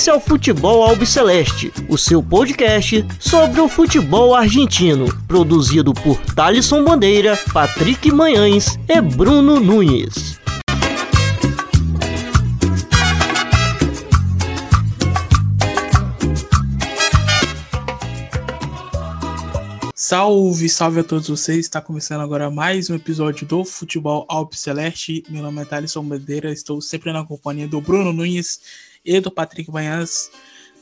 Esse é o Futebol Albiceleste, o seu podcast sobre o futebol argentino, produzido por Thalisson Bandeira, Patrick Manhães e Bruno Nunes. Salve, salve a todos vocês! Está começando agora mais um episódio do Futebol Alpe Celeste. Meu nome é Thalisson Bandeira, estou sempre na companhia do Bruno Nunes e do Patrick Banhas.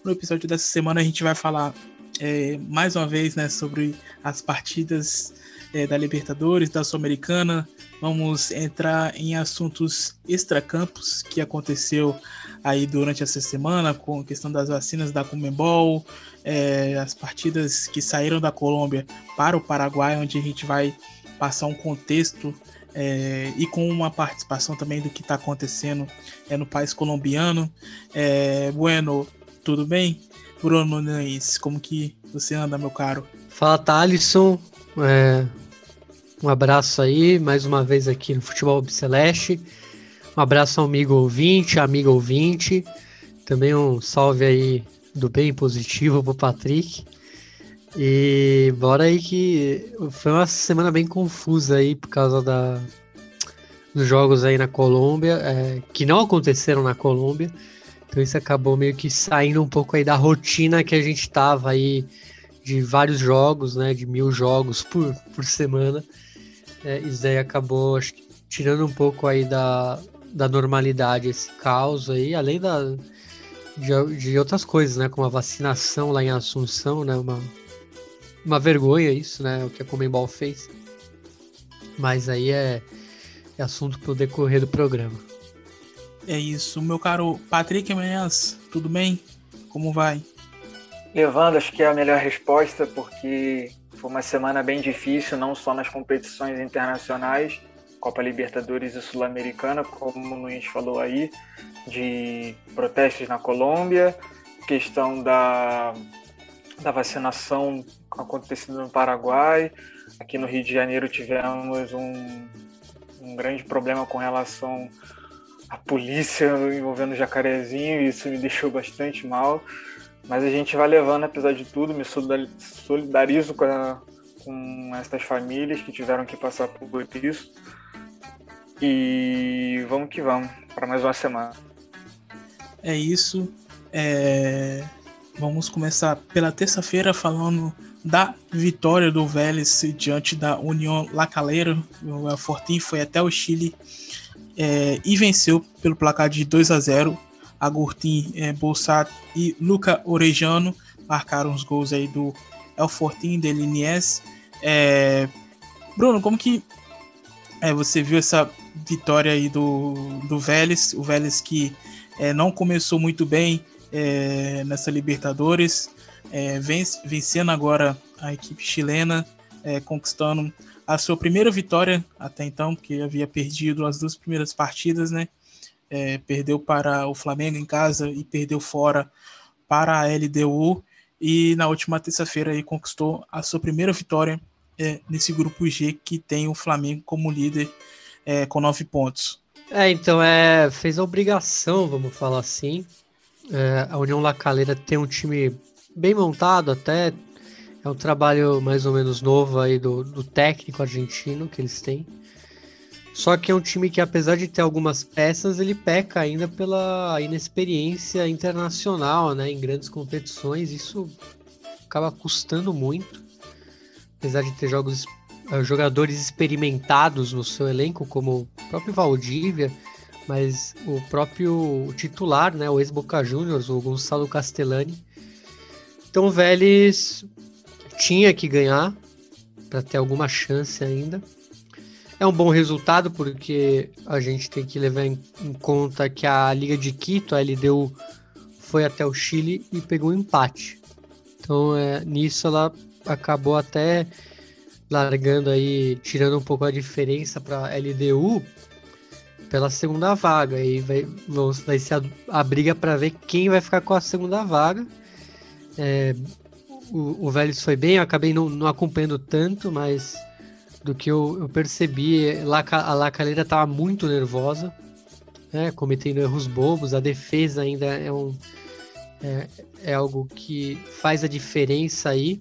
No episódio dessa semana a gente vai falar é, mais uma vez né, sobre as partidas é, da Libertadores, da Sul-Americana. Vamos entrar em assuntos extracampos que aconteceu aí durante essa semana, com a questão das vacinas da Comembol, é, as partidas que saíram da Colômbia para o Paraguai, onde a gente vai passar um contexto é, e com uma participação também do que está acontecendo é, no país colombiano. É, bueno, tudo bem? Bruno Nunes, como que você anda, meu caro? Fala, Thalisson. É, um abraço aí, mais uma vez aqui no Futebol Celeste. Um abraço ao amigo ouvinte, amigo ouvinte. Também um salve aí do bem positivo pro Patrick. E bora aí que foi uma semana bem confusa aí por causa da, dos jogos aí na Colômbia, é, que não aconteceram na Colômbia. Então isso acabou meio que saindo um pouco aí da rotina que a gente tava aí de vários jogos, né? De mil jogos por, por semana. É, isso daí acabou, acho tirando um pouco aí da, da normalidade esse caos aí, além da, de, de outras coisas, né? Como a vacinação lá em Assunção, né? Uma, uma vergonha isso, né? O que a Comembol fez. Mas aí é, é assunto para o decorrer do programa. É isso, meu caro Patrick Manhãs, tudo bem? Como vai? Levando, acho que é a melhor resposta, porque foi uma semana bem difícil, não só nas competições internacionais, Copa Libertadores e Sul-Americana, como o Luiz falou aí, de protestos na Colômbia, questão da, da vacinação acontecendo no Paraguai. Aqui no Rio de Janeiro tivemos um, um grande problema com relação à polícia envolvendo o jacarezinho, e isso me deixou bastante mal. Mas a gente vai levando, apesar de tudo, me solidarizo com, a, com essas famílias que tiveram que passar por isso. E vamos que vamos para mais uma semana. É isso. É... Vamos começar pela terça-feira falando da vitória do Vélez diante da União La Calera. O Fortin foi até o Chile é, e venceu pelo placar de 2 a 0. Agurtin, é, Bolsat e Luca Orejano marcaram os gols aí do El Fortin de Liniers. É, Bruno, como que é, você viu essa vitória aí do, do Vélez, o Vélez que é, não começou muito bem é, nessa Libertadores, é, vence, vencendo agora a equipe chilena, é, conquistando a sua primeira vitória até então, porque havia perdido as duas primeiras partidas, né? É, perdeu para o Flamengo em casa e perdeu fora para a LDU e na última terça-feira aí conquistou a sua primeira vitória é, nesse grupo G que tem o Flamengo como líder é, com nove pontos. É, então, é, fez a obrigação, vamos falar assim. É, a União La Calera tem um time bem montado até. É um trabalho mais ou menos novo aí do, do técnico argentino que eles têm. Só que é um time que, apesar de ter algumas peças, ele peca ainda pela inexperiência internacional, né? Em grandes competições. Isso acaba custando muito. Apesar de ter jogos uh, jogadores experimentados no seu elenco, como o próprio Valdívia, mas o próprio titular, né, o ex-Boca Juniors, o Gonçalo Castellani. Então o Vélez tinha que ganhar para ter alguma chance ainda. É um bom resultado porque a gente tem que levar em, em conta que a Liga de Quito, a LDU, foi até o Chile e pegou um empate. Então é, nisso ela acabou até largando aí, tirando um pouco a diferença para LDU pela segunda vaga. E vai, vai ser a, a briga para ver quem vai ficar com a segunda vaga. É, o, o Vélez foi bem, eu acabei não, não acompanhando tanto, mas do que eu, eu percebi, a Lacaleira estava muito nervosa, né, cometendo erros bobos, a defesa ainda é um, é, é algo que faz a diferença aí.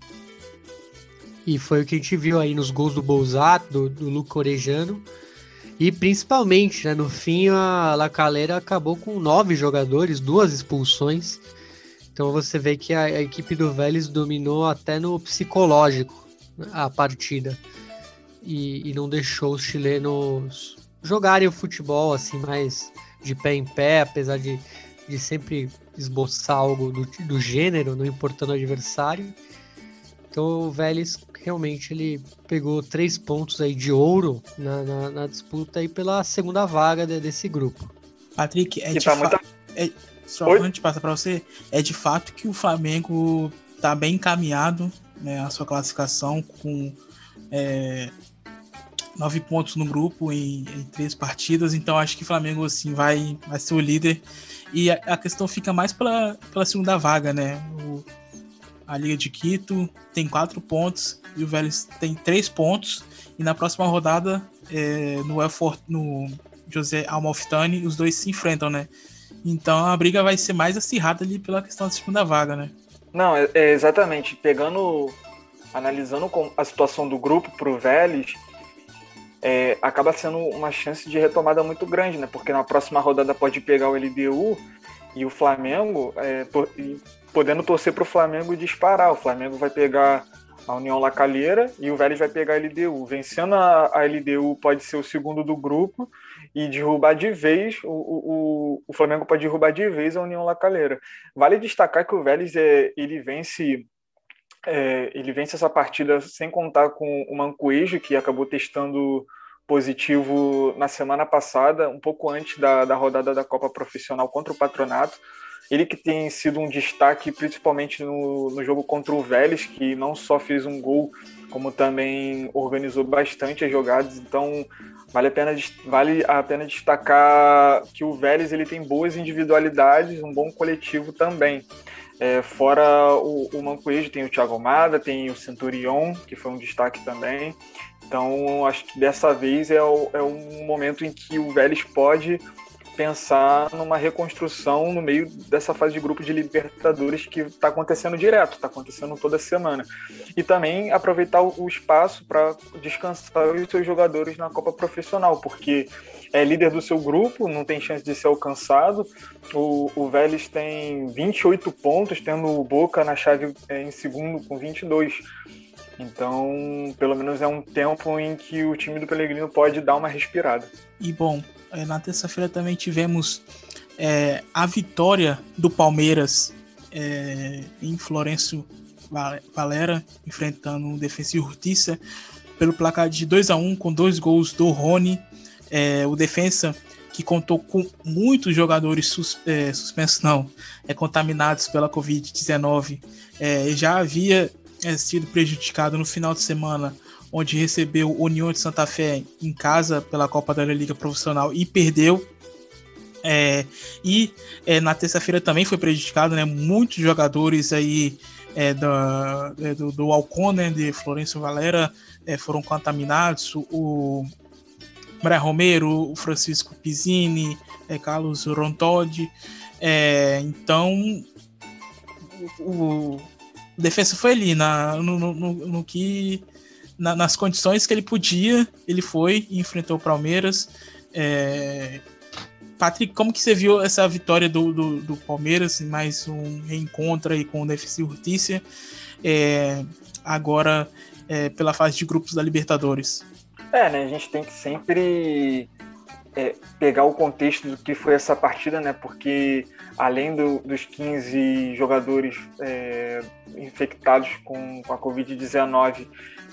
E foi o que a gente viu aí nos gols do Bolzat, do, do Luca Orejano. E principalmente, né, no fim, a La Calera acabou com nove jogadores, duas expulsões. Então você vê que a, a equipe do Vélez dominou até no psicológico a partida. E, e, não deixou os chilenos jogarem o futebol assim mais de pé em pé, apesar de, de sempre esboçar algo do, do gênero, não importando o adversário. Então o Vélez realmente ele pegou três pontos aí de ouro na, na, na disputa aí pela segunda vaga de, desse grupo. Patrick, é de tá muita... é, só Oi? antes de passar para você, é de fato que o Flamengo tá bem encaminhado né, a sua classificação com é, nove pontos no grupo em, em, três partidas, então acho que o Flamengo assim vai, vai ser o líder e a, a questão fica mais pela, pela segunda vaga, né? O, a Liga de Quito tem quatro pontos e o Vélez tem três pontos. E na próxima rodada, é, no, Elfort, no José Almoftani, os dois se enfrentam, né? Então a briga vai ser mais acirrada ali pela questão da segunda vaga, né? Não, é, é exatamente. Pegando, analisando a situação do grupo para o Vélez, é, acaba sendo uma chance de retomada muito grande, né? Porque na próxima rodada pode pegar o LDU e o Flamengo, é, to, e podendo torcer para o Flamengo disparar. O Flamengo vai pegar a União La Calheira e o Vélez vai pegar a LDU. Vencendo a, a LDU pode ser o segundo do grupo e derrubar de vez, o, o, o Flamengo pode derrubar de vez a União La Calheira. Vale destacar que o Vélez é, ele vence é, ele vence essa partida sem contar com o Mancoejo, que acabou testando positivo na semana passada, um pouco antes da, da rodada da Copa Profissional contra o Patronato. Ele que tem sido um destaque, principalmente no, no jogo contra o Vélez, que não só fez um gol, como também organizou bastante as jogadas. Então, vale a pena, vale a pena destacar que o Vélez ele tem boas individualidades, um bom coletivo também. É, fora o, o Mancoejo, tem o Thiago Almada, tem o Centurion, que foi um destaque também. Então, acho que dessa vez é, o, é um momento em que o Vélez pode pensar numa reconstrução no meio dessa fase de grupo de Libertadores que está acontecendo direto, está acontecendo toda semana. E também aproveitar o espaço para descansar os seus jogadores na Copa Profissional, porque é líder do seu grupo, não tem chance de ser alcançado. O, o Vélez tem 28 pontos, tendo o Boca na chave é, em segundo com 22. Então, pelo menos é um tempo em que o time do Pellegrino pode dar uma respirada. E bom, na terça-feira também tivemos é, a vitória do Palmeiras é, em Florencio Valera, enfrentando o Defensa e Justiça, pelo placar de 2 a 1 com dois gols do Rony. É, o Defensa que contou com muitos jogadores sus, é, suspensos, não, é, contaminados pela Covid-19, é, já havia é, sido prejudicado no final de semana onde recebeu União de Santa Fé em casa pela Copa da Liga Profissional e perdeu. É, e é, na terça-feira também foi prejudicado, né? Muitos jogadores aí é, da, é, do, do né, de Florencio Valera, é, foram contaminados. O Maria Romero, o Francisco Pizzini, é, Carlos Rontodi. então, o, o defesa foi ali na, no, no, no que na, nas condições que ele podia, ele foi e enfrentou o Palmeiras. É... Patrick, como que você viu essa vitória do, do, do Palmeiras, mais um reencontro aí com o e Justiça, é... agora é, pela fase de grupos da Libertadores? É, né, a gente tem que sempre é, pegar o contexto do que foi essa partida, né, porque além do, dos 15 jogadores é, infectados com, com a Covid-19,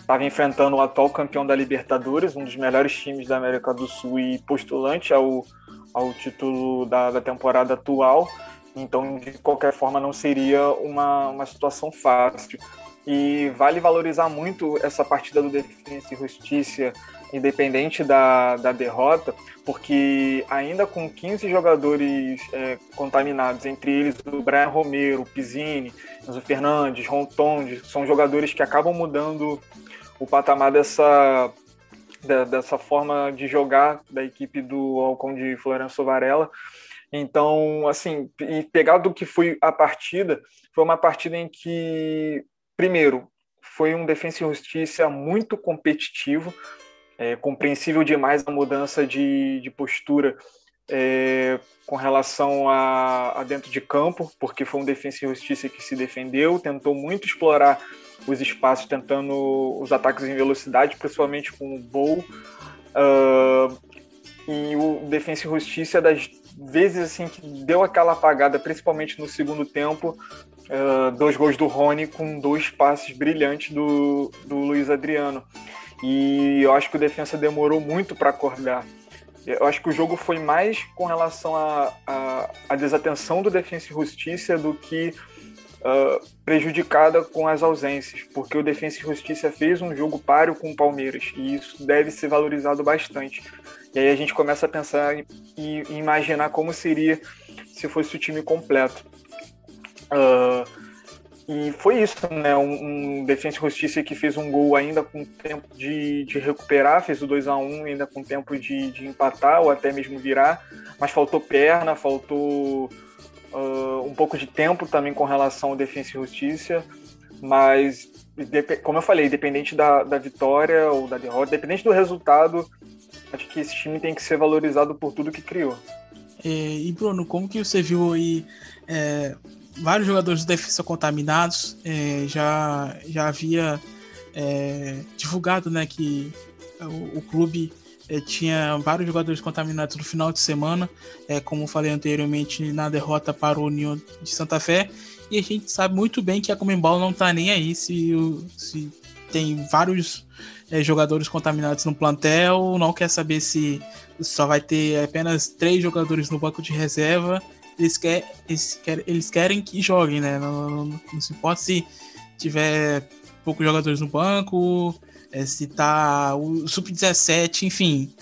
estava enfrentando o atual campeão da Libertadores, um dos melhores times da América do Sul e postulante ao, ao título da, da temporada atual. Então, de qualquer forma, não seria uma, uma situação fácil. E vale valorizar muito essa partida do Defensa e Justiça, independente da, da derrota, porque ainda com 15 jogadores é, contaminados, entre eles o Brian Romero, Pizzini, o Fernandes, Ronton, são jogadores que acabam mudando o patamar dessa, dessa forma de jogar da equipe do Alcon de Florenço Varela. Então, assim, e pegar do que foi a partida, foi uma partida em que, primeiro, foi um Defensa e Justiça muito competitivo, é, compreensível demais a mudança de, de postura é, com relação a, a, dentro de campo, porque foi um Defensa e Justiça que se defendeu, tentou muito explorar os espaços, tentando os ataques em velocidade, principalmente com o Bowl. Uh, e o Defensa e Justiça, das vezes assim que deu aquela apagada, principalmente no segundo tempo, uh, dois gols do Rony com dois passes brilhantes do, do Luiz Adriano. E eu acho que o defensa demorou muito para acordar. Eu acho que o jogo foi mais com relação à desatenção do Defensa e Justiça do que uh, prejudicada com as ausências, porque o Defensa e Justiça fez um jogo páreo com o Palmeiras e isso deve ser valorizado bastante. E aí a gente começa a pensar e, imaginar como seria se fosse o time completo. Uh, e foi isso, né? Um, um Defensa e Justiça que fez um gol ainda com tempo de, de recuperar, fez o 2 a 1 ainda com tempo de, de empatar ou até mesmo virar, mas faltou perna, faltou uh, um pouco de tempo também com relação ao Defensa e Justiça, mas como eu falei, independente da, da vitória ou da derrota, independente do resultado, acho que esse time tem que ser valorizado por tudo que criou. É, e Bruno, como que você viu aí é, vários jogadores de defesa contaminados. É, já, já havia é, divulgado né, que o, o clube é, tinha vários jogadores contaminados no final de semana, é, como falei anteriormente, na derrota para o União de Santa Fé. E a gente sabe muito bem que a Comembol não está nem aí se, se tem vários é, jogadores contaminados no plantel, não quer saber se só vai ter apenas três jogadores no banco de reserva eles, quer, eles, quer, eles querem que joguem, né? Não, não, não se importa se tiver poucos jogadores no banco, é, se tá o sub-17, enfim.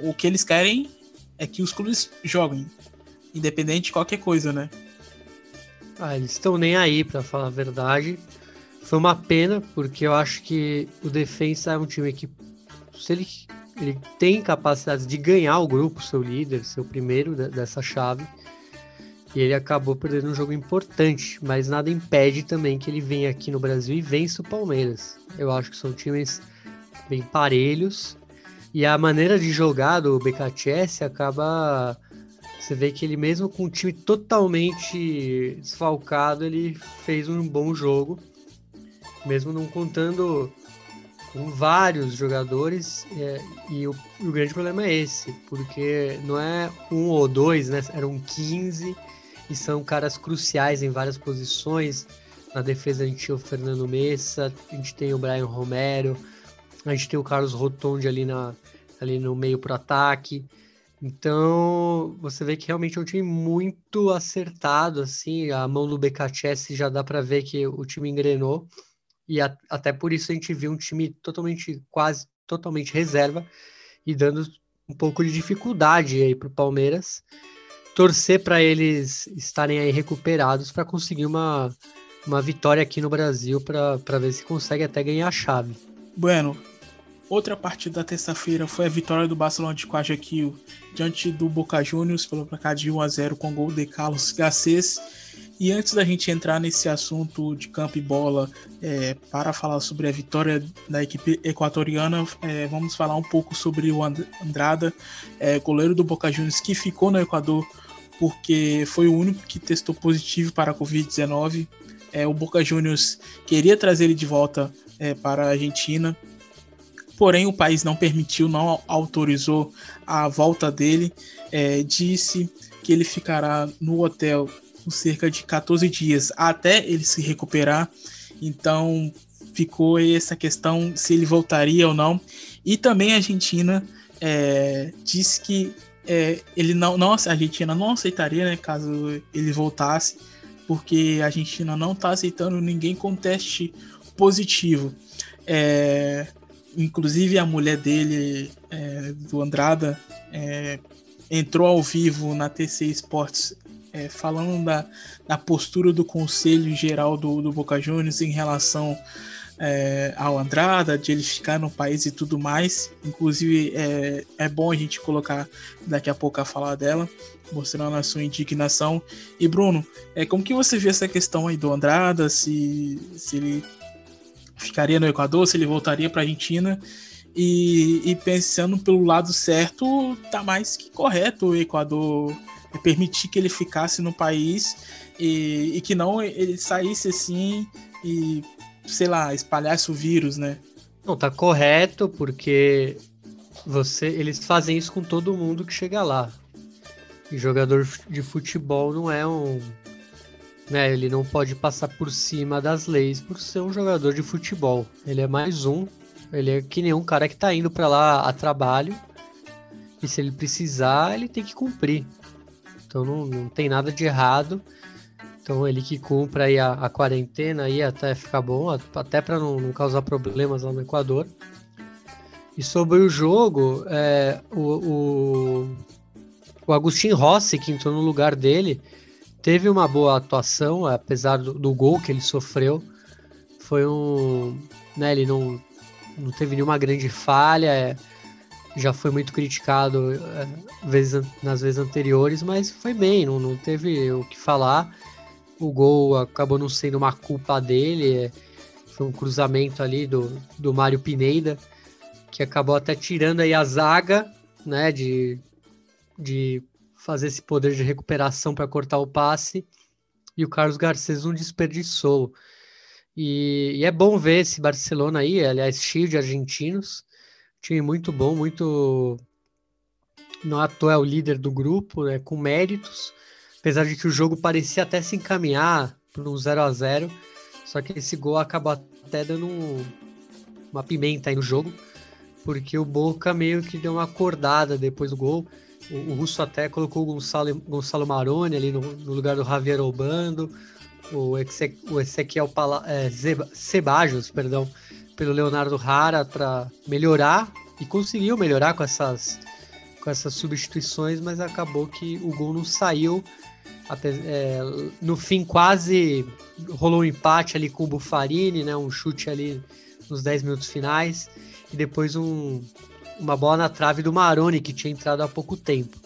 O que eles querem é que os clubes joguem, independente de qualquer coisa, né? Ah, eles estão nem aí, para falar a verdade. Foi uma pena, porque eu acho que o Defensa é um time que, se ele, ele tem capacidade de ganhar o grupo, seu líder, seu primeiro dessa chave, e ele acabou perdendo um jogo importante, mas nada impede também que ele venha aqui no Brasil e vença o Palmeiras. Eu acho que são times bem parelhos. E a maneira de jogar do BKTS acaba. Você vê que ele, mesmo com um time totalmente desfalcado, ele fez um bom jogo. Mesmo não contando com vários jogadores. É, e o, o, grande problema é esse, porque não é um ou dois, né? Eram 15 e são caras cruciais em várias posições. Na defesa a gente tem o Fernando Messa, a gente tem o Brian Romero, a gente tem o Carlos Rotondi ali, na, ali no meio para ataque. Então, você vê que realmente é um time muito acertado, assim, a mão do BKTS já dá para ver que o time engrenou, e a, até por isso a gente viu um time totalmente, quase totalmente reserva, e dando um pouco de dificuldade aí para o Palmeiras, torcer para eles estarem aí recuperados para conseguir uma, uma vitória aqui no Brasil para ver se consegue até ganhar a chave. Bueno, outra partida da terça-feira foi a vitória do Barcelona de Guayaquil diante do Boca Juniors pelo placar de 1 a 0 com gol de Carlos Garcês. E antes da gente entrar nesse assunto de campo e bola, é, para falar sobre a vitória da equipe equatoriana, é, vamos falar um pouco sobre o Andrada, é, goleiro do Boca Juniors, que ficou no Equador porque foi o único que testou positivo para a Covid-19. É, o Boca Juniors queria trazer ele de volta é, para a Argentina, porém o país não permitiu, não autorizou a volta dele. É, disse que ele ficará no hotel por cerca de 14 dias até ele se recuperar. Então ficou essa questão se ele voltaria ou não. E também a Argentina é, disse que é, ele não, não, a Argentina não aceitaria, né, caso ele voltasse, porque a Argentina não está aceitando ninguém com teste positivo. É, inclusive a mulher dele, é, do Andrada, é, entrou ao vivo na TC Esportes é, falando da, da postura do Conselho Geral do, do Boca Juniors em relação é, ao Andrada, de ele ficar no país e tudo mais. Inclusive, é, é bom a gente colocar daqui a pouco a falar dela, mostrando a sua indignação. E Bruno, é, como que você vê essa questão aí do Andrada, se, se ele ficaria no Equador, se ele voltaria para a Argentina? E, e, pensando pelo lado certo, tá mais que correto o Equador permitir que ele ficasse no país e, e que não ele saísse assim e, sei lá, espalhasse o vírus, né? Não, tá correto, porque você eles fazem isso com todo mundo que chega lá. E jogador de futebol não é um. Né, ele não pode passar por cima das leis por ser um jogador de futebol. Ele é mais um. Ele é que nem um cara que tá indo para lá a trabalho. E se ele precisar, ele tem que cumprir. Então não, não tem nada de errado. Então ele que cumpra aí a, a quarentena aí até ficar bom, até para não, não, causar problemas lá no Equador. E sobre o jogo, é, o, o, o Agostinho Rossi, que entrou no lugar dele, teve uma boa atuação, apesar do, do gol que ele sofreu. Foi um. Né, ele não, não teve nenhuma grande falha. É, já foi muito criticado é, vezes, nas vezes anteriores, mas foi bem, não, não teve o que falar. O gol acabou não sendo uma culpa dele, é, foi um cruzamento ali do, do Mário Pineda, que acabou até tirando aí a zaga, né, de, de fazer esse poder de recuperação para cortar o passe, e o Carlos Garcês não desperdiçou. E, e, é bom ver esse Barcelona aí, aliás, cheio de argentinos, Time muito bom, muito. Não à toa é o líder do grupo, né, com méritos. Apesar de que o jogo parecia até se encaminhar para um 0 a 0 Só que esse gol acabou até dando um, uma pimenta aí no jogo. Porque o Boca meio que deu uma acordada depois do gol. O, o Russo até colocou o Gonçalo, Gonçalo Maroni ali no, no lugar do Javier Obando. O, Exe, o Ezequiel Pala, é, Sebajos, perdão, pelo Leonardo Rara para melhorar e conseguiu melhorar com essas com essas substituições, mas acabou que o gol não saiu. É, no fim, quase rolou um empate ali com o Bufarini, né? Um chute ali nos 10 minutos finais. E depois um, uma bola na trave do Maroni, que tinha entrado há pouco tempo.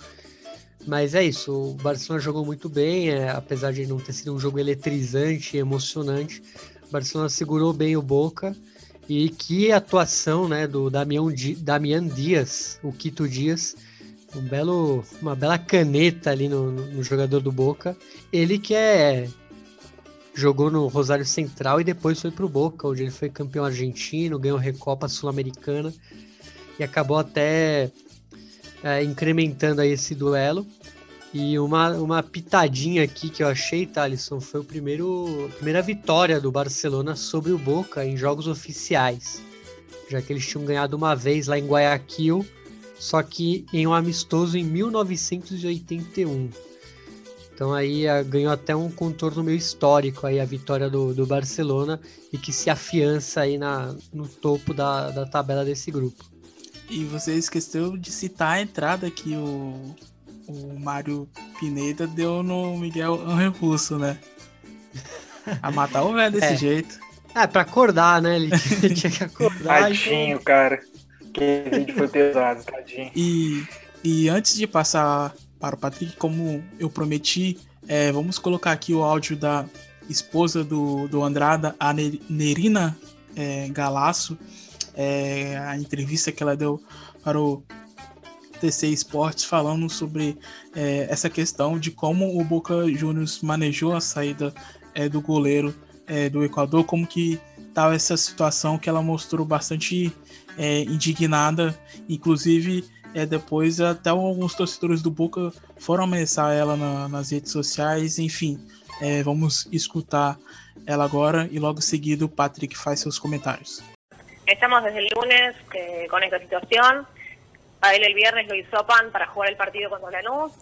Mas é isso, o Barcelona jogou muito bem, é, apesar de não ter sido um jogo eletrizante e emocionante. O Barcelona segurou bem o Boca e que atuação, né, do Damião Damian Dias, o Quito Dias, um belo, uma bela caneta ali no, no, jogador do Boca. Ele que é jogou no Rosário Central e depois foi pro Boca, onde ele foi campeão argentino, ganhou Recopa Sul-Americana e acabou até é, incrementando aí esse duelo. E uma, uma pitadinha aqui que eu achei, Thalisson, foi o primeiro, a primeira vitória do Barcelona sobre o Boca em jogos oficiais. Já que eles tinham ganhado uma vez lá em Guayaquil, só que em um amistoso em 1981. Então aí ganhou até um contorno meio histórico aí a vitória do, do Barcelona e que se afiança aí na, no topo da, da tabela desse grupo. E você esqueceu de citar a entrada que o o Mário Pineda deu no Miguel Angel Russo, né? A matar o velho desse é. jeito. É, pra acordar, né? Ele tinha que acordar. Tadinho, então... cara. Que vídeo foi pesado, tadinho. E, e antes de passar para o Patrick, como eu prometi, é, vamos colocar aqui o áudio da esposa do, do Andrada, a Nerina é, Galasso, é, a entrevista que ela deu para o TC Esportes falando sobre é, essa questão de como o Boca Juniors manejou a saída é, do goleiro é, do Equador, como que estava essa situação que ela mostrou bastante é, indignada, inclusive é, depois até alguns torcedores do Boca foram ameaçar ela na, nas redes sociais, enfim, é, vamos escutar ela agora e logo seguido o Patrick faz seus comentários. Estamos desde el lunes eh, con esta situación. A él el viernes lo hisopan para jugar el partido contra Lanús,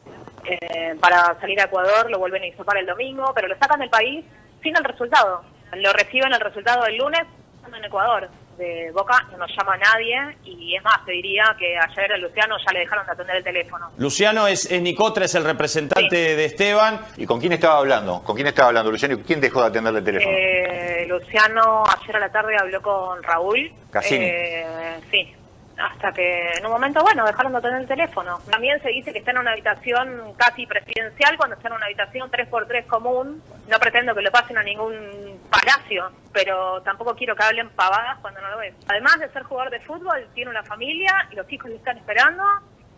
eh, para salir a Ecuador lo vuelven a hisopar el domingo, pero lo sacan del país sin el resultado. Lo reciben el resultado del lunes en Ecuador. De Boca no nos llama nadie y es más, te diría que ayer a Luciano ya le dejaron de atender el teléfono. Luciano es, es Nicotra, es el representante de Esteban. ¿Y con quién estaba hablando? ¿Con quién estaba hablando Luciano? ¿Quién dejó de atenderle el teléfono? Eh, Luciano ayer a la tarde habló con Raúl. Cassini. Eh, sí, hasta que en un momento, bueno, dejaron de tener el teléfono. También se dice que está en una habitación casi presidencial cuando está en una habitación 3x3 común. No pretendo que lo pasen a ningún palacio, pero tampoco quiero que hablen pavadas cuando no lo ven. Además de ser jugador de fútbol, tiene una familia y los hijos le están esperando.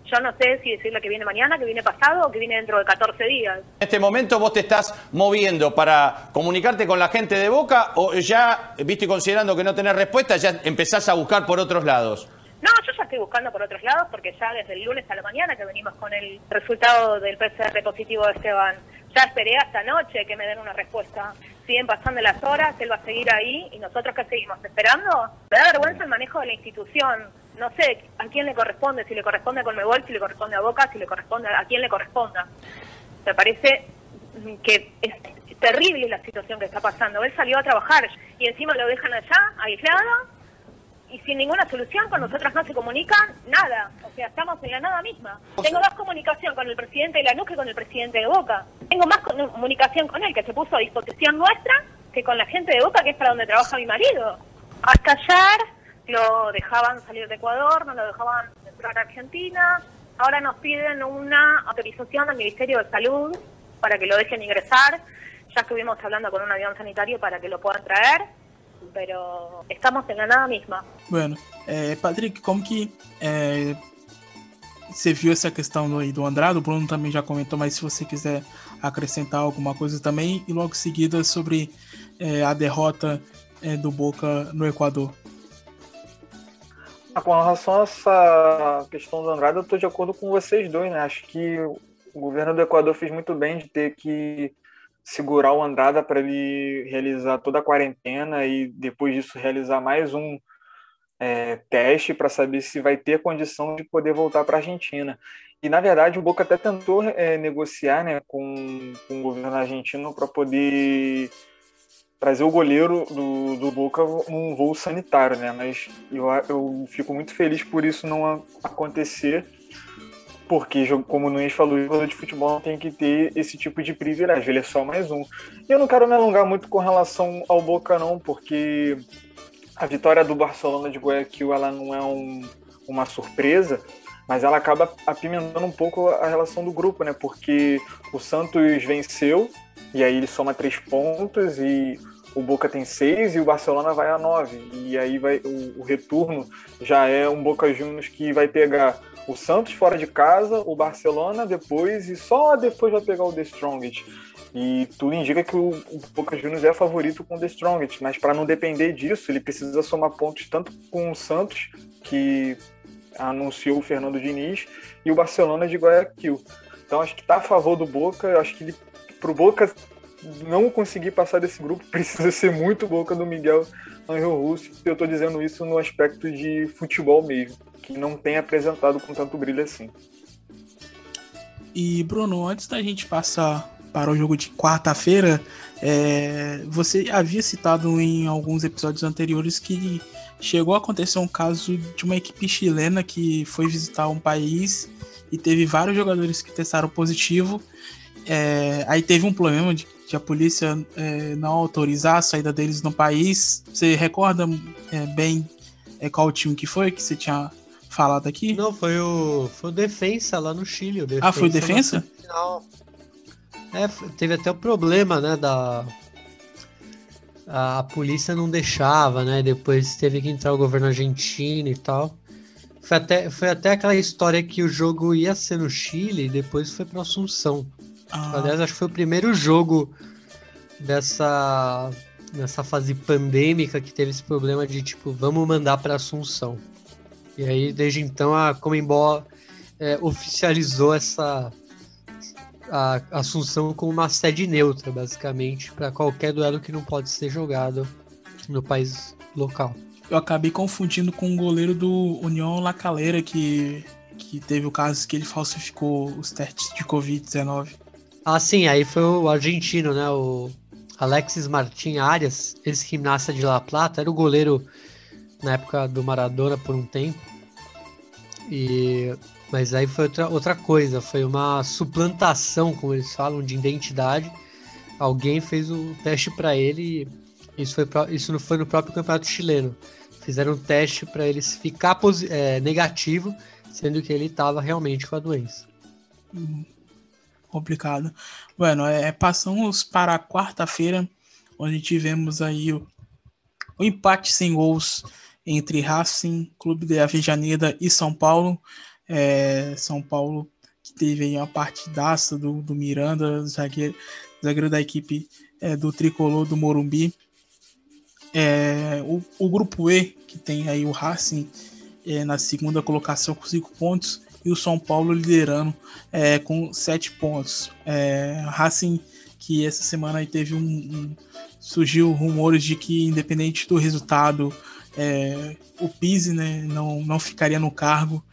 Yo no sé si decirle que viene mañana, que viene pasado o que viene dentro de 14 días. En este momento vos te estás moviendo para comunicarte con la gente de Boca o ya, viste, considerando que no tenés respuesta, ya empezás a buscar por otros lados. No, yo ya estoy buscando por otros lados porque ya desde el lunes a la mañana que venimos con el resultado del PCR positivo de Esteban, ya esperé hasta anoche que me den una respuesta. Siguen pasando las horas, él va a seguir ahí y nosotros qué seguimos esperando. Me da vergüenza el manejo de la institución. No sé a quién le corresponde, si le corresponde a Conmebol, si le corresponde a Boca, si le corresponde a, a quién le corresponda. Me parece que es terrible la situación que está pasando. Él salió a trabajar y encima lo dejan allá, aislado, y sin ninguna solución, con nosotros no se comunican nada. O sea, estamos en la nada misma. Tengo más comunicación con el presidente de la que con el presidente de Boca. Tengo más comunicación con él, que se puso a disposición nuestra, que con la gente de Boca, que es para donde trabaja mi marido. Hasta ayer lo dejaban salir de Ecuador, no lo dejaban entrar a Argentina. Ahora nos piden una autorización del Ministerio de Salud para que lo dejen ingresar. Ya estuvimos hablando con un avión sanitario para que lo puedan traer, pero estamos en la nada misma. Bueno, é, Patrick, como que é, você viu essa questão do, aí do Andrade? O Bruno também já comentou, mas se você quiser acrescentar alguma coisa também, e logo em seguida sobre é, a derrota do Boca no Equador. Ah, com relação a essa questão do Andrade, eu estou de acordo com vocês dois, né? Acho que o governo do Equador fez muito bem de ter que segurar o Andrada para ele realizar toda a quarentena e depois disso realizar mais um é, teste para saber se vai ter condição de poder voltar para a Argentina. E na verdade o Boca até tentou é, negociar né, com, com o governo argentino para poder trazer o goleiro do, do Boca num voo sanitário, né? Mas eu, eu fico muito feliz por isso não acontecer, porque, como o Nunes falou, jogador de futebol tem que ter esse tipo de privilégio, ele é só mais um. E eu não quero me alongar muito com relação ao Boca, não, porque a vitória do Barcelona de Guayaquil ela não é um- uma surpresa, mas ela acaba apimentando um pouco a relação do grupo, né? Porque o Santos venceu, e aí ele soma três pontos, e o Boca tem seis, e o Barcelona vai a nove. E aí vai o, o retorno já é um Boca Juniors que vai pegar o Santos fora de casa, o Barcelona depois, e só depois vai pegar o The Strongest. E tudo indica que o, o Boca Juniors é favorito com o The Strongest, mas para não depender disso, ele precisa somar pontos tanto com o Santos, que anunciou o Fernando Diniz, e o Barcelona de Guayaquil. Então acho que está a favor do Boca, acho que ele, pro Boca não conseguir passar desse grupo precisa ser muito Boca do Miguel Angel Russo. Eu estou dizendo isso no aspecto de futebol mesmo, que não tem apresentado com tanto brilho assim. E Bruno, antes da gente passar para o jogo de quarta-feira, é, você havia citado em alguns episódios anteriores que chegou a acontecer um caso de uma equipe chilena que foi visitar um país e teve vários jogadores que testaram positivo. É, aí teve um problema de que a polícia é, não autorizar a saída deles no país. Você recorda é, bem é, qual time que foi que você tinha falado aqui? Não, foi o, foi o Defensa lá no Chile. Ah, foi o Defensa? semifinal. É, teve até o problema, né, da... A, a polícia não deixava, né, depois teve que entrar o governo argentino e tal. Foi até, foi até aquela história que o jogo ia ser no Chile e depois foi para Assunção. Ah, Aliás, acho que foi o primeiro jogo dessa, dessa fase pandêmica que teve esse problema de tipo, vamos mandar para Assunção. E aí, desde então, a Comembol é, oficializou essa a Assunção como uma sede neutra, basicamente, para qualquer duelo que não pode ser jogado no país local. eu acabei confundindo com o goleiro do União La Calera que, que teve o caso que ele falsificou os testes de Covid-19. Ah, sim, aí foi o argentino, né? O Alexis Martin Arias, ex-gimnasta de La Plata, era o goleiro na época do Maradona por um tempo. E mas aí foi outra, outra coisa, foi uma suplantação, como eles falam, de identidade. Alguém fez o teste para ele Isso, foi, isso não foi no próprio campeonato chileno. Fizeram um teste para ele ficar é, negativo, sendo que ele estava realmente com a doença. Hum, complicado. Bueno, é, passamos para a quarta-feira, onde tivemos aí o, o empate sem gols entre Racing, Clube de Avejaneda e São Paulo. É, São Paulo que teve aí uma partidaça do, do Miranda, zagueiro, zagueiro da equipe é, do Tricolor do Morumbi. É, o, o, grupo E, que tem aí o Racing é, na segunda colocação com cinco pontos, e o São Paulo liderando é, com sete pontos. É, Racing, que essa semana aí teve um, um, surgiu rumores de que, independente do resultado, é, o Pise né, não, não ficaria no cargo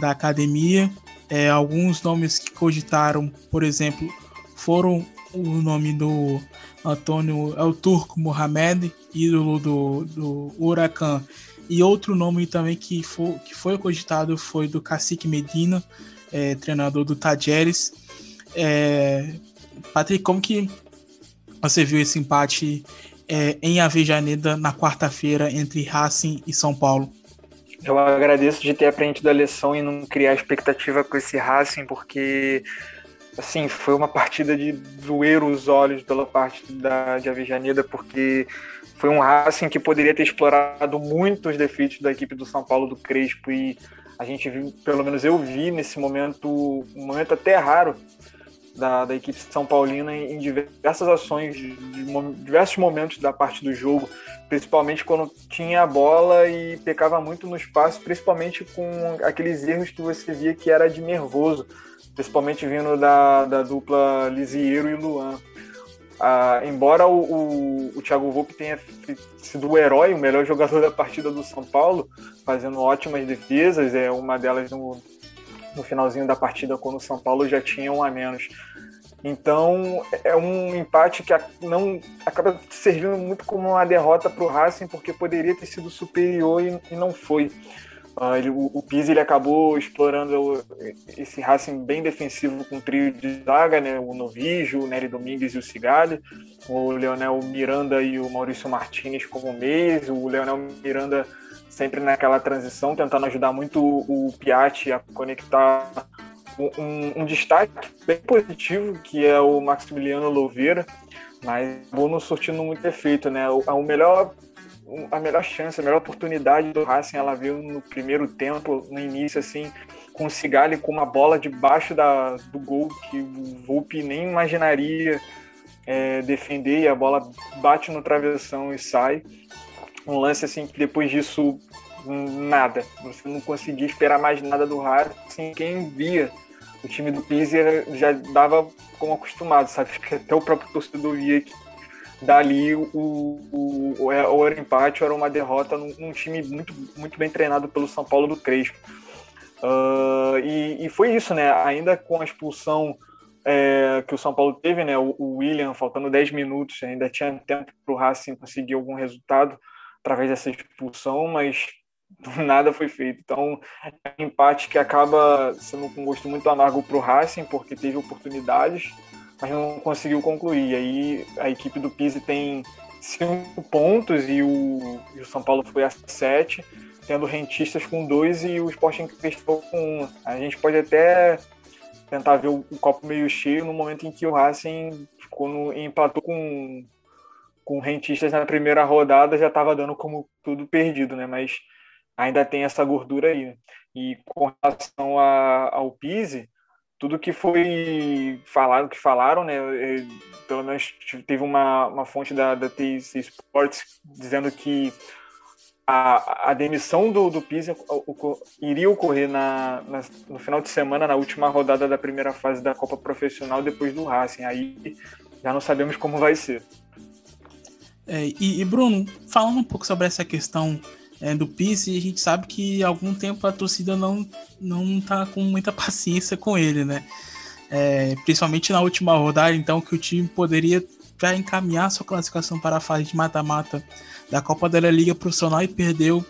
da academia. É, alguns nomes que cogitaram, por exemplo, foram o nome do Antônio El Turco Mohamed, ídolo do, do Huracan, e outro nome também que foi, que foi cogitado foi do Cacique Medina, é, treinador do Tajeres. É, Patrick, como que você viu esse empate é, em Avejaneda na quarta-feira entre Racing e São Paulo? Eu agradeço de ter aprendido a lição e não criar expectativa com esse Racing, porque assim, foi uma partida de doer os olhos pela parte da, de Avejaneda, porque foi um Racing que poderia ter explorado muitos defeitos da equipe do São Paulo do Crespo e a gente viu, pelo menos eu vi nesse momento, um momento até raro da, da equipe São Paulina em, diversas ações, de, de, diversos momentos da parte do jogo, principalmente quando tinha a bola e pecava muito no espaço, principalmente com aqueles erros que você via que era de nervoso, principalmente vindo da, da dupla Lisieiro e Luan. Ah, embora o, o, o Thiago Volpe tenha sido o herói, o melhor jogador da partida do São Paulo, fazendo ótimas defesas, é uma delas no, no finalzinho da partida, quando o São Paulo já tinha um a menos. Então é um empate que não acaba servindo muito como uma derrota para o Racing, porque poderia ter sido superior e, e não foi. Uh, ele, o, o Pizzi ele acabou explorando esse Racing bem defensivo com o trio de zaga, né? o Novijo, o Nery Domingues e o Cigali, o Leonel Miranda e o Maurício Martinez como meios, o Leonel Miranda sempre naquela transição, tentando ajudar muito o, o Piatti a conectar um, um, destaque bem positivo, que é o Maximiliano Louveira, mas acabou não surtindo muito efeito, né? O, o melhor a melhor chance, a melhor oportunidade do Racing ela veio no primeiro tempo, no início, assim, com o Cigali com uma bola debaixo da, do gol que o Volpe nem imaginaria é, defender e a bola bate no travessão e sai. Um lance assim que depois disso nada, você não conseguia esperar mais nada do Racing. Quem via o time do Pizzi já dava como acostumado, sabe? até o próprio torcedor via que dali o, o, o, ou era empate ou era uma derrota num, num, time muito, muito bem treinado pelo São Paulo do Crespo. Uh, e, e, foi isso, né? Ainda com a expulsão é, que o São Paulo teve, né? O, o William, faltando 10 minutos, ainda tinha tempo para o Racing conseguir algum resultado através dessa expulsão, mas nada foi feito. Então, é um empate que acaba sendo com gosto muito amargo para o Racing, porque teve oportunidades, mas não conseguiu concluir. Aí a equipe do Pise tem cinco pontos e o, e o São Paulo foi a sete, tendo rentistas com dois e o Sporting Cristal com um. A gente pode até tentar ver o, o, copo meio cheio no momento em que o Racing ficou no, empatou com, com rentistas na primeira rodada, já estava dando como tudo perdido, né? Mas ainda tem essa gordura aí. Né? E com relação a, ao Pise, tudo que foi falado, que falaram, né? É, pelo menos teve uma, uma fonte da, da TIC Sports dizendo que a, a demissão do, do Pisa iria ocorrer na, na, no final de semana, na última rodada da primeira fase da Copa Profissional, depois do Racing. Aí já não sabemos como vai ser. É, e, e, Bruno, falando um pouco sobre essa questão é, do Pisse, a gente sabe que há algum tempo a torcida não, não tá com muita paciência com ele, né? É, principalmente na última rodada, então, que o time poderia já encaminhar sua classificação para a fase de mata-mata da Copa da Liga Profissional e perdeu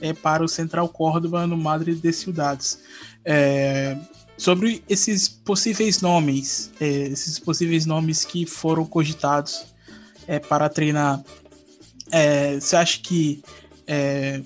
é, para o Central Córdoba no Madrid de Ciudades. É, sobre esses possíveis nomes, é, esses possíveis nomes que foram cogitados é, para treinar É, você acha que é,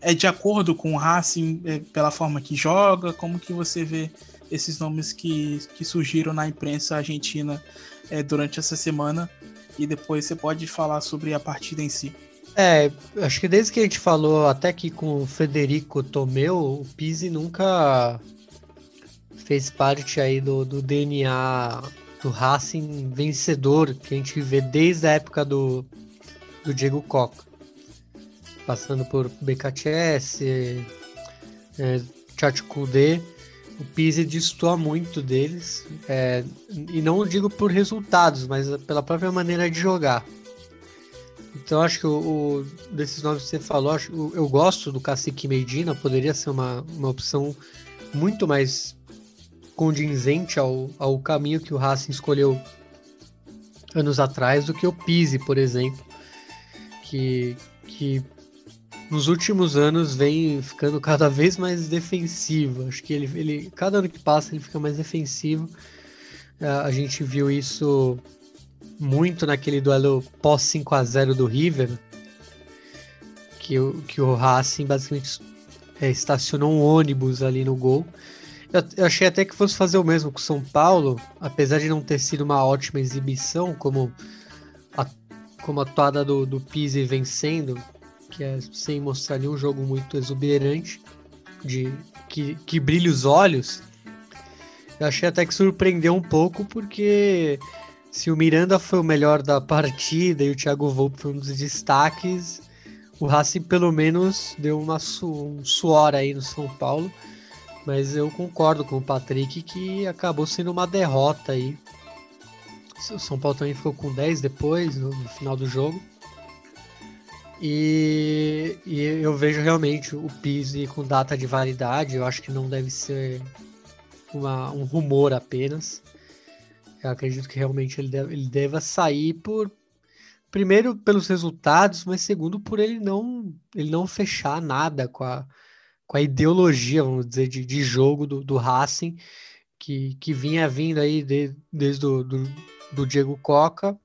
é, de acordo com o Racing é, pela forma que joga? Como que você vê esses nomes que, que surgiram na imprensa argentina é, durante essa semana? E depois você pode falar sobre a partida em si. É, acho que desde que a gente falou até aqui com o Federico Tomeu, o Pise nunca fez parte aí do, do DNA do Racing vencedor que a gente vê desde a época do, do Diego Coca. Passando por BKTS, é, Chat Kudê, o Pise destoa muito deles. É, e não digo por resultados, mas pela própria maneira de jogar. Então acho que o, o, desses nomes que você falou, acho, eu, eu gosto do Cacique Medina, poderia ser uma, uma opção muito mais condizente ao, ao caminho que o Racing escolheu anos atrás do que o Pise, por exemplo, que, que nos últimos anos vem ficando cada vez mais defensivo. Acho que ele, ele cada ano que passa ele fica mais defensivo. A gente viu isso muito naquele duelo pós 5 a 0 do River, que, o, que o Racing basicamente é, estacionou um ônibus ali no gol. Eu, achei até que fosse fazer o mesmo com o São Paulo, apesar de não ter sido uma ótima exibição, como a, como a toada do, do Pise vencendo, que é sem mostrar nenhum jogo muito exuberante, de que, que brilha os olhos. Eu achei até que surpreendeu um pouco, porque se o Miranda foi o melhor da partida e o Thiago Volpe foi um dos destaques, o Racing pelo menos deu uma su um suor aí no São Paulo. Mas eu concordo com o Patrick que acabou sendo uma derrota aí. O São Paulo também ficou com 10 depois, no, no final do jogo. E, e, eu vejo realmente o Pise com data de validade. Eu acho que não deve ser uma, um rumor apenas. Eu acredito que realmente ele, deve, ele deva sair por primeiro pelos resultados, mas segundo por ele não ele não fechar nada com a, com a ideologia, vamos dizer, de, de jogo do, do Racing que, que vinha vindo aí de, desde do, do, do, Diego Coca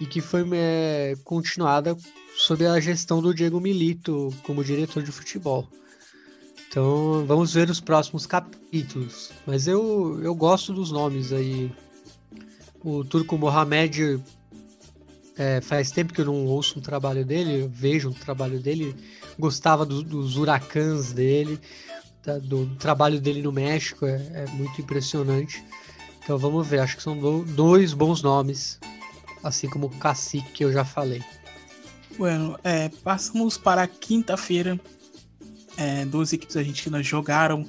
e que foi é, continuada sob a gestão do Diego Milito como diretor de futebol. Então vamos ver os próximos capítulos. Mas eu, eu gosto dos nomes aí o Turco Mohamed é, faz tempo que eu não ouço um trabalho dele, vejo um trabalho dele, gostava do, dos huracãs dele, da, do, do, trabalho dele no México, é, é, muito impressionante. Então vamos ver, acho que são do, dois bons nomes, assim como o Cacique que eu já falei. Bueno, é, passamos para quinta-feira. É, duas equipes argentinas jogaram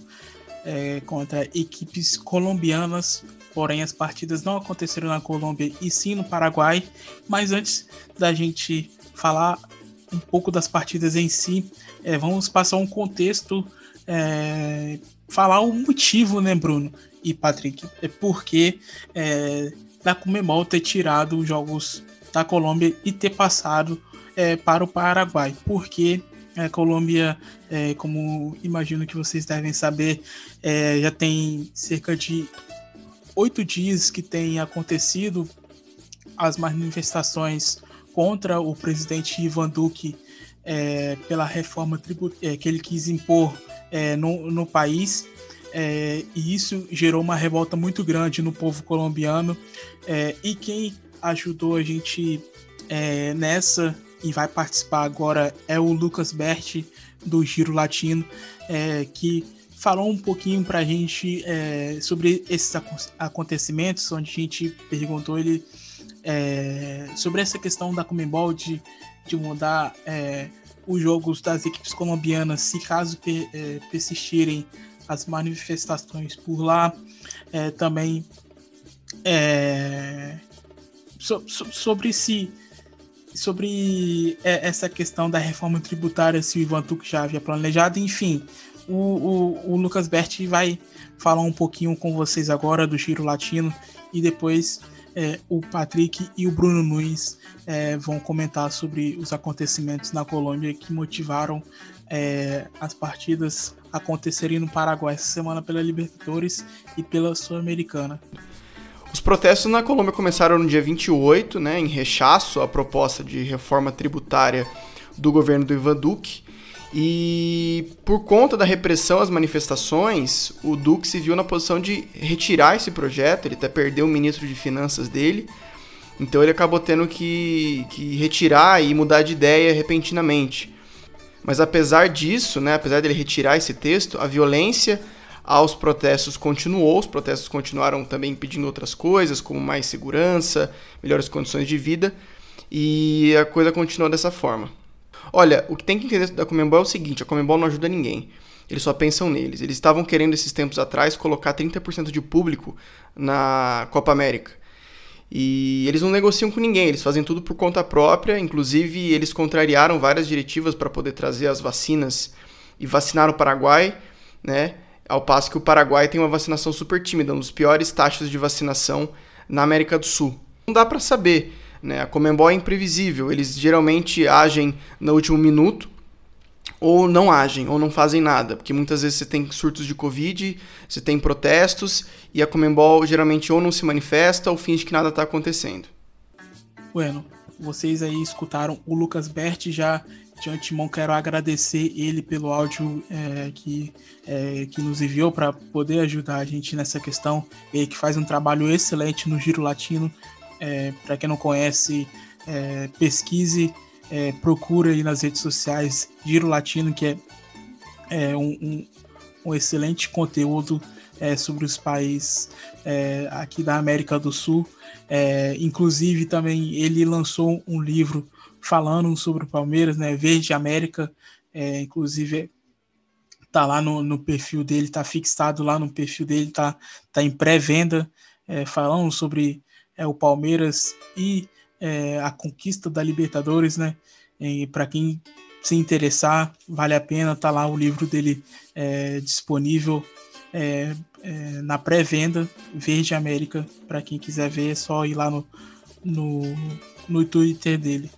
é, contra equipes colombianas porém as partidas não aconteceram na Colômbia e sim no Paraguai. Mas antes da gente falar um pouco das partidas em si, é, vamos passar um contexto, é, falar o motivo, né, Bruno e Patrick, é porque é, da Comebol ter tirado os jogos da Colômbia e ter passado é, para o Paraguai, porque a Colômbia, é, como imagino que vocês devem saber, é, já tem cerca de oito dias que tem acontecido as manifestações contra o presidente Ivan Duque é, pela reforma tributária é, que ele quis impor é, no, no país. É, e isso gerou uma revolta muito grande no povo colombiano. É, e quem ajudou a gente é, nessa e vai participar agora é o Lucas Berti, do Giro Latino, que falou um pouquinho para a gente é, sobre esses acontecimentos, onde a gente perguntou ele é, sobre essa questão da Comembol de, de mudar é, os jogos das equipes colombianas, se caso é, persistirem as manifestações por lá, é, também é, so, so, sobre se sobre essa questão da reforma tributária, se o Ivan Tuque já havia planejado, enfim, o, o, o Lucas Berti vai falar um pouquinho com vocês agora do Giro Latino e depois é, o Patrick e o Bruno Nunes é, vão comentar sobre os acontecimentos na Colômbia que motivaram é, as partidas acontecerem no Paraguai essa semana pela Libertadores e pela Sul-Americana. Os protestos na Colômbia começaram no dia 28, né, em rechaço à proposta de reforma tributária do governo do Ivan Duque. E por conta da repressão às manifestações, o Duque se viu na posição de retirar esse projeto, ele até perdeu o ministro de Finanças dele, então ele acabou tendo que, que retirar e mudar de ideia repentinamente. Mas apesar disso, né, apesar dele retirar esse texto, a violência aos protestos continuou, os protestos continuaram também pedindo outras coisas, como mais segurança, melhores condições de vida, e a coisa continuou dessa forma. Olha, o que tem que entender da Comembol é o seguinte, a Comembol não ajuda ninguém. Eles só pensam neles. Eles estavam querendo esses tempos atrás colocar 30% de público na Copa América. E eles não negociam com ninguém, eles fazem tudo por conta própria. Inclusive, eles contrariaram várias diretivas para poder trazer as vacinas e vacinar o Paraguai, né? Ao passo que o Paraguai tem uma vacinação super tímida, um dos piores taxas de vacinação na América do Sul. Não dá para saber, né? A Comembol é imprevisível, eles geralmente agem no último minuto ou não agem, ou não fazem nada, porque muitas vezes você tem surtos de Covid, você tem protestos, e a Comembol geralmente ou não se manifesta ou finge que nada está acontecendo. Bueno, vocês aí escutaram o Lucas Berti já de antemão quero agradecer ele pelo áudio é, que, é, que nos enviou para poder ajudar a gente nessa questão. Ele que faz um trabalho excelente no Giro Latino. É, para quem não conhece, é, pesquise é, procura aí nas redes sociais Giro Latino, que é, é um, um, um, excelente conteúdo é, sobre os países é, aqui da América do Sul. É, inclusive, também ele lançou um livro falando sobre o Palmeiras, né, Verde América, é, inclusive tá lá no, no, perfil dele, tá fixado lá no perfil dele, tá, tá em pré-venda, falando sobre o Palmeiras e é, a conquista da Libertadores, né? Para quem se interessar, vale a pena, tá lá o livro dele é, disponível é, é na pré-venda Verde América. Para quem quiser ver, é só ir lá no, no, no Twitter dele.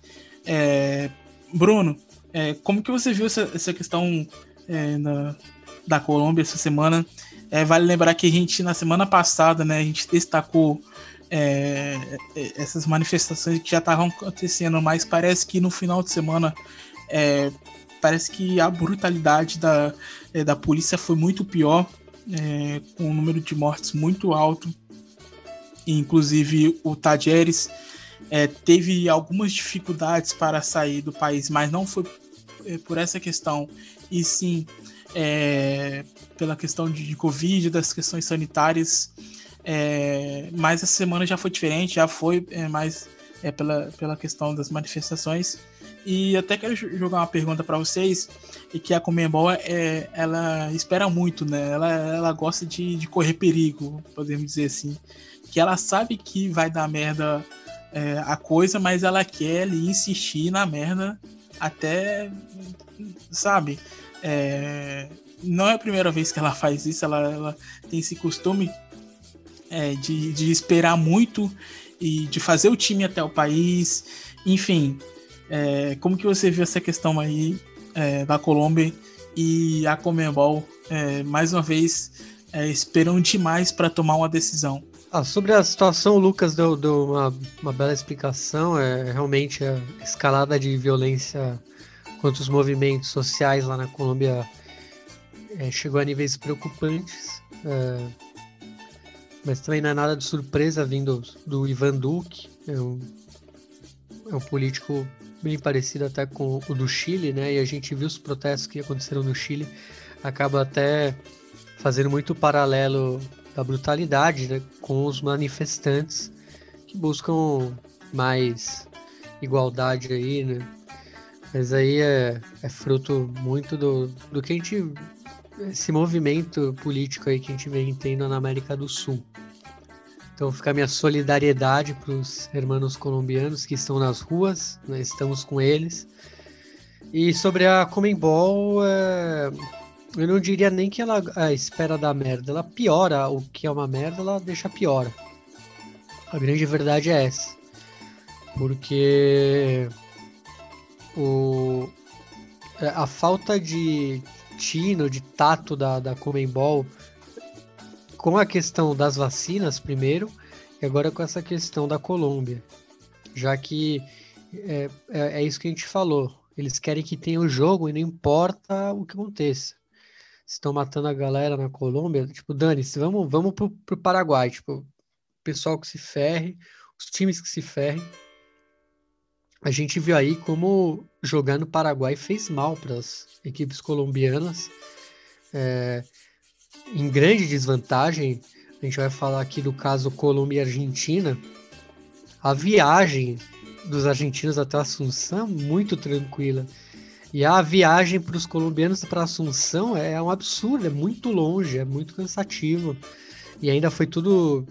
É, Bruno, é, como que você viu essa, essa questão na, da Colômbia essa semana? vale lembrar que a gente, na semana passada, né, a gente destacou é, é, essas manifestações que já estavam acontecendo, mas parece que no final de semana é, parece que a brutalidade da, é, da polícia foi muito pior, é, com um número de mortes muito alto. Inclusive o Tajeres é, teve algumas dificuldades para sair do país, mas não foi por essa questão, e sim pela questão de, de Covid, das questões sanitárias. É, mas essa semana já foi diferente, já foi é, mais é, pela, pela questão das manifestações. E até quero jogar uma pergunta para vocês, e que a Comembol é, ela espera muito, né? Ela, ela gosta de, de correr perigo, podemos dizer assim. Que ela sabe que vai dar merda é, a coisa, mas ela quer ali, insistir na merda até, sabe? É, não é a primeira vez que ela faz isso, ela, ela tem esse costume é, de, de esperar muito e de fazer o time até o país. Enfim, é, como que você viu essa questão aí é, da Colômbia e a Comembol, é, mais uma vez, é, esperam demais para tomar uma decisão? Ah, sobre a situação, o Lucas deu, deu uma, uma, bela explicação. É realmente a escalada de violência contra os movimentos sociais lá na Colômbia é, chegou a níveis preocupantes. É, mas também não é nada de surpresa vindo do Ivan Duque, é um, é um político bem parecido até com o do Chile, né? E a gente viu os protestos que aconteceram no Chile, acaba até fazendo muito paralelo da brutalidade né? com os manifestantes que buscam mais igualdade aí, né? Mas aí é, é fruto muito do, do que a gente esse movimento político aí que a gente vem tendo na América do Sul. Então fica a minha solidariedade para os hermanos colombianos que estão nas ruas, né? estamos com eles. E sobre a Comembol, é... eu não diria nem que ela a espera da merda, ela piora o que é uma merda, ela deixa pior. A grande verdade é essa. Porque o, é, a falta de tino, de tato da, da Comembol com a questão das vacinas, primeiro, E agora com essa questão da Colômbia, já que é, é, é isso que a gente falou. Eles querem que tenha o jogo e não importa o que aconteça. Estão matando a galera na Colômbia, tipo, Dani, vamos, vamos pro, pro Paraguai, tipo, pessoal que se ferre, os times que se ferrem. A gente viu aí como jogar no Paraguai fez mal para as equipes colombianas. É, em grande desvantagem, a gente vai falar aqui do caso Colômbia e Argentina. A viagem dos argentinos até Assunção é muito tranquila. E a viagem para os colombianos para Assunção é um absurdo, é muito longe, é muito cansativo. E ainda foi tudo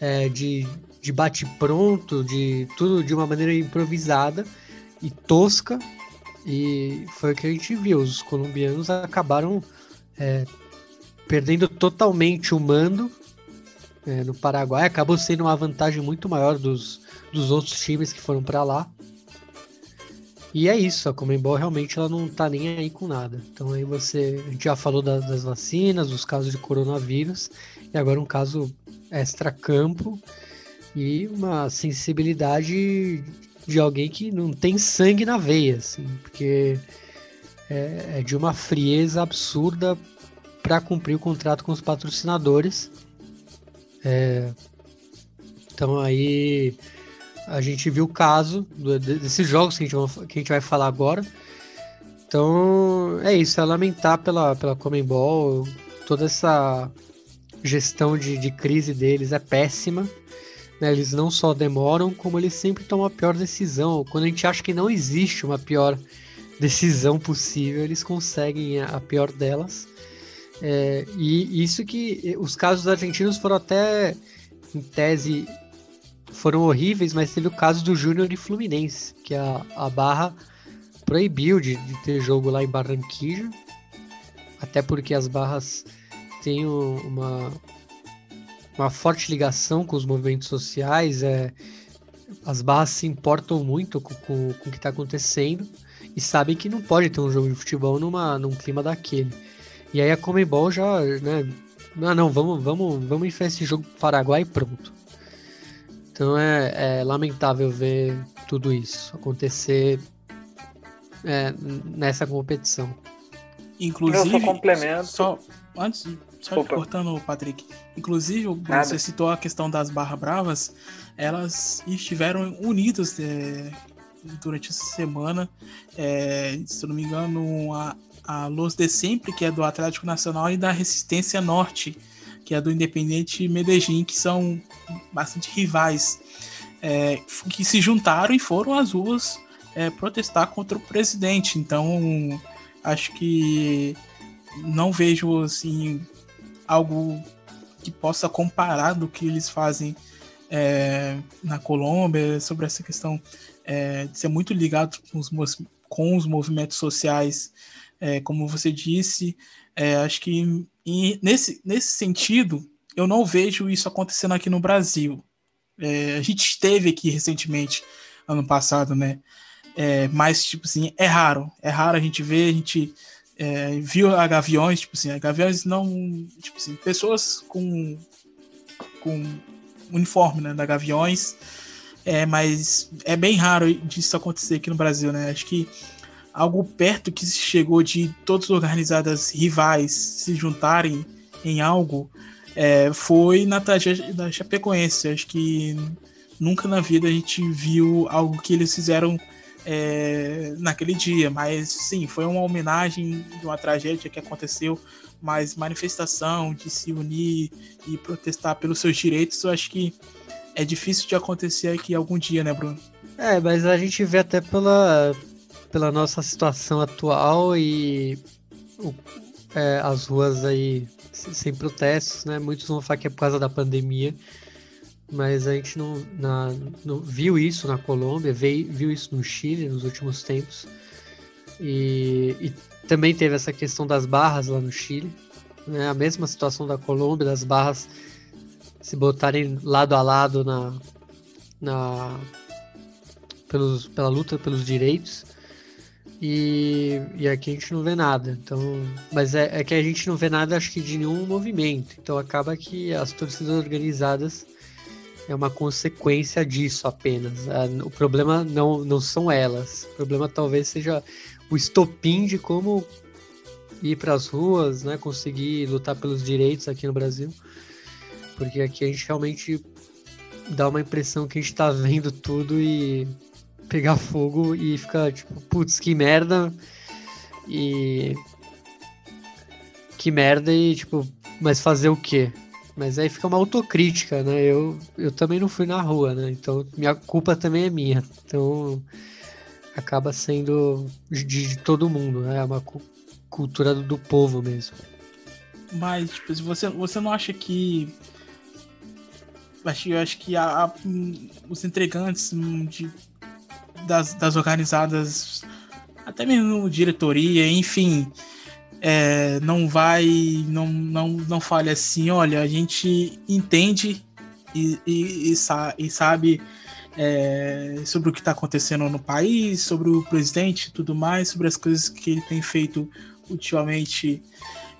é, de, de bate-pronto, de tudo de uma maneira improvisada e tosca. E foi o que a gente viu. Os colombianos acabaram é, perdendo totalmente o mando é, no Paraguai. Acabou sendo uma vantagem muito maior dos, dos outros times que foram para lá. E é isso, a Comembol realmente ela não tá nem aí com nada. Então aí você, a gente já falou das, vacinas, dos casos de coronavírus, e agora um caso extra-campo e uma sensibilidade de alguém que não tem sangue na veia, assim, porque é, é de uma frieza absurda para cumprir o contrato com os patrocinadores. É, então aí a gente viu o caso desses jogos que a, que a gente vai falar agora. Então é isso, é lamentar pela, pela Comembol, toda essa gestão de, de crise deles é péssima. Né? Eles não só demoram, como eles sempre tomam a pior decisão. Quando a gente acha que não existe uma pior decisão possível, eles conseguem a pior delas. É, e isso que os casos argentinos foram até, em tese, foram horríveis, mas teve o caso do Júnior e Fluminense, que a, a Barra proibiu de, de, ter jogo lá em Barranquilla, até porque as barras têm uma, uma forte ligação com os movimentos sociais, é, as barras se importam muito com, com, com o que está acontecendo e sabem que não pode ter um jogo de futebol numa, num clima daquele. E aí a Comebol já, né, não, não, vamos, vamos, vamos enfiar esse jogo pro Paraguai e pronto. Então é, é lamentável ver tudo isso acontecer é, nessa competição. Inclusive, eu complemento. Só, antes, só cortando, Patrick. Inclusive, Nada. você citou a questão das barra bravas, elas estiveram unidas é, durante essa semana. É, se eu não me engano, a, a Luz de Sempre, que é do Atlético Nacional, e da Resistência Norte, que é do Independente Medellín, que são bastante rivais, é, que se juntaram e foram às ruas é, protestar contra o presidente. Então, acho que não vejo assim algo que possa comparar do que eles fazem é, na Colômbia sobre essa questão é, de ser muito ligado com os, com os movimentos sociais, é, como você disse. É, acho que nesse, nesse sentido, eu não vejo isso acontecendo aqui no Brasil. É, a gente esteve aqui recentemente, ano passado, né? É, mas, tipo assim, é raro. É raro a gente ver, a gente é, viu a Gaviões, tipo assim, a Gaviões não. Tipo assim, pessoas com, com uniforme né, da Gaviões, é, mas é bem raro disso acontecer aqui no Brasil, né? Acho que algo perto que chegou de todas organizadas rivais se juntarem em algo é, foi na tragédia da Chapecoense. Acho que nunca na vida a gente viu algo que eles fizeram é, naquele dia, mas sim, foi uma homenagem de uma tragédia que aconteceu, mas manifestação de se unir e protestar pelos seus direitos, eu acho que é difícil de acontecer aqui algum dia, né, Bruno? É, mas a gente vê até pela, pela nossa situação atual e o, é, as ruas aí sem protestos, né? Muitos vão falar que é por causa da pandemia, mas a gente não, na, não viu isso na Colômbia, veio, viu isso no Chile nos últimos tempos. E, e, também teve essa questão das barras lá no Chile, né? A mesma situação da Colômbia, das barras se botarem lado a lado na, na pelos, pela luta pelos direitos. E, e aqui a gente não vê nada. Então, mas é, é que a gente não vê nada, acho que de nenhum movimento. Então acaba que as torcidas organizadas é uma consequência disso apenas. Ah, o problema não, não são elas. O problema talvez seja o estopim de como ir para as ruas, né, conseguir lutar pelos direitos aqui no Brasil. Porque aqui a gente realmente dá uma impressão que a gente está vendo tudo e pegar fogo e ficar tipo, putz, que merda. E que merda e tipo, mas fazer o quê? Mas aí fica uma autocrítica, né? Eu, eu também não fui na rua, né? Então minha culpa também é minha. Então acaba sendo de, de todo mundo, né? É uma cu cultura do, do, povo mesmo. Mas, tipo, você, você não acha que. Acho, eu acho que a, a, os entregantes de, das, das organizadas, até mesmo diretoria, enfim, é, não vai, não, não, não fale assim, olha, a gente entende e, e, e, sa e sabe é, sobre o que está acontecendo no país, sobre o presidente e tudo mais, sobre as coisas que ele tem feito ultimamente.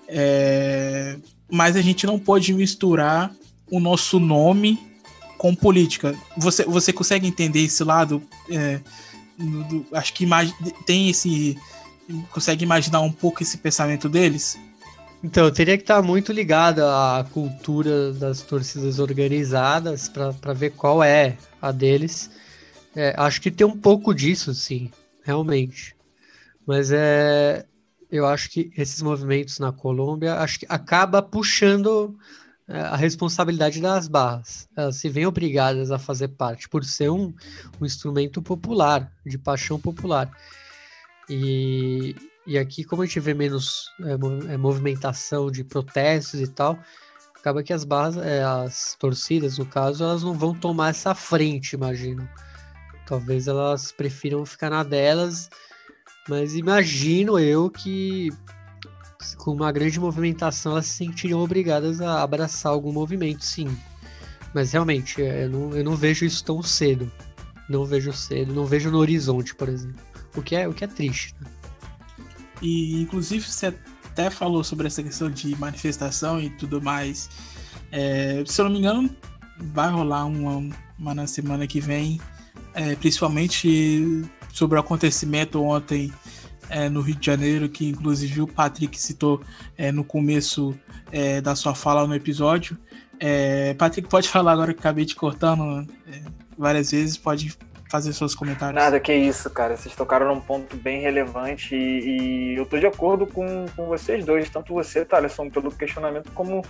É, mas a gente não pode misturar o nosso nome com política. Você, você consegue entender esse lado? É, do, acho que tem esse consegue imaginar um pouco esse pensamento deles? Então, teria que estar muito ligado à cultura das torcidas organizadas para ver qual é a deles. É, acho que tem um pouco disso, sim, realmente. Mas é, eu acho que esses movimentos na Colômbia acho que acaba puxando é, a responsabilidade das barras. Elas se veem obrigadas a fazer parte por ser um, um instrumento popular, de paixão popular. E, e aqui, como a gente vê menos é, é, movimentação de protestos e tal, acaba que as barras, é, as torcidas, no caso, elas não vão tomar essa frente, imagino. Talvez elas prefiram ficar na delas, mas imagino eu que com uma grande movimentação elas se sentiriam obrigadas a abraçar algum movimento, sim. Mas realmente, é, eu não, eu não vejo isso tão cedo. Não vejo cedo, não vejo no horizonte, por exemplo. O que é, o que é triste. Né? E inclusive você até falou sobre essa questão de manifestação e tudo mais. É, se eu não me engano, vai rolar uma, uma na semana que vem, é, principalmente sobre o acontecimento ontem é, no Rio de Janeiro, que inclusive o Patrick citou é, no começo é, da sua fala no episódio. É, Patrick, pode falar agora que acabei te cortando várias vezes, pode fazer seus comentários. Nada, que isso, cara. Vocês tocaram num ponto bem relevante e, e eu tô de acordo com, com vocês dois, tanto você, Thaleson, pelo questionamento, como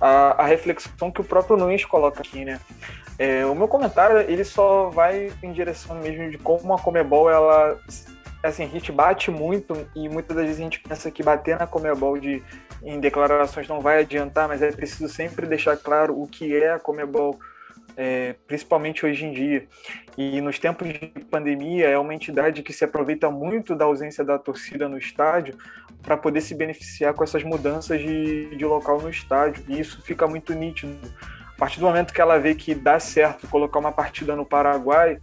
a, a, reflexão que o próprio Nunes coloca aqui, né? É, o meu comentário, ele só vai em direção mesmo de como a Comebol, ela assim, a gente bate muito e muitas das vezes a gente pensa que bater na Comebol de, em declarações não vai adiantar, mas é preciso sempre deixar claro o que é a Comebol, é, principalmente hoje em dia. E nos tempos de pandemia, é uma entidade que se aproveita muito da ausência da torcida no estádio para poder se beneficiar com essas mudanças de, de local no estádio. E isso fica muito nítido. A partir do momento que ela vê que dá certo colocar uma partida no Paraguai,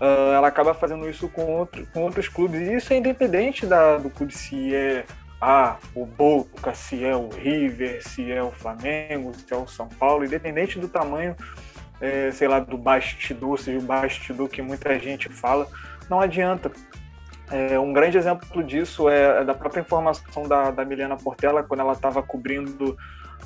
uh, ela acaba fazendo isso com, outro, com outros clubes. E isso é independente da, do clube se é ah, o Boca, se é o River, se é o Flamengo, se é o São Paulo, independente do tamanho é, sei lá, do bastidor, seja o bastidor que muita gente fala, não adianta. É, um grande exemplo disso é, da própria informação da, da Milena Portela, quando ela estava cobrindo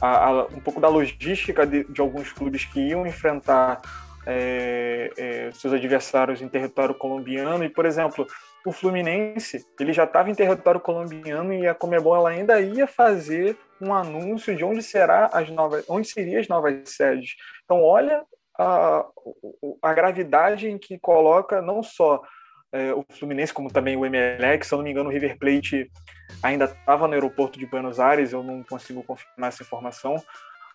a, a, um pouco da logística de, de, alguns clubes que iam enfrentar é, é, seus adversários em território colombiano. E, por exemplo, o Fluminense ele já estava em território colombiano e a Comebol ela ainda ia fazer um anúncio de onde será as novas, onde seriam as novas sedes. Então, olha a, a gravidade em que coloca não só é, o Fluminense, como também o Emelec, se eu não me engano, o River Plate ainda estava no aeroporto de Buenos Aires, eu não consigo confirmar essa informação,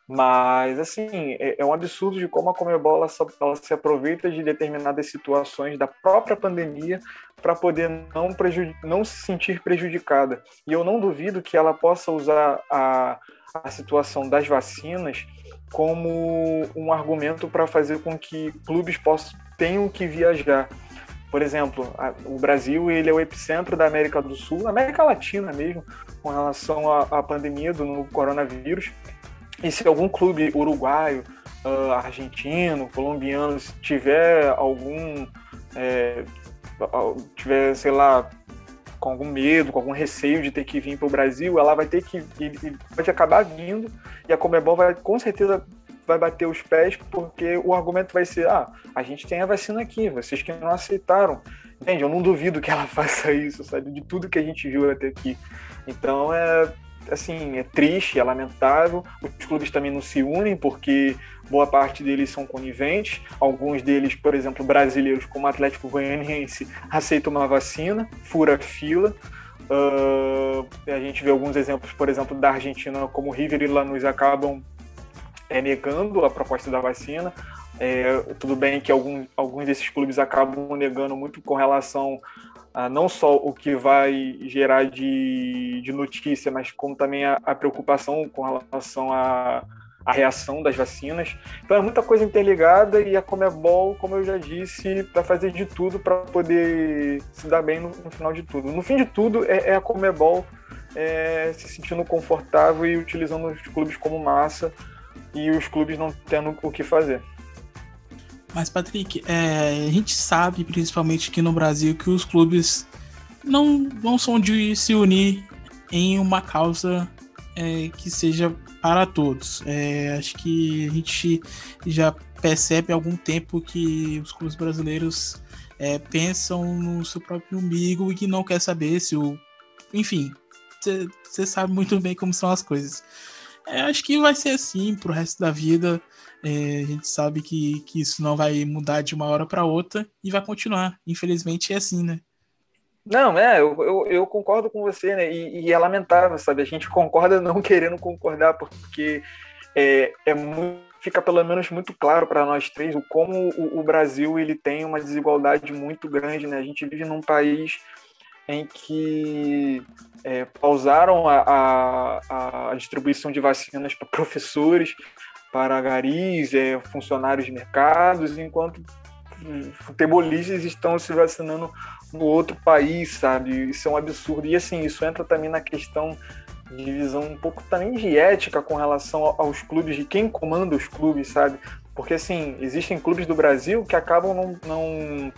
mas, assim, é, é um absurdo de como a Comebol ela, ela se aproveita de determinadas situações da própria pandemia para poder não, não se sentir prejudicada. E eu não duvido que ela possa usar a, a situação das vacinas como um argumento para fazer com que clubes possam, tenham que viajar. Por exemplo, a, o Brasil ele é o epicentro da América do Sul, América Latina mesmo, com relação à, pandemia do coronavírus. E se algum clube uruguaio uh, argentino, colombiano, tiver algum. É, tiver, sei lá, com algum medo, com algum receio de ter que vir para o Brasil, ela vai ter que. Pode acabar vindo e a Comebol vai com certeza vai bater os pés porque o argumento vai ser: ah, a gente tem a vacina aqui, vocês que não aceitaram. Entende? Eu não duvido que ela faça isso, sabe? De tudo que a gente viu até aqui. Então é assim, é triste, é lamentável. Os clubes também não se unem porque boa parte deles são coniventes. Alguns deles, por exemplo, brasileiros, como o Atlético Goianiense, aceitam uma vacina, fura fila. Uh, a gente vê alguns exemplos, por exemplo, da Argentina, como River e Lanús acabam é, negando a proposta da vacina. É, tudo bem que algum, alguns desses clubes acabam negando muito com relação a não só o que vai gerar de, de notícia, mas como também a, a preocupação com relação à a, a, reação das vacinas. Então é muita coisa interligada e a Comebol, como eu já disse, vai fazer de tudo para poder se dar bem no, no, final de tudo. No fim de tudo, é, é a Comebol é, se sentindo confortável e utilizando os clubes como massa e os clubes não tendo o que fazer. Mas, Patrick, é, a gente sabe, principalmente aqui no Brasil, que os clubes não, não são de se unir em uma causa é, que seja para todos. É, acho que a gente já percebe há algum tempo que os clubes brasileiros é, pensam no seu próprio umbigo e que não quer saber se o. Enfim, você sabe muito bem como são as coisas. É, acho que vai ser assim pro resto da vida. É, a gente sabe que, que isso não vai mudar de uma hora para outra e vai continuar. Infelizmente é assim, né? Não, é, eu, eu, eu concordo com você, né? E, e, é lamentável, sabe? A gente concorda não querendo concordar, porque é, é muito, fica pelo menos muito claro para nós três o como o, o, Brasil ele tem uma desigualdade muito grande, né? A gente vive num país em que é, pausaram a, a, a distribuição de vacinas para professores, para garis, é, funcionários de mercados, enquanto futebolistas estão se vacinando no outro país, sabe? Isso é um absurdo. E assim, isso entra também na questão de visão um pouco também de ética com relação aos clubes, de quem comanda os clubes, sabe? Porque assim, existem clubes do Brasil que acabam não, não,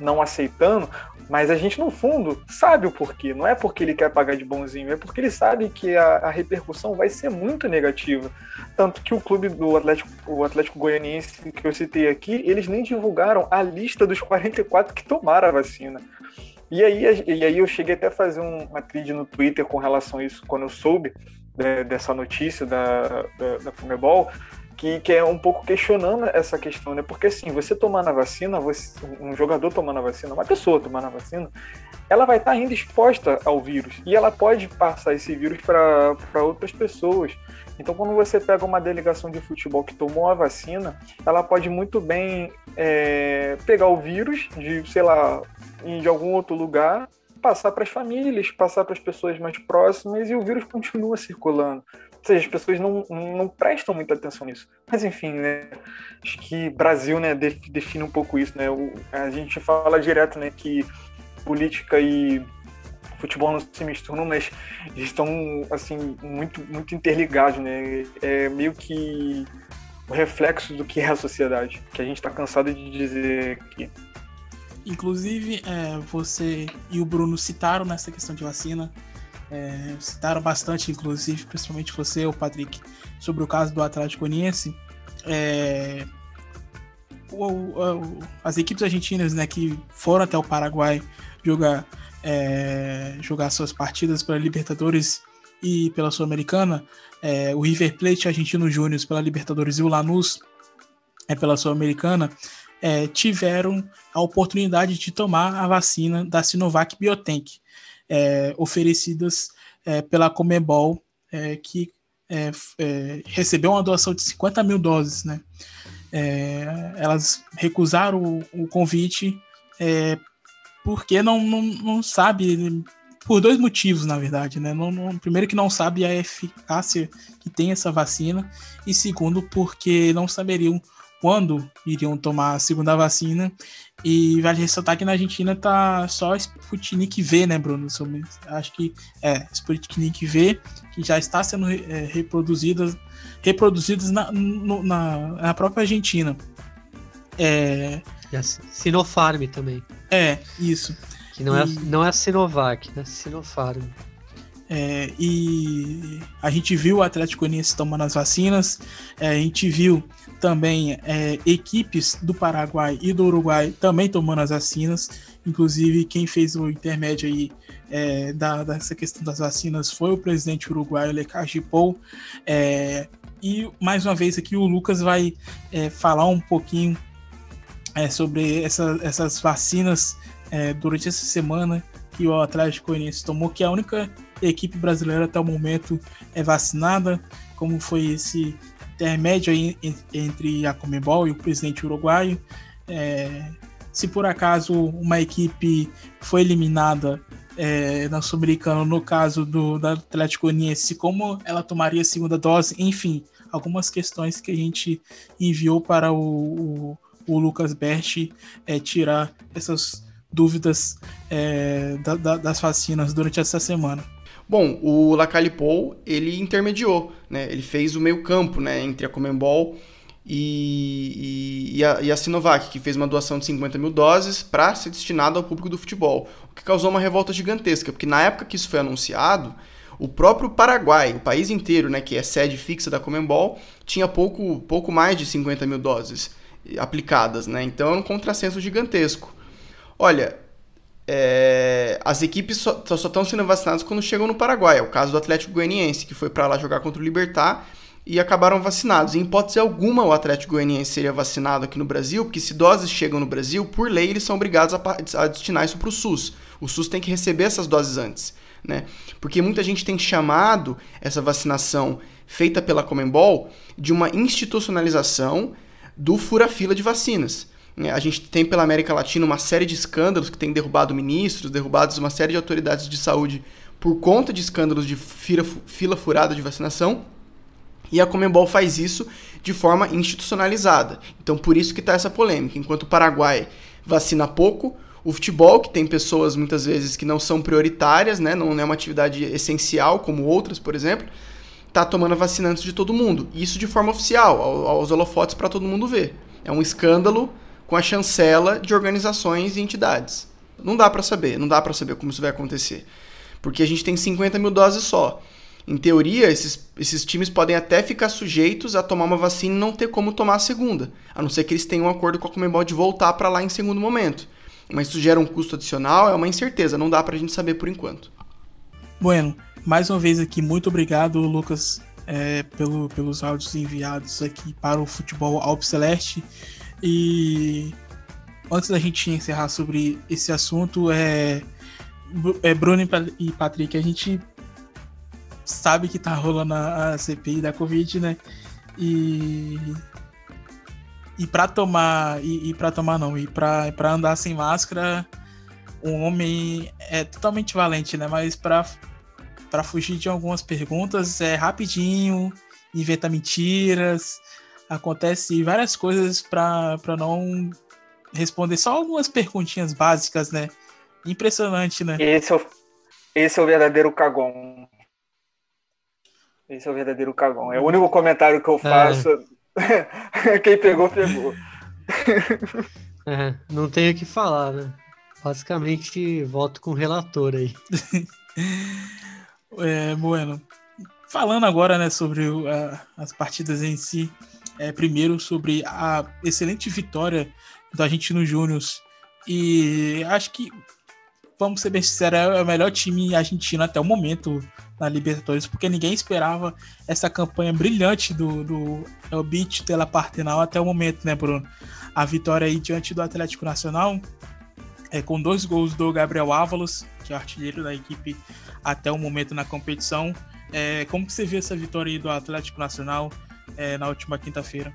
não aceitando mas a gente, no fundo, sabe o porquê. Não é porque ele quer pagar de bonzinho, é porque ele sabe que a, a repercussão vai ser muito negativa. Tanto que o clube do Atlético, o Atlético Goianiense que eu citei aqui, eles nem divulgaram a lista dos 44 que tomaram a vacina. E aí, e aí eu cheguei até a fazer um, uma trilha no Twitter com relação a isso, quando eu soube de, dessa notícia da, da, da Comebol, que, que é um pouco questionando essa questão, né? Porque assim, você tomando a vacina, você, um jogador tomando a vacina, uma pessoa tomando a vacina, ela vai estar ainda exposta ao vírus e ela pode passar esse vírus para outras pessoas. Então, quando você pega uma delegação de futebol que tomou a vacina, ela pode muito bem é, pegar o vírus de, sei lá, de algum outro lugar, passar para as famílias, passar para as pessoas mais próximas e o vírus continua circulando. Ou seja, as pessoas não, não prestam muita atenção nisso. Mas enfim, né? Acho que Brasil, né, define um pouco isso, né? O, a gente fala direto, né, que política e futebol não se misturam, mas estão assim muito muito interligados, né? É meio que o reflexo do que é a sociedade, que a gente está cansado de dizer aqui. Inclusive, é, você e o Bruno citaram nessa questão de vacina é, citaram bastante, inclusive, principalmente você, o Patrick, sobre o caso do Atlético Goianiense. É, as equipes argentinas né, que foram até o Paraguai jogar, é, jogar suas partidas pela Libertadores e pela Sul-Americana, é, o River Plate Argentino Júnior pela Libertadores e o Lanús é, pela Sul-Americana, é, tiveram a oportunidade de tomar a vacina da Sinovac Biotech é, oferecidas é, pela Comebol, é, que é, é, recebeu uma doação de 50 mil doses. Né? É, elas recusaram o, o convite porque não, não, não sabe por dois motivos, na verdade, né? Não, não, primeiro que não sabe a eficácia que tem essa vacina e segundo porque não saberiam quando iriam tomar a segunda vacina. E vale ressaltar que na Argentina tá só Sputnik V, né, Bruno? Acho que é Sputnik V, que já está sendo é, reproduzidas, reproduzidas na, no, na, na, própria Argentina. É... E a Sinopharm também. É, isso. Que não, é e... é, não é a Sinovac, né? Sinopharm. É, e a gente viu o Atlético Goianiense tomando as vacinas, é, a gente viu também é, equipes do Paraguai e do Uruguai também tomando as vacinas. Inclusive, quem fez o intermédio aí é, da, dessa questão das vacinas foi o presidente uruguaio Lecage Pou. É, e mais uma vez aqui o Lucas vai é, falar um pouquinho é, sobre essa, essas vacinas é, durante essa semana que o Atlético Goianiense tomou, que a única equipe brasileira até o momento é vacinada, como foi esse intermédio entre a Comebol e o presidente uruguaio. É, se por acaso uma equipe foi eliminada é, na Sul-Americana, no caso do da Atlético Goianiense, como ela tomaria a segunda dose, enfim, algumas questões que a gente enviou para o, o, o Lucas Berti é, tirar essas dúvidas é, da, da, das vacinas durante essa semana. Bom, o Lacalipou, ele intermediou, né? Ele fez o meio campo, né? Entre a Comembol e, e, e, a, e a Sinovac, que fez uma doação de 50 mil doses para ser destinado ao público do futebol, o que causou uma revolta gigantesca, porque na época que isso foi anunciado, o próprio Paraguai, o país inteiro, né, que é sede fixa da Comembol, tinha pouco, pouco mais de 50 mil doses aplicadas, né? Então é um contrassenso gigantesco. Olha, é, as equipes só, estão sendo vacinadas quando chegam no Paraguai. É o caso do Atlético Goianiense, que foi para lá jogar contra o Libertar e acabaram vacinados. Em hipótese alguma, o Atlético Goianiense seria vacinado aqui no Brasil, porque se doses chegam no Brasil, por lei eles são obrigados a, a destinar isso para o SUS. O SUS tem que receber essas doses antes, né? Porque muita gente tem chamado essa vacinação feita pela Comembol de uma institucionalização do fura-fila de vacinas. É, a gente tem pela América Latina uma série de escândalos que tem derrubado ministros, derrubados uma série de autoridades de saúde por conta de escândalos de fila, fila furada de vacinação. E a Comembol faz isso de forma institucionalizada. Então, por isso que está essa polêmica. Enquanto o Paraguai vacina pouco, o futebol, que tem pessoas muitas vezes que não são prioritárias, né, não é uma atividade essencial, como outras, por exemplo, está tomando vacina antes de todo mundo. Isso de forma oficial, aos holofotes para todo mundo ver. É um escândalo com a chancela de organizações e entidades. Não dá para saber, não dá para saber como isso vai acontecer. Porque a gente tem 50 mil doses só. Em teoria, esses, esses times podem até ficar sujeitos a tomar uma vacina e não ter como tomar a segunda, a não ser que eles tenham um acordo com a Comembol de voltar para lá em segundo momento. Mas isso gera um custo adicional, é uma incerteza, não dá para a gente saber por enquanto. Bueno, mais uma vez aqui, muito obrigado, Lucas, é, pelo, pelos áudios enviados aqui para o Futebol Alpe Celeste. E antes da gente encerrar sobre esse assunto, é, é Bruno e Patrick, a gente sabe que tá rolando a CPI da Covid, né? E e para tomar e, e para tomar não, e para para andar sem máscara, um homem é totalmente valente, né? Mas para para fugir de algumas perguntas é rapidinho, inventa mentiras, acontece várias coisas para não responder só algumas perguntinhas básicas, né? Impressionante, né? Esse é o, esse é o verdadeiro cagão. Esse é o verdadeiro cagão. É o único comentário que eu é. faço. É. Quem pegou, pegou. É, não tenho o que falar, né? Basicamente, voto com o relator aí. é, bueno. Falando agora, né, sobre uh, as partidas em si, é, primeiro sobre a excelente vitória do Argentino Júnior. E acho que, vamos ser bem sinceros, é o melhor time argentino até o momento na Libertadores, porque ninguém esperava essa campanha brilhante do, do El Beach pela Partenal até o momento, né, Bruno? A vitória aí diante do Atlético Nacional, é, com dois gols do Gabriel Ávalos, que é o artilheiro da equipe até o momento na competição. É, como que você viu essa vitória aí do Atlético Nacional? É, na última quinta-feira.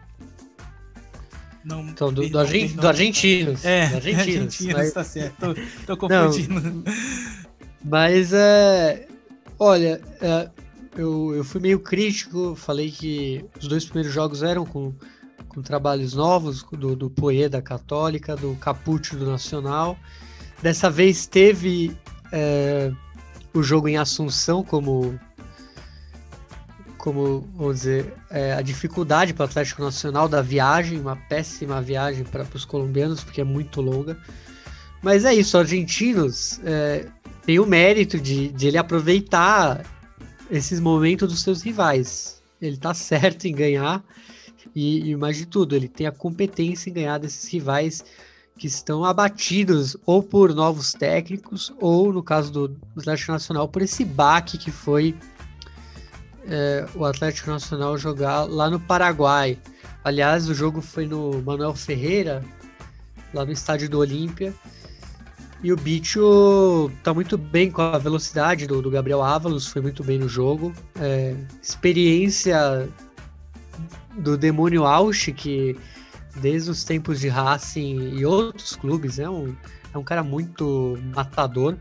Não, então, do, do, Argent, do Argentinos. É, do Argentinos, Argentinos mas... tá certo. Tô, tô confundindo. Não, mas, é, olha, é, eu, eu fui meio crítico, falei que os dois primeiros jogos eram com com trabalhos novos do, do Poê da Católica, do Capuccio do Nacional. Dessa vez teve é, o jogo em Assunção como como vamos dizer é, a dificuldade para o Atlético Nacional da viagem, uma péssima viagem para os colombianos porque é muito longa. Mas é isso, argentinos é, tem o mérito de, de ele aproveitar esses momentos dos seus rivais. Ele tá certo em ganhar e, e mais de tudo, ele tem a competência em ganhar desses rivais que estão abatidos ou por novos técnicos ou, no caso do Atlético Nacional, por esse baque que foi é, o Atlético Nacional jogar lá no Paraguai. Aliás, o jogo foi no Manuel Ferreira, lá no estádio do Olímpia. E o Bicho tá muito bem com a velocidade do, do Gabriel Ávalos, foi muito bem no jogo. É, experiência do Demônio Ausch, que desde os tempos de Racing e outros clubes é um, é um cara muito matador.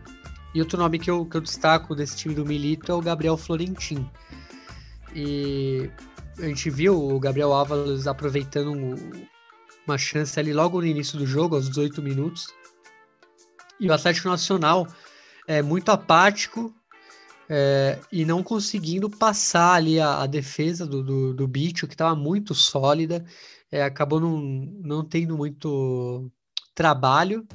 E outro nome que eu, que eu destaco desse time do Milito é o Gabriel Florentin. E a gente viu o Gabriel Ávalos aproveitando uma chance ali logo no início do jogo, aos 18 minutos e o Atlético Nacional é muito apático é, e não conseguindo passar ali a, a defesa do, do, do Bicho, que estava muito sólida, é, acabou não, não tendo muito trabalho.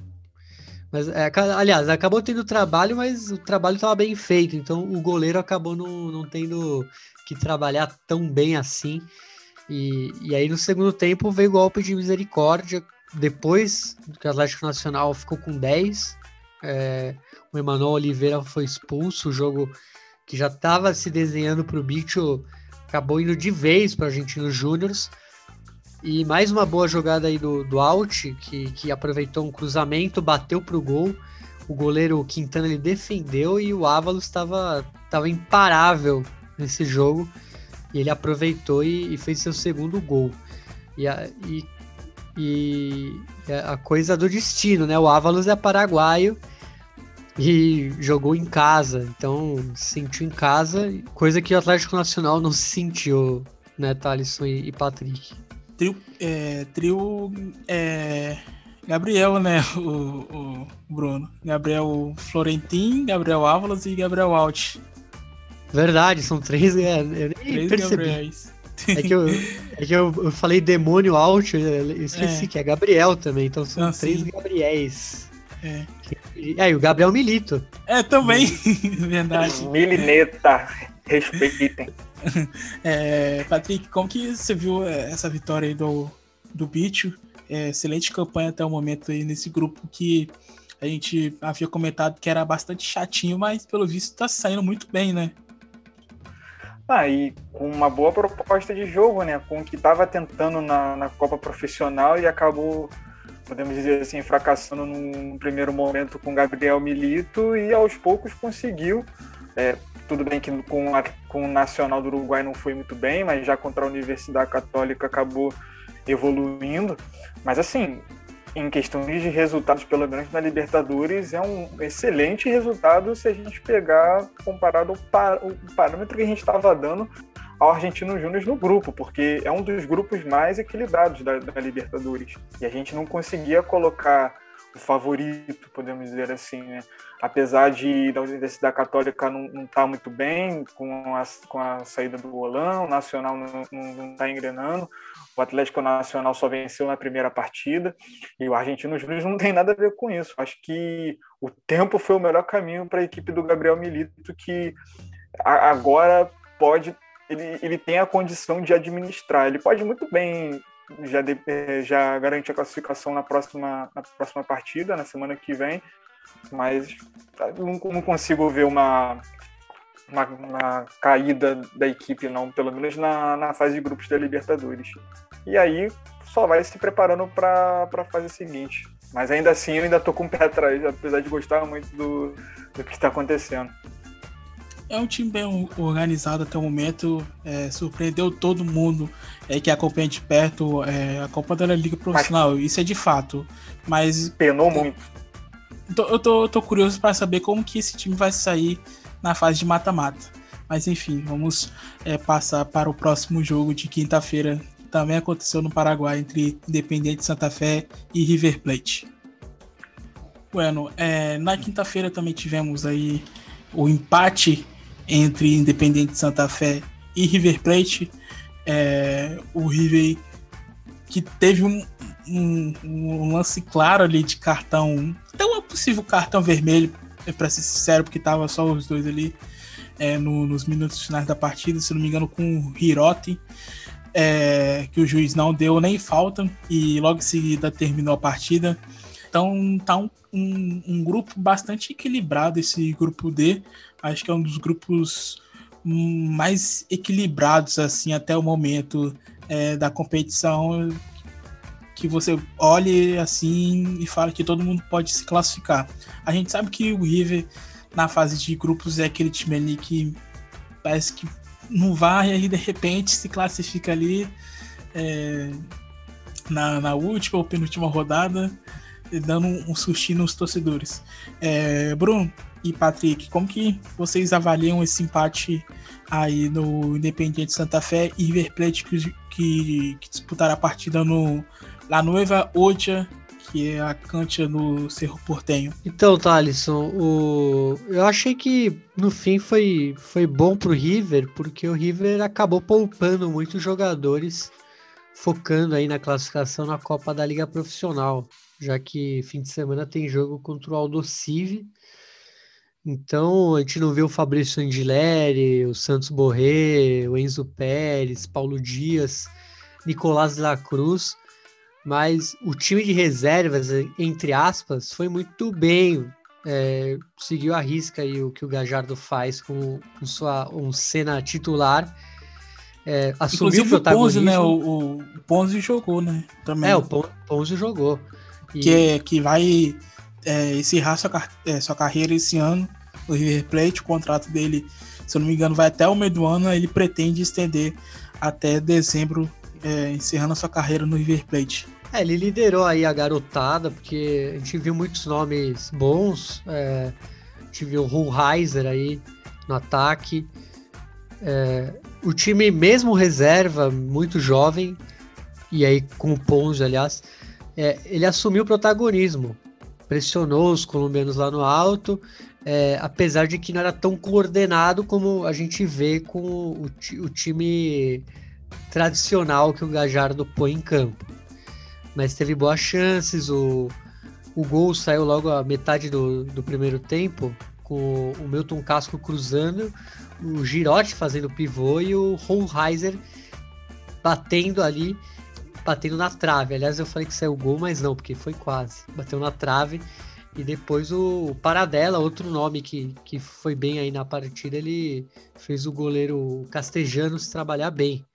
Mas, é, aliás, acabou tendo trabalho, mas o trabalho estava bem feito, então o goleiro acabou não, não tendo que trabalhar tão bem assim. E, e aí no segundo tempo veio o golpe de misericórdia, depois que o Atlético Nacional ficou com 10, é, o Emanuel Oliveira foi expulso, o jogo que já estava se desenhando para o Bicho acabou indo de vez para Argentinos Júniors. E mais uma boa jogada aí do, do Alt, que, que aproveitou um cruzamento, bateu para o gol. O goleiro Quintana ele defendeu e o Ávalos estava tava imparável nesse jogo. E ele aproveitou e, e fez seu segundo gol. E, a, e e a coisa do destino, né? O Ávalos é paraguaio e jogou em casa, então se sentiu em casa, coisa que o Atlético Nacional não se sentiu, né, Thalisson e, e Patrick. Trio, é, trio é, Gabriel, né, o, o, Bruno. Gabriel Florentin, Gabriel Ávalos e Gabriel Alt. Verdade, são três, é, eu nem três percebi. Gabriéis. É que eu, é que eu, eu falei demônio out, eu esqueci é. que é Gabriel também, então são Não, três sim. Gabriéis. É. E aí, o Gabriel Milito. É, também, verdade. Milineta, respeitem. É, Patrick, como que você viu é, essa vitória aí do, do Bicho? É, excelente campanha até o momento aí nesse grupo que a gente havia comentado que era bastante chatinho, mas pelo visto tá saindo muito bem, né? Ah, e com uma boa proposta de jogo, né? Com o que estava tentando na, na Copa Profissional e acabou, podemos dizer assim, fracassando num primeiro momento com Gabriel Milito e aos poucos conseguiu. É, tudo bem que com, a, com o Nacional do Uruguai não foi muito bem, mas já contra a Universidade Católica acabou evoluindo. Mas assim, em questão de resultados, pelo menos na Libertadores, é um excelente resultado se a gente pegar comparado ao, par, ao parâmetro que a gente estava dando ao Argentino Júnior no grupo, porque é um dos grupos mais equilibrados da, da, Libertadores. E a gente não conseguia colocar o favorito, podemos dizer assim, né? Apesar de da Universidade Católica não estar tá muito bem com a, com a saída do Holão, o Nacional não está engrenando, o Atlético Nacional só venceu na primeira partida e o Argentino Júnior não tem nada a ver com isso. Acho que o tempo foi o melhor caminho para a equipe do Gabriel Milito, que agora pode, ele, ele tem a condição de administrar. Ele pode muito bem já, de, eh, já garantir a classificação na próxima, na próxima partida, na semana que vem, mas não, não consigo ver uma, uma, caída da equipe, não, pelo menos na, na fase de grupos da Libertadores. E aí só vai se preparando para a fase seguinte. Mas ainda assim eu ainda tô com o pé atrás, apesar de gostar muito do, do que está acontecendo. É um time bem organizado até o momento, é, surpreendeu todo mundo é, que acompanha de perto é, a Copa da Liga Profissional, Mas, isso é de fato. Mas. Penou muito. Tô, eu tô, tô curioso para saber como que esse time vai sair na fase de mata-mata. Mas enfim, vamos é, passar para o próximo jogo de quinta-feira também aconteceu no Paraguai entre Independiente Santa Fé e River Plate. Bueno, é, na quinta-feira também tivemos aí o empate entre Independiente Santa Fé e River Plate. É, o River que teve um, um, um, lance claro ali de cartão, até um possível cartão vermelho, para ser sincero, porque tava só os dois ali é, no, nos minutos finais da partida, se não me engano, com o Hirote é, que o juiz não deu nem falta e logo em seguida terminou a partida. Então tá um, um, um, grupo bastante equilibrado esse grupo D. Acho que é um dos grupos mais equilibrados assim até o momento é, da competição que você olhe assim e fala que todo mundo pode se classificar. A gente sabe que o River na fase de grupos é aquele time ali que parece que não vai e aí de repente se classifica ali é, na, na última ou penúltima rodada, dando um, sustinho nos torcedores. É, Bruno e Patrick, como que vocês avaliam esse empate aí no Independiente Santa Fé e River Plate que, que, que disputaram a partida no La Nueva Odia que é a cancha no Cerro Portenho. Então, Thalisson, o... eu achei que no fim foi, foi bom pro River, porque o River acabou poupando muitos jogadores, focando aí na classificação na Copa da Liga Profissional, já que fim de semana tem jogo contra o Aldo Civi. Então, a gente não viu o Fabrício Angileri, o Santos Borré, o Enzo Pérez, Paulo Dias, Nicolás de la Cruz mas o time de reservas, entre aspas, foi muito bem. É, seguiu a risca aí o que o Gajardo faz com, com sua um cena titular. É, assumiu Inclusive, o protagonismo. O Ponzi, né? O, o Ponzi jogou, né? Também. É, o Ponzi jogou. E... Que, que vai é, encerrar sua, é, sua carreira esse ano no River Plate. O contrato dele, se eu não me engano, vai até o meio do ano. Ele pretende estender até dezembro é, encerrando a sua carreira no River Plate. É, ele liderou aí a garotada, porque a gente viu muitos nomes bons. É, a gente viu o Hohlheiser aí no ataque. É, o time, mesmo reserva, muito jovem, e aí com o Ponzi, aliás, é, ele assumiu o protagonismo. Pressionou os colombianos lá no alto, é, apesar de que não era tão coordenado como a gente vê com o, o time tradicional que o Gajardo põe em campo. Mas teve boas chances, o, o gol saiu logo a metade do, do primeiro tempo, com o Milton Casco cruzando, o Girotti fazendo pivô e o Hohlheiser batendo ali, batendo na trave. Aliás, eu falei que saiu gol, mas não, porque foi quase. Bateu na trave. E depois o Paradela, outro nome que, que foi bem aí na partida, ele fez o goleiro Castejanos trabalhar bem.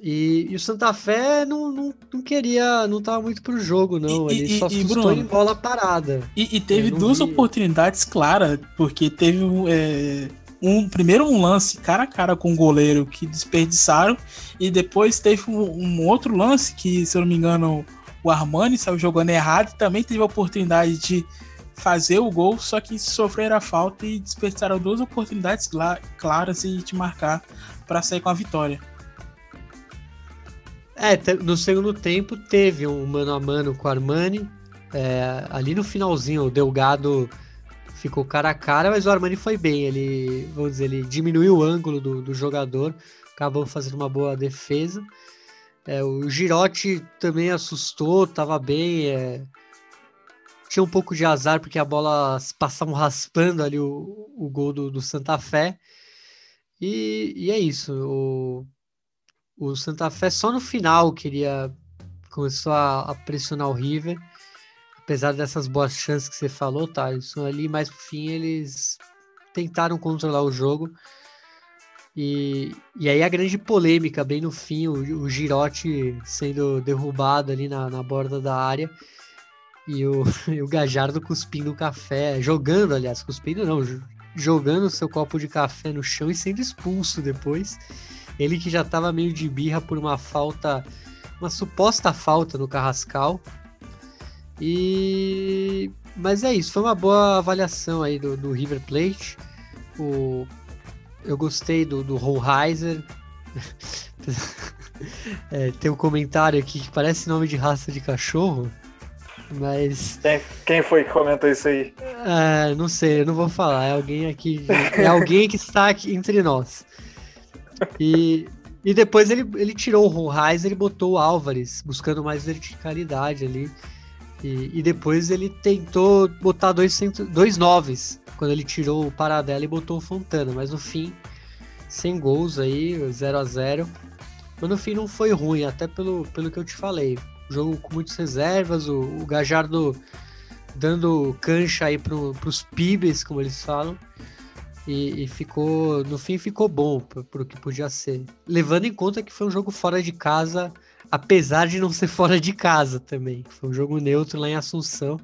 E, e, o Santa Fé não, não, não, queria, não tava muito pro jogo, não. Ele e, só e, Bruno, em bola parada. E, e teve duas vi. oportunidades claras, porque teve é, um primeiro um lance cara a cara com o goleiro que desperdiçaram, e depois teve um, um outro lance que, se eu não me engano, o Armani saiu jogando errado e também teve a oportunidade de fazer o gol, só que sofreram a falta e desperdiçaram duas oportunidades claras e de marcar para sair com a vitória. É, no segundo tempo teve um mano a mano com o Armani. É, ali no finalzinho, o Delgado ficou cara a cara, mas o Armani foi bem. Ele, vamos dizer, ele diminuiu o ângulo do, do jogador, acabou fazendo uma boa defesa. É, o Girotti também assustou, estava bem. É, tinha um pouco de azar porque a bola passavam raspando ali o, o gol do, do Santa Fé. E, e é isso. O, o Santa Fé só no final queria começou a, a pressionar o River, apesar dessas boas chances que você falou, tá? Isso ali, mais pro fim eles tentaram controlar o jogo. E, e aí a grande polêmica, bem no fim, o, o Girotti sendo derrubado ali na, na borda da área e o, e o Gajardo cuspindo café, jogando, aliás, cuspindo não, jogando seu copo de café no chão e sendo expulso depois. Ele que já estava meio de birra por uma falta, uma suposta falta no Carrascal. E mas é isso, foi uma boa avaliação aí do, do River Plate. O... Eu gostei do, do Hohlheiser. É, tem um comentário aqui que parece nome de raça de cachorro, mas. Quem, quem foi que comentou isso aí? É, não sei, eu não vou falar. É alguém aqui. É alguém que está aqui entre nós. E, e depois ele, ele tirou o Ronrais ele botou o Álvares, buscando mais verticalidade ali. E, e depois ele tentou botar dois, centro, dois noves, quando ele tirou o Paradela e botou o Fontana, mas no fim, sem gols aí, 0 a 0 Mas no fim não foi ruim, até pelo, pelo que eu te falei. Jogo com muitas reservas, o, o Gajardo dando cancha aí pro, pros pibes, como eles falam. E, e, ficou, no fim ficou bom para o que podia ser. Levando em conta que foi um jogo fora de casa, apesar de não ser fora de casa também. Foi um jogo neutro lá em Assunção,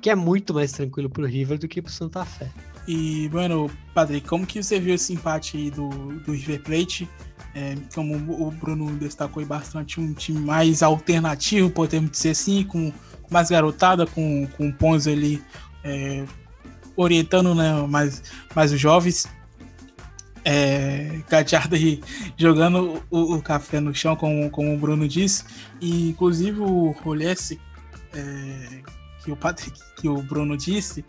que é muito mais tranquilo para o River do que para o Santa Fé. E, bueno, Padre, como que você viu esse empate aí do, do River Plate? É, como o Bruno destacou bastante, um time mais alternativo, podemos dizer assim, com mais garotada, com, com Ponzo ali é, orientando né, mais, mais os jovens. É, Gadiardo jogando o, o, café no chão, como, como o Bruno disse. E inclusive o Rolesse, é, que, o Patrick, que o Bruno disse,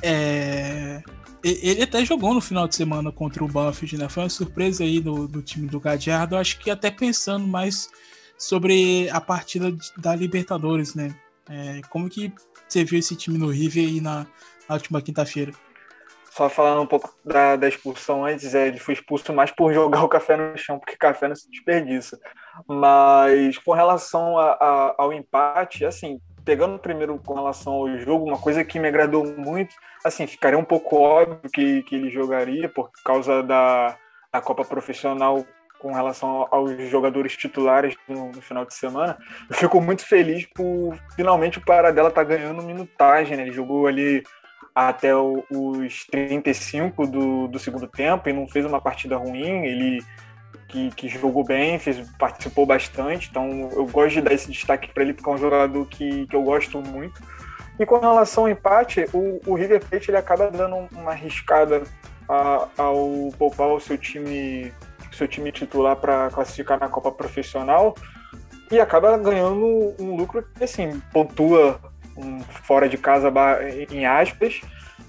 é, ele até jogou no final de semana contra o Banfield, né? Foi uma surpresa aí do, do time do Gadiardo. Acho que até pensando mais sobre a partida da Libertadores, né? É, como que você viu esse time no River aí na, na última quinta-feira? Só falando um pouco da, da, expulsão antes, é, ele foi expulso mais por jogar o café no chão, porque café não se desperdiça. Mas com relação a, a, ao empate, assim, pegando primeiro com relação ao jogo, uma coisa que me agradou muito, assim, ficaria um pouco óbvio que, que ele jogaria por causa da, da Copa Profissional com relação aos jogadores titulares no, no, final de semana. Eu fico muito feliz por finalmente o Paradela tá ganhando minutagem, né? Ele jogou ali até os 35 do, do segundo tempo e não fez uma partida ruim. Ele que, que, jogou bem, fez, participou bastante. Então eu gosto de dar esse destaque para ele porque é um jogador que, que eu gosto muito. E com relação ao empate, o, o River Plate ele acaba dando uma arriscada a, ao poupar o seu time, seu time titular para classificar na Copa Profissional e acaba ganhando um lucro que assim pontua um fora de casa em aspas,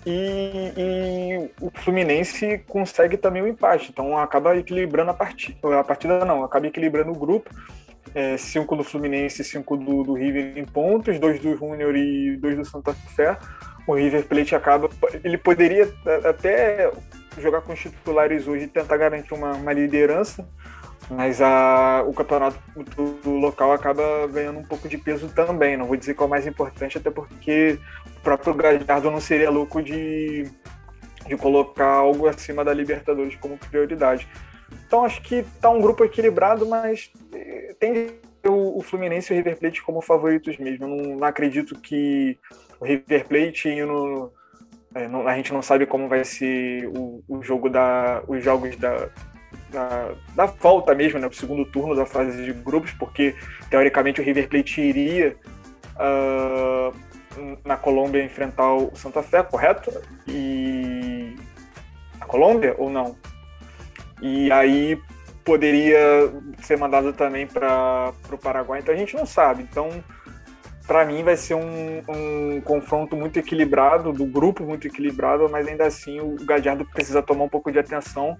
e, e, o Fluminense consegue também o empate, então acaba equilibrando a partida, a partida não, acaba equilibrando o grupo, é, cinco do Fluminense, cinco do, do River em pontos, dois do Júnior e dois do Santa Fé, o River Plate acaba, ele poderia até jogar com os titulares hoje e tentar garantir uma, uma liderança, mas a, o campeonato do, local acaba ganhando um pouco de peso também. Não vou dizer qual é o mais importante, até porque o próprio Gallardo não seria louco de, de colocar algo acima da Libertadores como prioridade. Então acho que tá um grupo equilibrado, mas eh, tem o, o Fluminense e o River Plate como favoritos mesmo. Não, não acredito que o River Plate indo é, não, a gente não sabe como vai ser o, o jogo da, os jogos da, da, da volta mesmo, né, o segundo turno da fase de grupos, porque teoricamente o River Plate iria uh, na Colômbia enfrentar o Santa Fé, correto? E a Colômbia ou não? E aí poderia ser mandado também para o Paraguai, então a gente não sabe. Então, para mim, vai ser um, um, confronto muito equilibrado, do grupo muito equilibrado, mas ainda assim o Gadiardo precisa tomar um pouco de atenção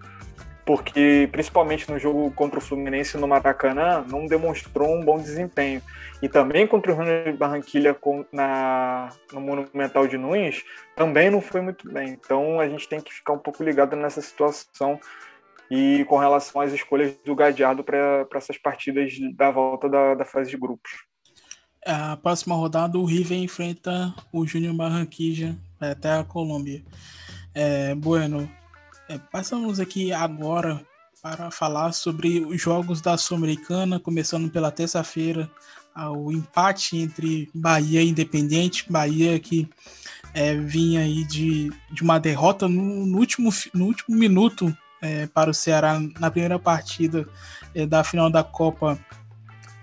porque principalmente no jogo contra o Fluminense no Maracanã não demonstrou um bom desempenho. E também contra o Júnior de Barranquilha na, no Monumental de Nunes também não foi muito bem. Então a gente tem que ficar um pouco ligado nessa situação e com relação às escolhas do Gadiardo para essas partidas da volta da, da fase de grupos. A próxima rodada o River enfrenta o Júnior Barranquilla até a Colômbia. É, bueno, é, passamos aqui agora para falar sobre os jogos da Sul-Americana, começando pela terça-feira, o empate entre Bahia e Independente. Bahia que é, vinha aí de, de uma derrota no, no último, no último minuto é, para o Ceará na primeira partida é, da final da Copa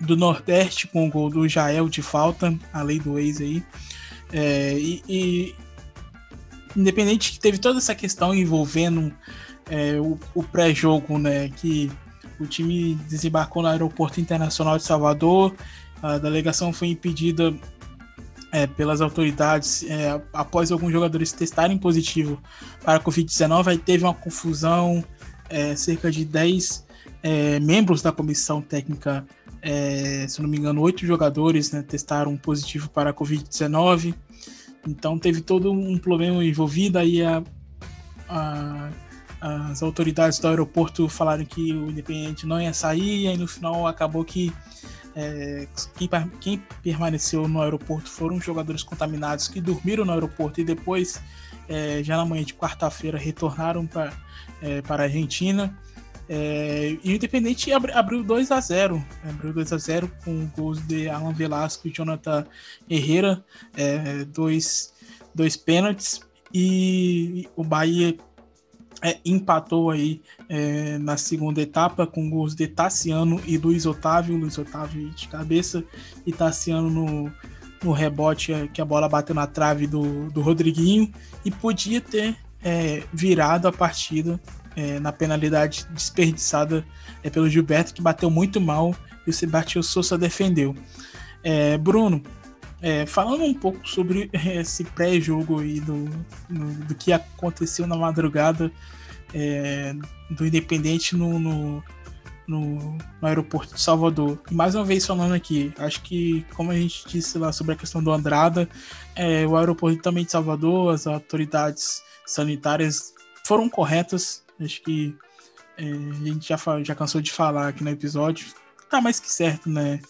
do Nordeste, com o gol do Jael de falta, a lei do ex aí. É, e, e Independente que teve toda essa questão envolvendo é, o, o pré-jogo, né? Que o time desembarcou no Aeroporto Internacional de Salvador. A delegação foi impedida é, pelas autoridades é, após alguns jogadores testarem positivo para a Covid-19. Aí teve uma confusão, é, cerca de 10 é, membros da comissão técnica, é, se não me engano, oito jogadores né, testaram positivo para a Covid-19. Então teve todo um problema envolvido. Aí a, a, as autoridades do aeroporto falaram que o Independente não ia sair, e aí no final acabou que é, quem, quem, permaneceu no aeroporto foram jogadores contaminados que dormiram no aeroporto e depois, é, já na manhã de quarta-feira, retornaram pra, é, para a Argentina. É, e o Independente abri, abriu 2 a 0 abriu 2 a 0 com gols de Alan Velasco e Jonathan Herrera, é, dois, dois pênaltis. E o Bahia é, empatou aí é, na segunda etapa com gols de Tassiano e Luiz Otávio, Luiz Otávio de cabeça e Tassiano no, no rebote é, que a bola bateu na trave do, do Rodriguinho. E podia ter é, virado a partida é, na penalidade desperdiçada é, pelo Gilberto, que bateu muito mal e o Sebastião Souza defendeu. Bruno, é, falando um pouco sobre esse pré-jogo e do, do, do, que aconteceu na madrugada é, do Independente no, no, no, no, aeroporto de Salvador. E mais uma vez falando aqui, acho que, como a gente disse lá sobre a questão do Andrada, é, o aeroporto também de Salvador, as autoridades sanitárias foram corretas. Acho que é, a gente já, já cansou de falar aqui no episódio. Tá mais que certo, né?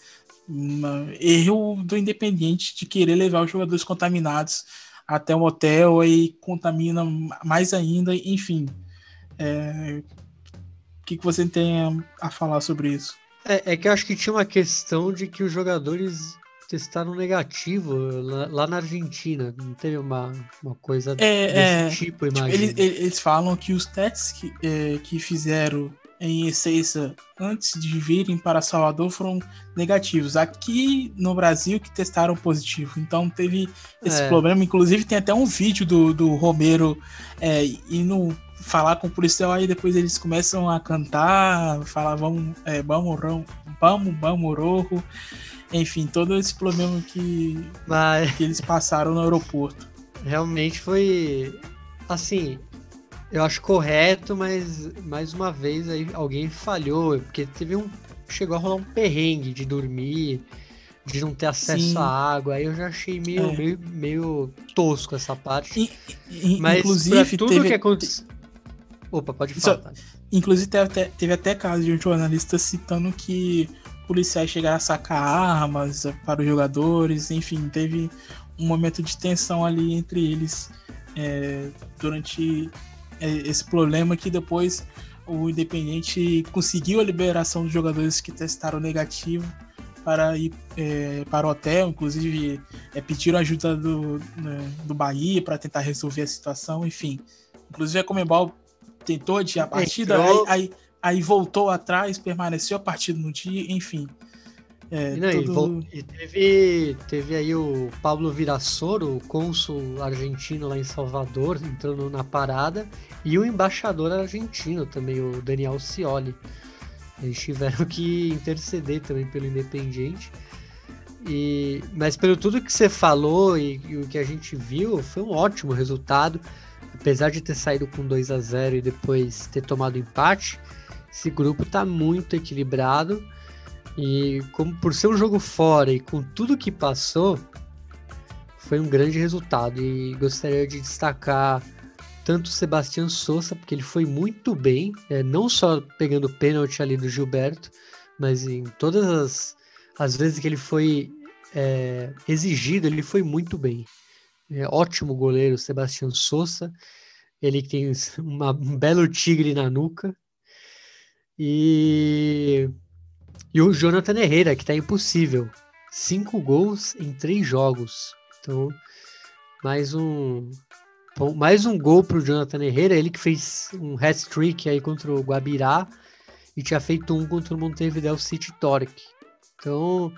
erro do Independiente de querer levar os jogadores contaminados até o hotel e contamina mais ainda, enfim. É... O que, que você tem a falar sobre isso? É, é, que eu acho que tinha uma questão de que os jogadores testaram negativo lá, lá na Argentina. Não teve uma, uma coisa é, desse é, tipo, imagina. Tipo, eles, eles, falam que os testes que, é, que fizeram em essência antes de virem para Salvador foram negativos. Aqui no Brasil que testaram positivo. Então teve esse é. problema. Inclusive tem até um vídeo do, do Romero é, indo falar com o policial, aí depois eles começam a cantar, falar vamos, é, vamos, vamos, vamos, rojo. Enfim, todo esse problema que, Mas... que eles passaram no aeroporto. Realmente foi assim, eu acho correto, mas mais uma vez aí alguém falhou, porque teve um. Chegou a rolar um perrengue de dormir, de não ter acesso Sim. à água. Aí eu já achei meio, é. meio, meio tosco essa parte. Mas inclusive, tudo teve... que aconteceu. Opa, pode falar. Só, inclusive, teve até, teve até caso de um jornalista citando que policiais chegaram a sacar armas para os jogadores, enfim, teve um momento de tensão ali entre eles é, durante é, esse problema que depois o Independente conseguiu a liberação dos jogadores que testaram negativo para ir é, para o hotel, inclusive é, pediram ajuda do, né, do Bahia para tentar resolver a situação, enfim. Inclusive a Comembol tentou adiar a partida, aí, aí, aí voltou atrás, permaneceu a partida no dia, enfim. É, e, tudo... e, teve, teve aí o Pablo Virassoro, o cônsul argentino lá em Salvador, entrando na parada, e o embaixador argentino também, o Daniel Scioli. Eles tiveram que interceder também pelo Independiente. E, mas pelo tudo que você falou e, e, o que a gente viu, foi um ótimo resultado. Apesar de ter saído com 2 a 0 e depois ter tomado empate, esse grupo está muito equilibrado e como por ser um jogo fora e com tudo que passou, foi um grande resultado. E gostaria de destacar tanto o Sebastião Souza, porque ele foi muito bem, é, não só pegando o pênalti ali do Gilberto, mas em todas as, as vezes que ele foi é, exigido, ele foi muito bem. É, ótimo goleiro, Sebastião Souza. Ele tem uma, um belo tigre na nuca. E e o Jonathan Herrera, que tá impossível. Cinco gols em três jogos. Então, mais um. Mais um gol pro Jonathan Herrera, ele que fez um hat-trick aí contra o Guabirá e tinha feito um contra o Montevideo City Torque. Então,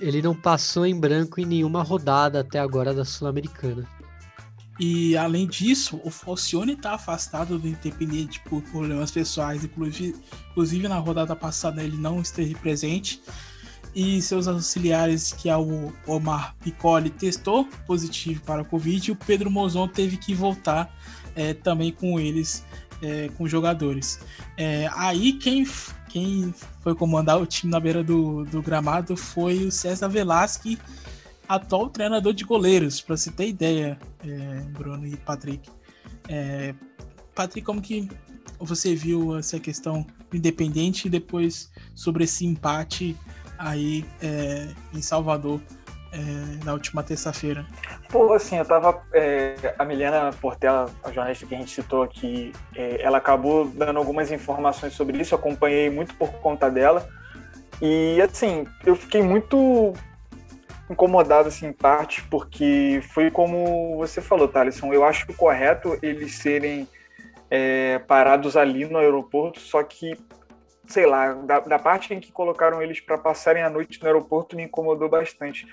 ele não passou em branco em nenhuma rodada até agora da Sul-Americana. E além disso, o Falcione está afastado do Independiente por problemas pessoais, inclusive, inclusive na rodada passada ele não esteve presente. E seus auxiliares, que é o Omar Piccoli, testou positivo para a Covid. E o Pedro Mozon teve que voltar é, também com eles, é, com os jogadores. É, aí quem, quem foi comandar o time na beira do, do gramado foi o César Velasque atual treinador de goleiros, para você ter ideia, é, Bruno e Patrick. É, Patrick, como que você viu essa questão independente e depois sobre esse empate aí é, em Salvador é, na última terça-feira? Pô, assim, eu tava. É, a Milena Portela, a jornalista que a gente citou aqui, é, ela acabou dando algumas informações sobre isso, eu acompanhei muito por conta dela. E assim, eu fiquei muito incomodado assim, em parte, porque foi como você falou, Thaleson. Eu acho correto eles serem é, parados ali no aeroporto, só que, sei lá, da, da parte em que colocaram eles para passarem a noite no aeroporto me incomodou bastante.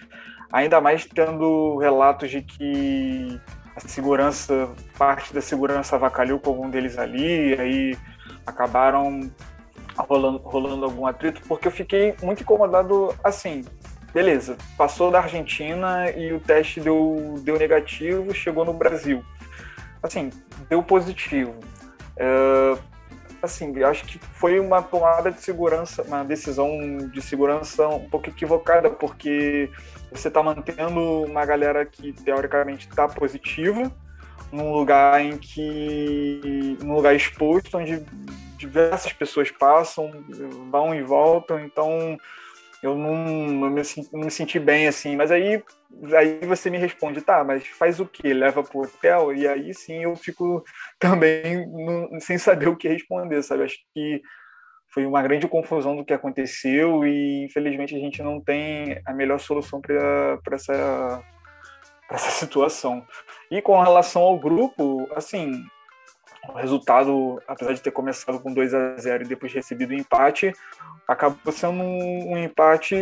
Ainda mais tendo relatos de que a segurança, parte da segurança avacalhou com algum deles ali, aí acabaram rolando, rolando algum atrito, porque eu fiquei muito incomodado assim beleza, passou da Argentina e o teste deu, deu negativo, chegou no Brasil. Assim, deu positivo. É, assim, acho que foi uma tomada de segurança, uma decisão de segurança um pouco equivocada, porque você está mantendo uma galera que teoricamente está positiva num lugar em que num lugar exposto onde diversas pessoas passam, vão e voltam, então eu não, não, me, não me senti bem assim. Mas aí, aí você me responde, tá, mas faz o que? Leva pro hotel? E aí sim eu fico também sem saber o que responder, sabe? Acho que foi uma grande confusão do que aconteceu e infelizmente a gente não tem a melhor solução para essa, essa situação. E com relação ao grupo, assim, o resultado, apesar de ter começado com 2 a 0 e depois recebido o um empate, acabou sendo um, um empate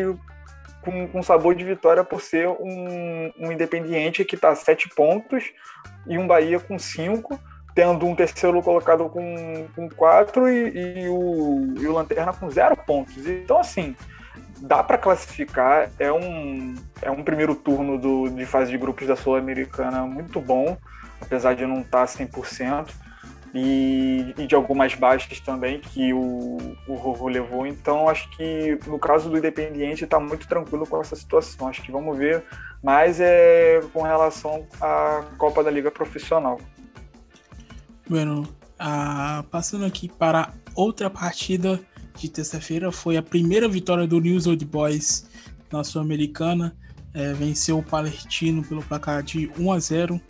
com, com, sabor de vitória por ser um, um Independiente que está a sete pontos e um Bahia com cinco, tendo um terceiro colocado com, com quatro e, e, o, e o Lanterna com zero pontos. Então, assim, dá para classificar. É um, é um primeiro turno do, de fase de grupos da Sul-Americana muito bom, apesar de não estar tá 100% e, e de algumas baixas também que o, o Rorro levou. Então, acho que no caso do Independiente está muito tranquilo com essa situação. Acho que vamos ver mais é com relação à Copa da Liga Profissional. Bueno, ah, passando aqui para outra partida de terça-feira, foi a primeira vitória do News Old Boys na Sul-Americana. É, venceu o Palestino pelo placar de 1 a 0.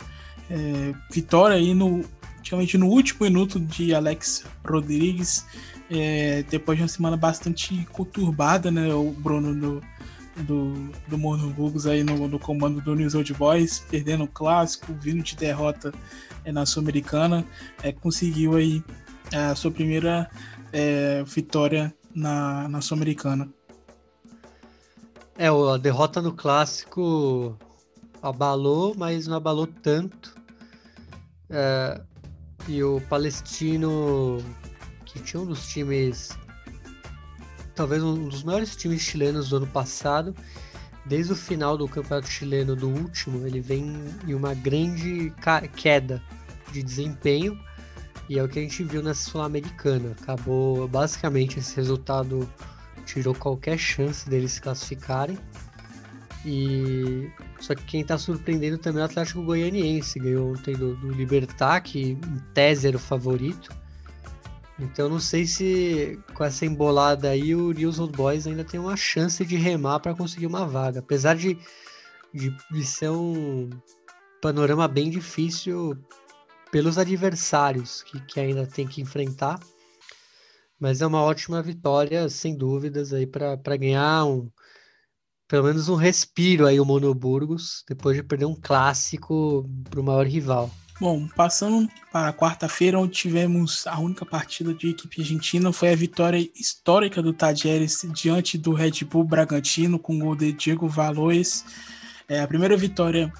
É, vitória aí no praticamente no último minuto de Alex Rodrigues, é, depois de uma semana bastante conturbada, né? O Bruno do, do, do aí no, no, comando do News Old Boys, perdendo o clássico, vindo de derrota é, na Sul-Americana, é, conseguiu aí a sua primeira é, vitória na, na Sul-Americana. É, a derrota no clássico abalou, mas não abalou tanto. É, e o Palestino, que tinha um dos times, talvez um dos maiores times chilenos do ano passado, desde o final do campeonato chileno do último, ele vem em uma grande queda de desempenho. E é o que a gente viu nessa Sul-Americana. Acabou basicamente esse resultado tirou qualquer chance deles se classificarem. E só que quem tá surpreendendo também é o Atlético Goianiense, ganhou ontem do, do Libertar, que em tese era o favorito. Então não sei se com essa embolada aí o News Old Boys ainda tem uma chance de remar para conseguir uma vaga. Apesar de, de, de ser um panorama bem difícil pelos adversários que, que ainda tem que enfrentar. Mas é uma ótima vitória, sem dúvidas, aí para ganhar um, pelo menos um respiro aí o Monoburgos, depois de perder um clássico para o maior rival. Bom, passando para quarta-feira, onde tivemos a única partida de equipe argentina, foi a vitória histórica do Tajeres diante do Red Bull Bragantino, com o gol de Diego Valois. É a primeira vitória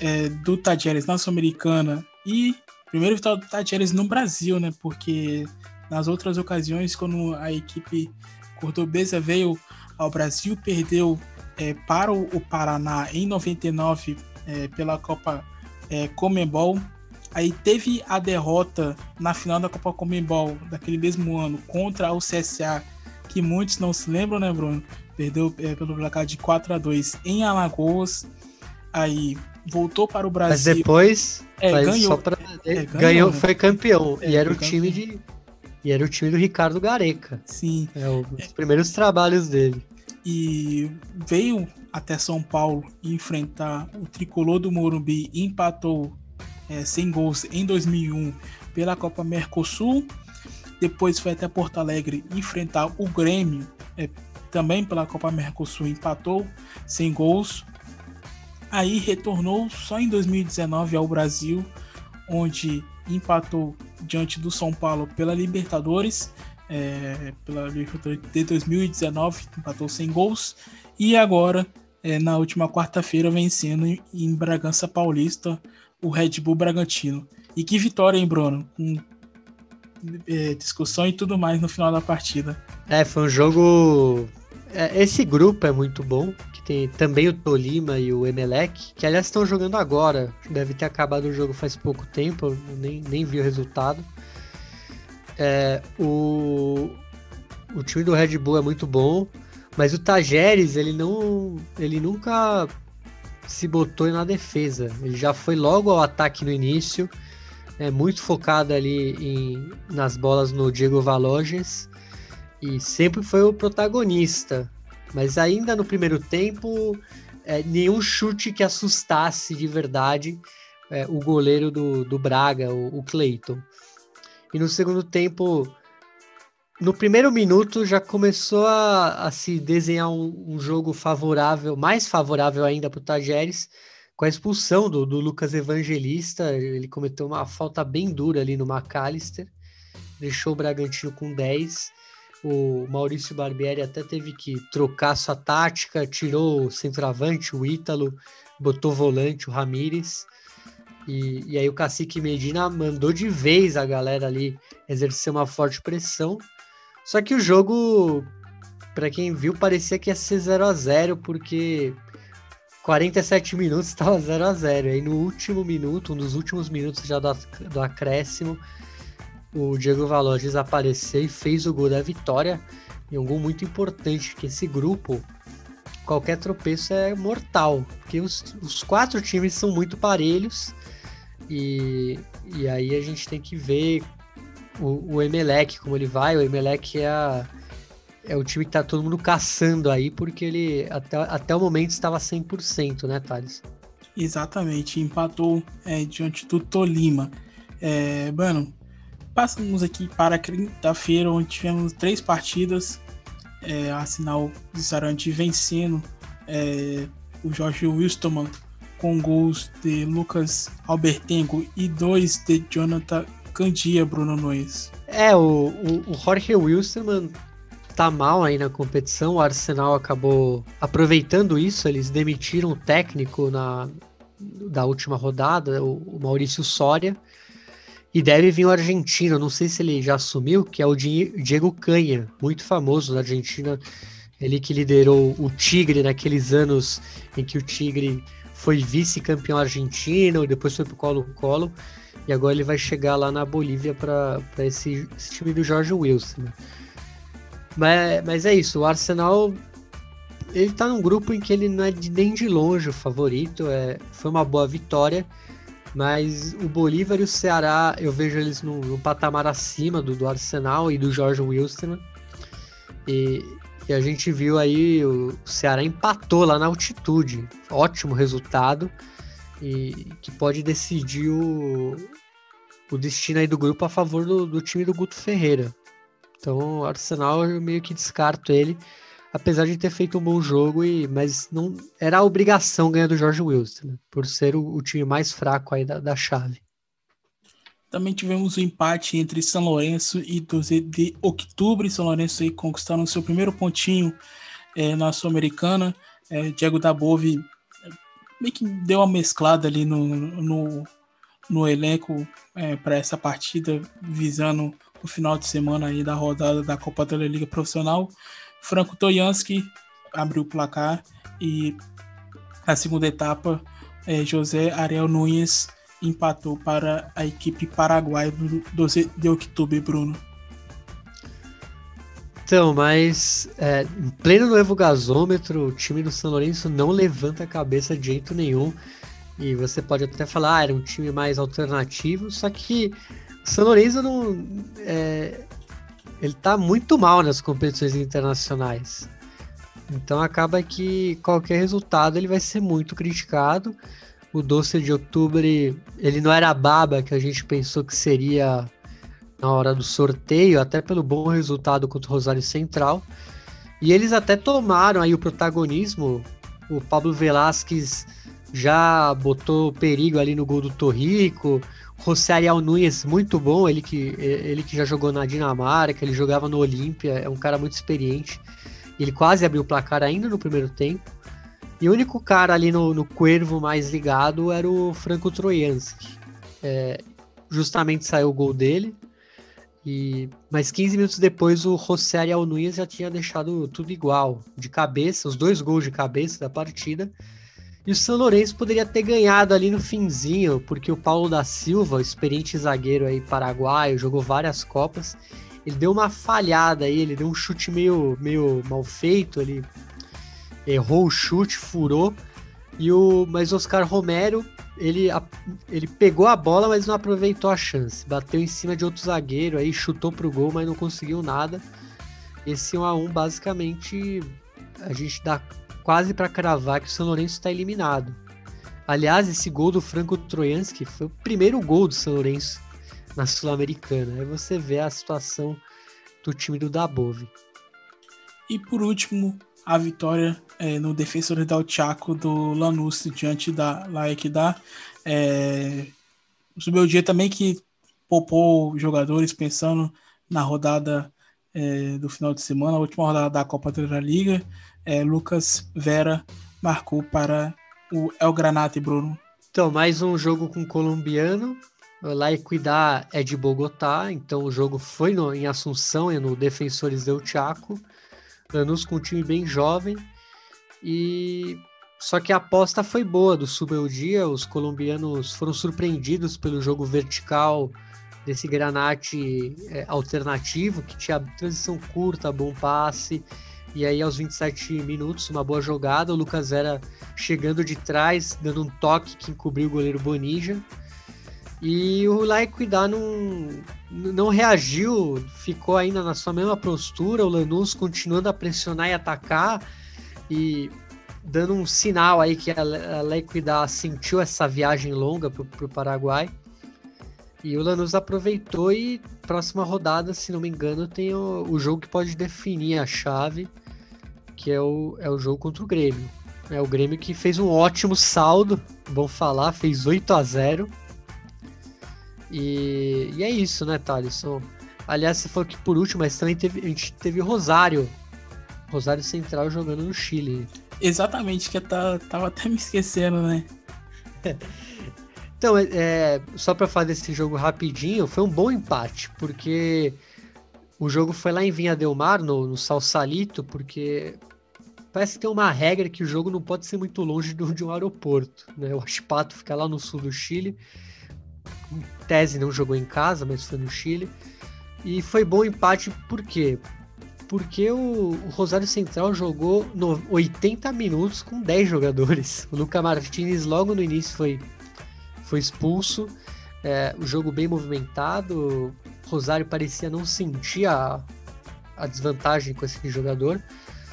é, do Tajeres na Sul-Americana e primeiro vitória do Tajeres no Brasil, né? Porque nas outras ocasiões, quando a equipe cordobesa veio ao Brasil, perdeu é, para o Paraná em 99 é, pela Copa é, Comembol. Aí teve a derrota na final da Copa Comembol daquele mesmo ano contra o CSA, que muitos não se lembram, né, Bruno? Perdeu é, pelo placar de 4 a 2 em Alagoas. Aí voltou para o Brasil. Mas depois é, ganhou, pra... é, ganhou, ganhou, foi campeão. É, e era o time de. E era o time do Ricardo Gareca. Sim. É um dos primeiros trabalhos dele. E veio até São Paulo enfrentar o tricolor do Morumbi empatou é, sem gols em 2001 pela Copa Mercosul. Depois foi até Porto Alegre enfrentar o Grêmio, é, também pela Copa Mercosul, empatou sem gols. Aí retornou só em 2019 ao Brasil, onde empatou diante do São Paulo pela Libertadores, é, pela Libertadores de 2019, empatou sem gols, e agora, é, na última quarta-feira, vencendo em Bragança Paulista o Red Bull Bragantino. E que vitória, hein, Bruno? Com é, discussão e tudo mais no final da partida. É, foi um jogo. É, esse grupo é muito bom, que tem também o Tolima e o Emelec, que aliás estão jogando agora. Deve ter acabado o jogo faz pouco tempo, nem, nem vi o resultado. É, o, o time do Red Bull é muito bom, mas o Tajeres, ele não. ele nunca se botou na defesa. Ele já foi logo ao ataque no início, é muito focado ali em, nas bolas no Diego Valoges e sempre foi o protagonista. Mas ainda no primeiro tempo, é, nenhum chute que assustasse de verdade é, o goleiro do, do Braga, o, o Cleiton. E no segundo tempo, no primeiro minuto já começou a, a se desenhar um, um, jogo favorável, mais favorável ainda para o Tajeres, com a expulsão do, do, Lucas Evangelista. Ele cometeu uma falta bem dura ali no McAllister, deixou o Bragantino com 10. O Maurício Barbieri até teve que trocar sua tática, tirou o centroavante, o Ítalo, botou volante, o Ramires. E, e aí o Cacique Medina mandou de vez a galera ali exercer uma forte pressão. Só que o jogo, para quem viu, parecia que ia ser 0 a 0 porque 47 minutos estava 0 a 0 Aí no último minuto, um dos últimos minutos já do, do acréscimo, o Diego Valoges apareceu e fez o gol da vitória. E um gol muito importante, que esse grupo, qualquer tropeço é mortal. Porque os, os quatro times são muito parelhos. E, e aí a gente tem que ver o, o Emelec, como ele vai. O Emelec é, a, é o time que tá todo mundo caçando aí, porque ele até, até o momento estava 100%, né, Thales? Exatamente, empatou é, diante do Tolima. É, mano, passamos aqui para quinta-feira, onde tivemos três partidas. É, a sinal de Sarante vencendo é, o Jorge Wilstermann com gols de Lucas Albertengo e dois de Jonathan Candia, Bruno Nunes. É, o, o, o Jorge Wilstermann tá mal aí na competição, o Arsenal acabou aproveitando isso, eles demitiram o técnico na, da última rodada, o, o Maurício Soria, e deve vir o argentino, não sei se ele já assumiu, que é o Diego Canha, muito famoso na Argentina, ele que liderou o Tigre naqueles anos em que o Tigre foi vice-campeão argentino, depois foi pro Colo-Colo, e agora ele vai chegar lá na Bolívia para esse, esse, time do Jorge Wilson. Mas, mas é isso, o Arsenal ele tá num grupo em que ele não é de, nem de longe o favorito, é, foi uma boa vitória, mas o Bolívar e o Ceará, eu vejo eles num, num patamar acima do, do Arsenal e do Jorge Wilson. E, e a gente viu aí o Ceará empatou lá na altitude. Ótimo resultado. E que pode decidir o, o destino aí do grupo a favor do, do time do Guto Ferreira. Então, o Arsenal eu meio que descarto ele, apesar de ter feito um bom jogo, e mas não era a obrigação ganhar do Jorge Wilson, né, por ser o, o, time mais fraco aí da, da chave. Também tivemos o um empate entre São Lourenço e 12 de outubro. São Lourenço aí conquistaram seu primeiro pontinho é, na Sul-Americana. É, Diego Dabove meio que deu uma mesclada ali no, no, no elenco é, para essa partida, visando o final de semana aí da rodada da Copa da Liga Profissional. Franco Toyanski abriu o placar e a segunda etapa, é, José Ariel Nunes empatou para a equipe paraguaia do 12 de outubro, Bruno. Então, mas é, em pleno novo gasômetro, o time do São Lourenço não levanta a cabeça de jeito nenhum. E você pode até falar, ah, era um time mais alternativo, só que São Lourenço não. É, ele tá muito mal nas competições internacionais. Então acaba que qualquer resultado ele vai ser muito criticado. O doce de outubro ele não era a baba que a gente pensou que seria na hora do sorteio, até pelo bom resultado contra o Rosário Central. E eles até tomaram aí o protagonismo. O Pablo Velasquez já botou perigo ali no gol do Torrico. José Ariel Nunes, muito bom, ele que, ele que já jogou na Dinamarca, ele jogava no Olímpia, é um cara muito experiente. Ele quase abriu o placar ainda no primeiro tempo. E o único cara ali no, no Cuervo mais ligado era o Franco Trojanski. É, justamente saiu o gol dele. E mas 15 minutos depois o José Ariel Nunes já tinha deixado tudo igual, de cabeça, os dois gols de cabeça da partida. E o São Lourenço poderia ter ganhado ali no finzinho, porque o Paulo da Silva, experiente zagueiro aí paraguaio, jogou várias copas. Ele deu uma falhada aí, ele deu um chute meio, meio mal feito, ele errou o chute, furou. E o mas Oscar Romero, ele, ele pegou a bola, mas não aproveitou a chance. Bateu em cima de outro zagueiro aí, chutou pro gol, mas não conseguiu nada. Esse 1 a 1 basicamente a gente dá quase para cravar que o São Lourenço está eliminado. Aliás, esse gol do Franco Trojanski foi o primeiro gol do São Lourenço na Sul-Americana. Aí você vê a situação do time do Dabove. E por último, a vitória é, no Defensor del Chaco do Lanús diante da Laequidá. É, subiu o dia também que poupou jogadores pensando na rodada é, do final de semana, a última rodada da Copa da Liga é, Lucas Vera marcou para o El Granate, Bruno. Então, mais um jogo com colombiano. La Equidad é de Bogotá, então o jogo foi no, em Assunção, é no Defensores del Chaco. Lanús com um time bem jovem. E só que a aposta foi boa do Subeldia. Os colombianos foram surpreendidos pelo jogo vertical desse Granate é, alternativo, que tinha transição curta, bom passe e aí, aos 27 minutos, uma boa jogada, o Lucas Vera chegando de trás, dando um toque que encobriu o goleiro Bonija. E o Laiquidá não, não reagiu, ficou ainda na sua mesma postura, o Lanús continuando a pressionar e atacar, e dando um sinal aí que a Laiquidá sentiu essa viagem longa para o Paraguai. E o Lanús aproveitou e próxima rodada, se não me engano, tem o, o jogo que pode definir a chave que é o, é o jogo contra o Grêmio. É o Grêmio que fez um ótimo saldo, vamos falar, fez 8 a 0 E, e é isso, né, Thaleson? Aliás, você falou que por último, mas também teve, a gente teve Rosário. Rosário Central jogando no Chile. Exatamente, que eu tava até me esquecendo, né? então, é, é só para falar desse jogo rapidinho, foi um bom empate, porque o jogo foi lá em Vinha Del Mar, no, no Salsalito, porque parece que tem uma regra que o jogo não pode ser muito longe do, de um aeroporto. Né? O Aspato fica lá no sul do Chile. Em tese não jogou em casa, mas foi no Chile. E foi bom empate por quê? Porque o, o Rosário Central jogou no 80 minutos com 10 jogadores. O Luca Martinez logo no início foi, foi expulso. É, o jogo bem movimentado. Rosário parecia não sentir a, a desvantagem com esse jogador.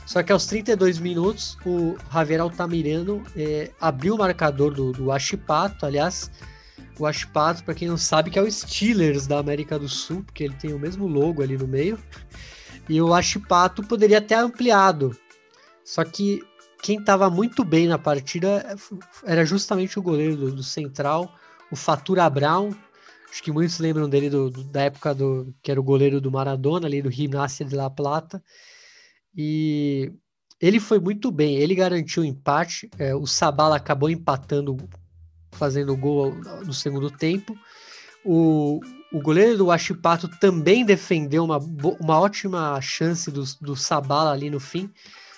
Só que aos 32 minutos, o Javier Altamirano é, abriu o marcador do, do Achipato. Aliás, o Achipato, para quem não sabe, que é o Steelers da América do Sul, porque ele tem o mesmo logo ali no meio. E o Achipato poderia ter ampliado. Só que quem estava muito bem na partida era justamente o goleiro do, do Central, o Fatura Brown. Acho que muitos lembram dele do, do, da época do que era o goleiro do Maradona, ali do Gimnasia de La Plata. E ele foi muito bem, ele garantiu o empate. É, o Sabala acabou empatando, fazendo gol no segundo tempo. O, o goleiro do Washipato também defendeu uma, uma ótima chance do, do Sabala ali no fim.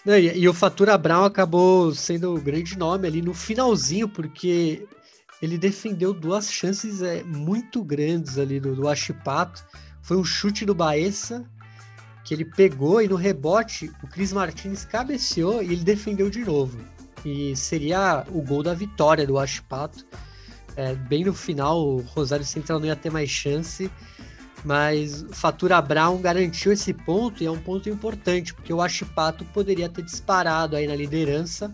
E, e, o Fatura Brown acabou sendo o grande nome ali no finalzinho, porque ele defendeu duas chances é, muito grandes ali do, do Washipato. Foi um chute do Baessa que ele pegou e no rebote o Cris Martins cabeceou e ele defendeu de novo. E seria o gol da vitória do Washipato. É, bem no final, o Rosário Central não ia ter mais chance, mas Fatura Brown garantiu esse ponto e é um ponto importante, porque o Washipato poderia ter disparado aí na liderança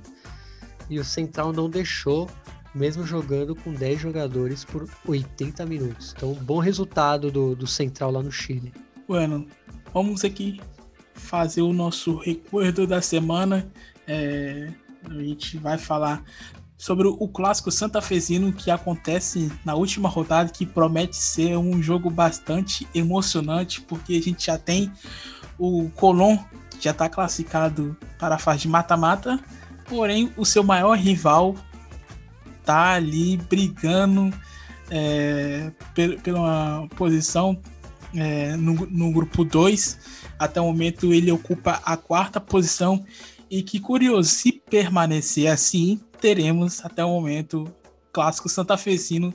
e o Central não deixou, mesmo jogando com 10 jogadores por 80 minutos. Então, bom resultado do, do Central lá no Chile. Bueno, vamos aqui fazer o nosso recuerdo da semana. É, a gente vai falar sobre o clássico santafesino que acontece na última rodada, que promete ser um jogo bastante emocionante, porque a gente já tem o Colón já está classificado para a fase de mata-mata, porém o seu maior rival tá ali brigando é, pela posição é, no, no grupo 2. Até o momento ele ocupa a quarta posição. E que curioso, se permanecer assim, teremos até o momento clássico santafesino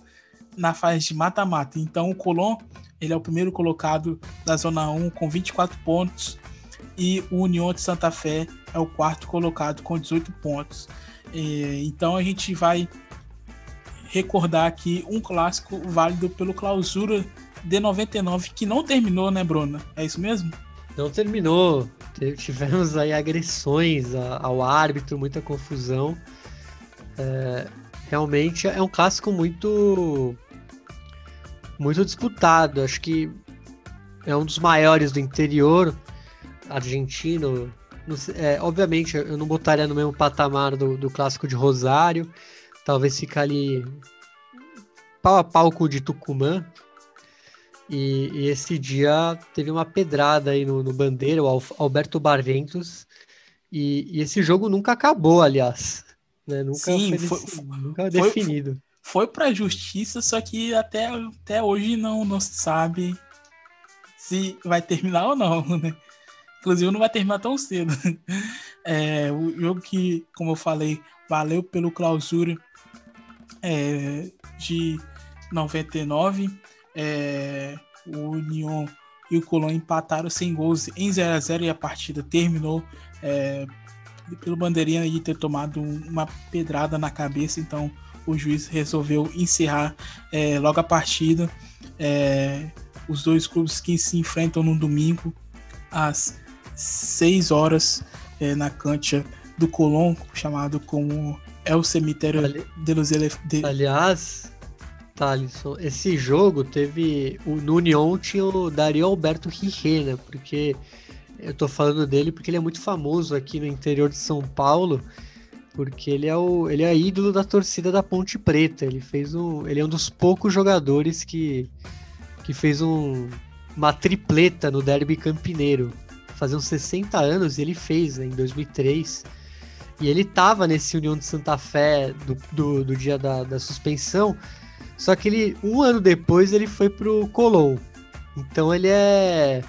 na fase de mata-mata. Então o Colón ele é o primeiro colocado da Zona 1 com 24 pontos e o União de Santa Fé é o quarto colocado com 18 pontos. É, então a gente vai recordar aqui um clássico válido pelo clausura de 99 que não terminou, né, Bruna? É isso mesmo? Não terminou. Tivemos aí agressões ao árbitro, muita confusão. É, realmente é um clássico muito muito disputado. Acho que é um dos maiores do interior argentino. É, obviamente, eu não botaria no mesmo patamar do, do clássico de Rosário. Talvez ficar ali pau a pau com o de Tucumã, e, e, esse dia teve uma pedrada aí no, no Bandeira, o Alberto Barventos. E, e, esse jogo nunca acabou, aliás. Né? Nunca Sim, foi, foi, nunca foi, definido. Foi, foi para a justiça, só que até, até hoje não, não se sabe se vai terminar ou não, né? Inclusive não vai terminar tão cedo. É, o jogo que, como eu falei, valeu pelo clausura é, de 99 é, o Union e o Colón empataram sem gols em 0 a 0 e a partida terminou é, pelo bandeirinha de ter tomado uma pedrada na cabeça, então o juiz resolveu encerrar é, logo a partida. É, os dois clubes que se enfrentam no domingo às 6 horas é, na cancha do Colón, chamado como é o cemitério Ali... de los Elef... de... Aliás, Thalisson, esse jogo teve. O, no Union tinha o Dario Alberto Rirê, né? Porque eu tô falando dele porque ele é muito famoso aqui no interior de São Paulo, porque ele é o ele é ídolo da torcida da Ponte Preta. Ele fez um, ele é um dos poucos jogadores que que fez um, uma tripleta no Derby Campineiro. Uns 60 anos e ele fez né, em 2003. E ele tava nesse União de Santa Fé do, do, do dia da, da suspensão só que ele, um ano depois, ele foi pro Colón. Então ele é.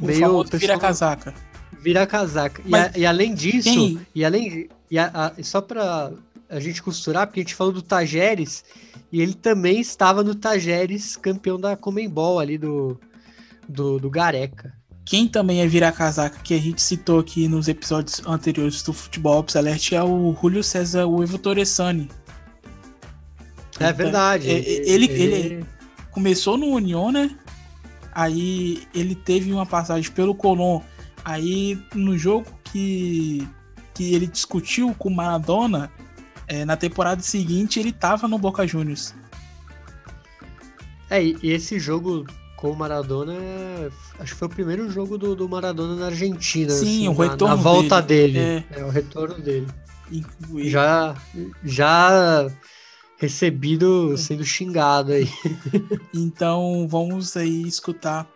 O meio. Vira casaca. Vira casaca. E, a, e, além disso, Quem? e além. E a, a, só pra a gente costurar, porque a gente falou do Tajeres, e ele também estava no Tajeres, campeão da Comembol ali do, do, do Gareca. Quem também é virar casaca, que a gente citou aqui nos episódios anteriores do Futebol Ops Alert, é o Julio César Uevo Torresani, é verdade. É, ele, ele, ele começou no União, né? Aí ele teve uma passagem pelo Colón. Aí no jogo que, que ele discutiu com o Maradona, é, na temporada seguinte ele tava no Boca Juniors. É, e esse jogo com o Maradona, acho que foi o primeiro jogo do, do Maradona na Argentina. Sim, assim, o retorno na, na volta dele. dele. É. é. o retorno dele. Incluir. Já, já recebido sendo xingado aí. então vamos aí escutar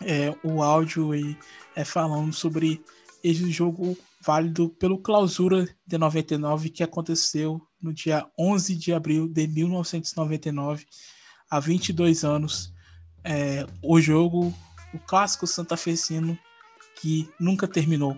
é, o áudio aí é, falando sobre esse jogo válido pelo clausura de 99 que aconteceu no dia 11 de abril de 1999, há 22 anos. É, o jogo, o clássico santafesino que nunca terminou.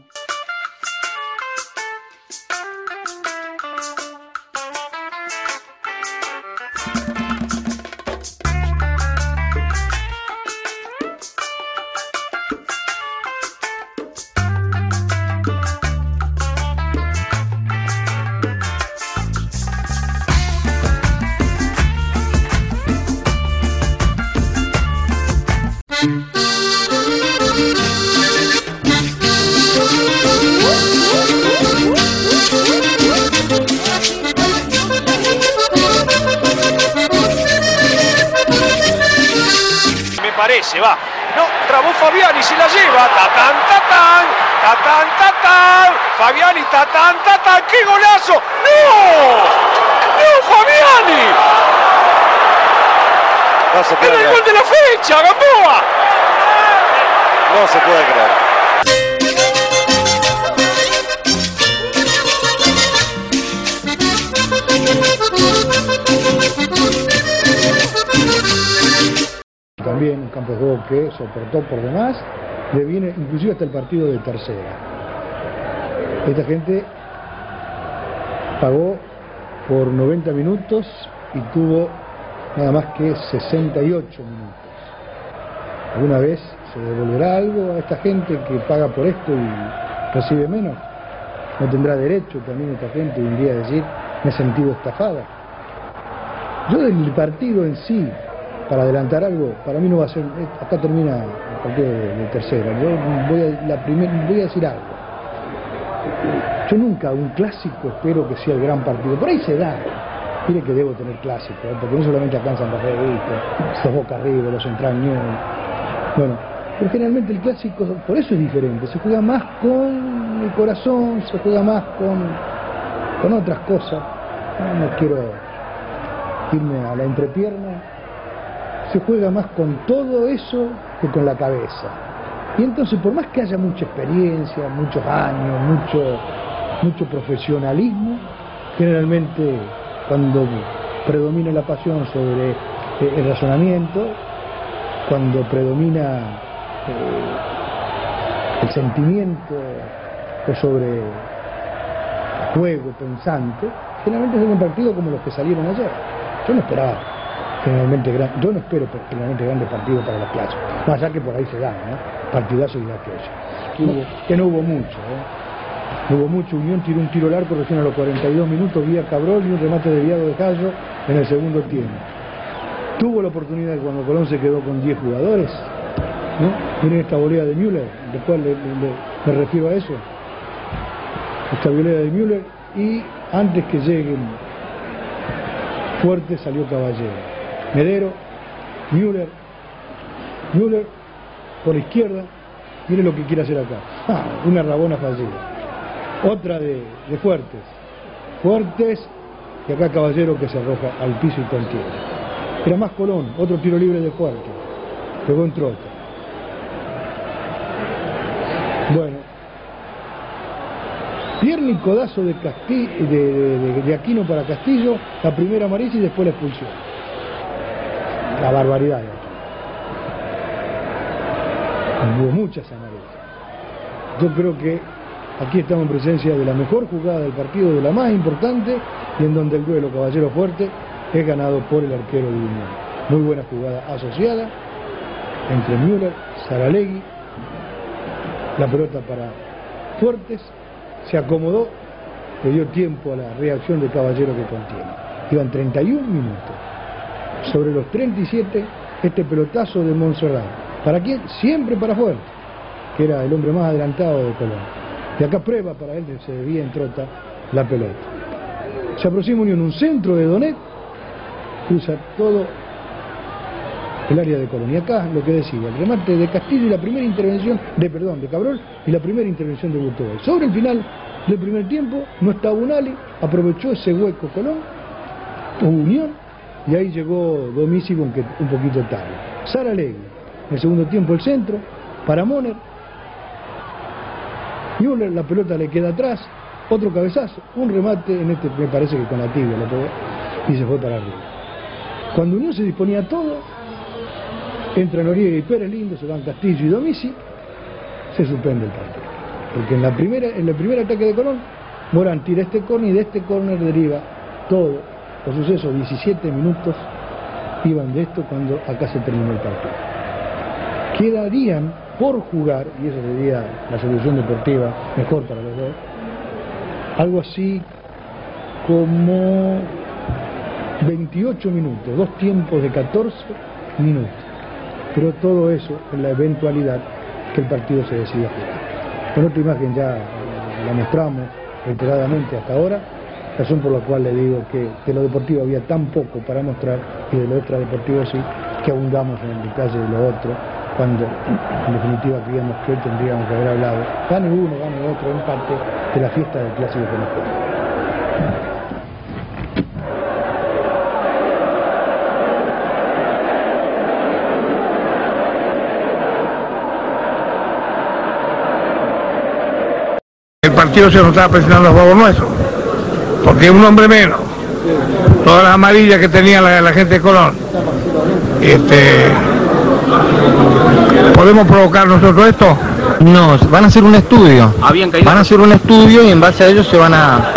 Que soportó por demás, le viene inclusive hasta el partido de tercera. Esta gente pagó por 90 minutos y tuvo nada más que 68 minutos. ¿Alguna vez se devolverá algo a esta gente que paga por esto y recibe menos? ¿No tendrá derecho también esta gente un día a decir, me he sentido estafada? Yo del partido en sí, para adelantar algo, para mí no va a ser, acá termina el partido de, tercera, yo voy a, la primer, voy a decir algo. Yo nunca un clásico espero que sea el gran partido, por ahí se da. Mire que debo tener clásico, ¿eh? porque no solamente alcanzan los revistas, estos boca arriba, los entraños. Bueno, pero generalmente el clásico, por eso es diferente, se juega más con el corazón, se juega más con, con otras cosas. No quiero irme a la entrepierna, se juega más con todo eso que con la cabeza. Y entonces, por más que haya mucha experiencia, muchos años, mucho, mucho profesionalismo, generalmente cuando predomina la pasión sobre eh, el razonamiento, cuando predomina eh, el sentimiento o sobre juego pensante, generalmente es un partido como los que salieron ayer. Yo no esperaba generalmente gran- yo no espero generalmente grandes partidos para los clásicos, más allá que por ahí se dan, ¿no? Partidazos y aquello. Que, que no hubo mucho, ¿eh? No hubo mucho, Unión tiró un tiro al arco recién a los 42 minutos, vía Cabrol y un remate desviado de Callo en el segundo tiempo. Tuvo la oportunidad cuando Colón se quedó con 10 jugadores, ¿no? Miren esta volea de Müller, de le- le- me refiero a eso. Esta volea de Müller y antes que lleguen fuerte salió Caballero. Medero, Müller, Müller por la izquierda, mire lo que quiere hacer acá. Ah, una rabona fallida. Otra de, de Fuertes. Fuertes y acá Caballero que se arroja al piso y contiene. Era más Colón, otro tiro libre de Fuertes. Pegó en trota. Bueno, pierna y codazo de, Casti- de- de Aquino para Castillo, la primera amarilla y después la expulsión. La barbaridad. de Aquino. Hubo muchas amarillas. Yo creo que aquí estamos en presencia de la mejor jugada del partido, de la más importante, y en donde el duelo Caballero Fuerte es ganado por el arquero de Unión. Muy buena jugada asociada entre Müller, Saralegui, la pelota para Fuertes, se acomodó, le dio tiempo a la reacción de Caballero que contiene. Iban 31 minutos. Sobre los 37, este pelotazo de Montserrat. ¿Para quién? Siempre para Fuerte, que era el hombre más adelantado de Colón. Y acá prueba para él, se debía en trota la pelota. Se aproxima Unión, un centro de Donet, cruza todo el área de Colón. Y acá lo que decía, el remate de Castillo y la primera intervención, de perdón, de Cabrol y la primera intervención de Gurtubay. Sobre el final del primer tiempo, no estaba Unali, aprovechó ese hueco Colón, Unión, y ahí llegó Domícico un, un poquito tarde. Sara Legui, en el segundo tiempo el centro, para Moner, Y la pelota le queda atrás, otro cabezazo, un remate, en este me parece que con la tibia lo pegó, y se fue para arriba. Cuando Unión se disponía a todo, entra Noriega y Pérez Lindo, se van Castillo y Domici, se suspende el partido. Porque en la primera, en el primer ataque de Colón, Morán tira este córner y de este córner deriva todo. Los sucesos, 17 minutos iban de esto cuando acá se terminó el partido. Quedarían por jugar, y esa sería la solución deportiva mejor para los dos, algo así como 28 minutos, dos tiempos de 14 minutos. Pero todo eso en la eventualidad que el partido se decida jugar. Con otra imagen ya la mostramos reiteradamente hasta ahora, razón por la cual le digo que de lo deportivo había tan poco para mostrar y de lo extradeportivo sí, que abundamos en el detalle de lo otro, cuando en definitiva creíamos que hoy tendríamos que haber hablado, gane uno, gane otro, en parte de la fiesta del clásico que nos. El partido se nos estaba presionando a favor nuestro, porque un hombre menos, todas las amarillas que tenía la, la gente de Colón, este, ¿podemos provocar nosotros esto? No, van a hacer un estudio. Van a hacer un estudio y en base a ello se van a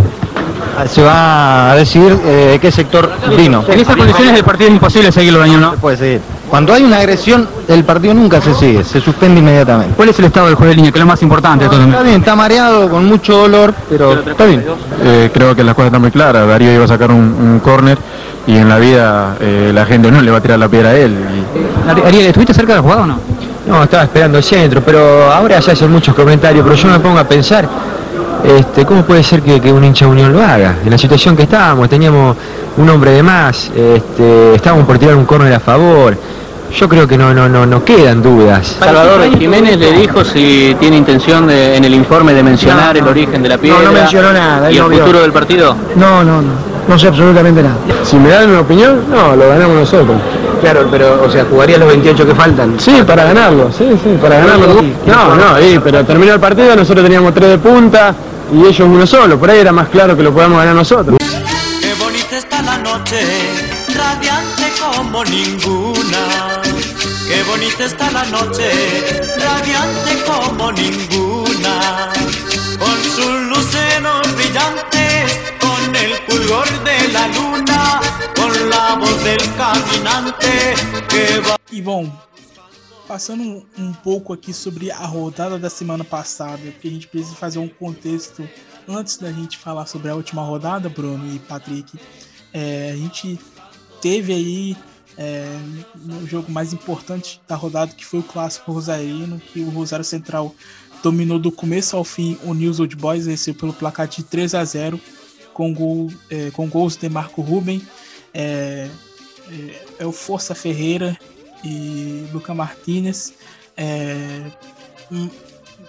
se va a decidir eh, de qué sector vino. En esas condiciones el partido es imposible seguirlo, Daniel, ¿no? Se puede seguir. Cuando hay una agresión, el partido nunca se sigue, se suspende inmediatamente. ¿Cuál es el estado del juez de línea, que es lo más importante de todo Está bien, está mareado, con mucho dolor, pero está bien. Eh, creo que las cosas están muy claras. Darío iba a sacar un, un córner y en la vida eh, la gente no le va a tirar la piedra a él. Y- Ariel, ¿estuviste cerca de la jugada o no? No, estaba esperando el centro, pero ahora ya hacen muchos comentarios, pero yo me pongo a pensar, este, ¿cómo puede ser que, que un hincha de Unión lo haga? En la situación que estábamos, teníamos un hombre de más, este, estábamos por tirar un córner a favor. Yo creo que no, no, no, no quedan dudas. Salvador Jiménez le dijo si tiene intención de, en el informe de mencionar No, no. el origen de la piedra No, no mencionó nada, y el vio. futuro del partido. No, no, no, no sé absolutamente nada. Si me dan una opinión, no, lo ganamos nosotros. Claro, pero, o sea, jugaría los 28 que faltan. Sí, para ganarlo, sí, sí, para ganarlo. No, no, sí, pero terminó el partido, nosotros teníamos tres de punta y ellos uno solo. Por ahí era más claro que lo podíamos ganar nosotros. Qué bonita está la noche, radiante como ninguna. Qué bonita está la noche, radiante como ninguna. Con sus luceros brillantes, con el fulgor de la luna, con la voz del caminante que va. E bom, passando um, um pouco aqui sobre a rodada da semana passada, porque a gente precisa fazer um contexto antes da gente falar sobre a última rodada, Bruno e Patrick. É, a gente teve aí é, no jogo mais importante da rodada, que foi o clássico rosarino, que o Rosário Central dominou do começo ao fim o News Old Boys, venceu pelo placar de 3 a 0 com, gol, é, com gols de Marco Ruben, é, é, é o Força Ferreira e Luca Martinez. É, um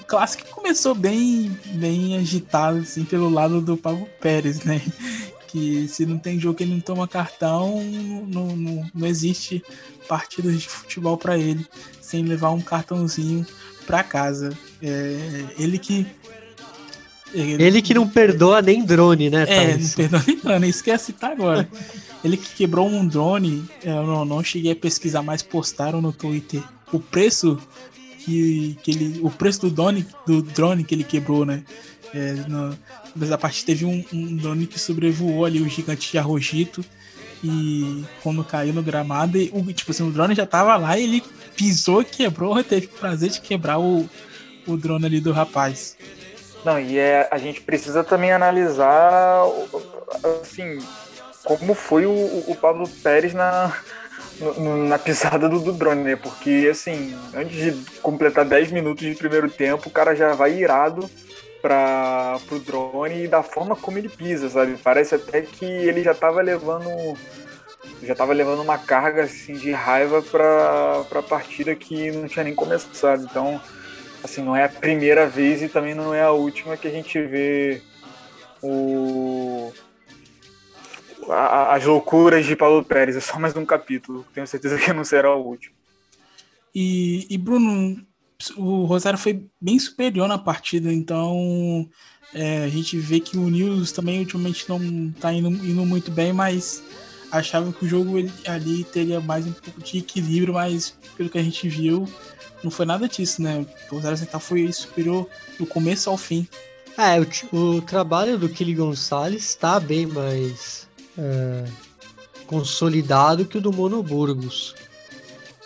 clássico que começou bem, bem agitado assim, pelo lado do Pablo Pérez, né? Que se não tem jogo que ele não toma cartão, não, não, não existe partidas de futebol para ele sem levar um cartãozinho para casa. É, ele que Ele que não perdoa nem drone, né, é, não perdoa nem drone, ia citar agora. Ele que quebrou um drone, eu não, não cheguei a pesquisar, mas postaram no Twitter o preço que, que ele. O preço do drone, do drone que ele quebrou, né? É, no, mas a parte teve um, um drone que sobrevoou ali o gigante de Arrojito. E quando caiu no gramado, e o, tipo assim, o drone já tava lá e ele pisou, quebrou, teve o prazer de quebrar o, o drone ali do rapaz. Não, e é, a gente precisa também analisar assim, como foi o, o Pablo Pérez na, na pisada do, do drone, né? Porque assim, antes de completar 10 minutos de primeiro tempo, o cara já vai irado para pro drone e da forma como ele pisa, sabe? Parece até que ele já tava levando já tava levando uma carga assim de raiva para para partida que não tinha nem começado. Então, assim, não é a primeira vez e também não é a última que a gente vê o a- a- as loucuras de Paulo Pérez. É só mais um capítulo. Tenho certeza que não será o último. E, e, Bruno, o Rosário foi bem superior na partida, então é, a gente vê que o News também ultimamente não tá indo, indo muito bem, mas achava que o jogo ele, ali teria mais um pouco de equilíbrio, mas pelo que a gente viu, não foi nada disso, né? O Rosário Central foi superior do começo ao fim. É, o, o trabalho do Kili Gonçalves está bem mais é, consolidado que o do Mono Burgos.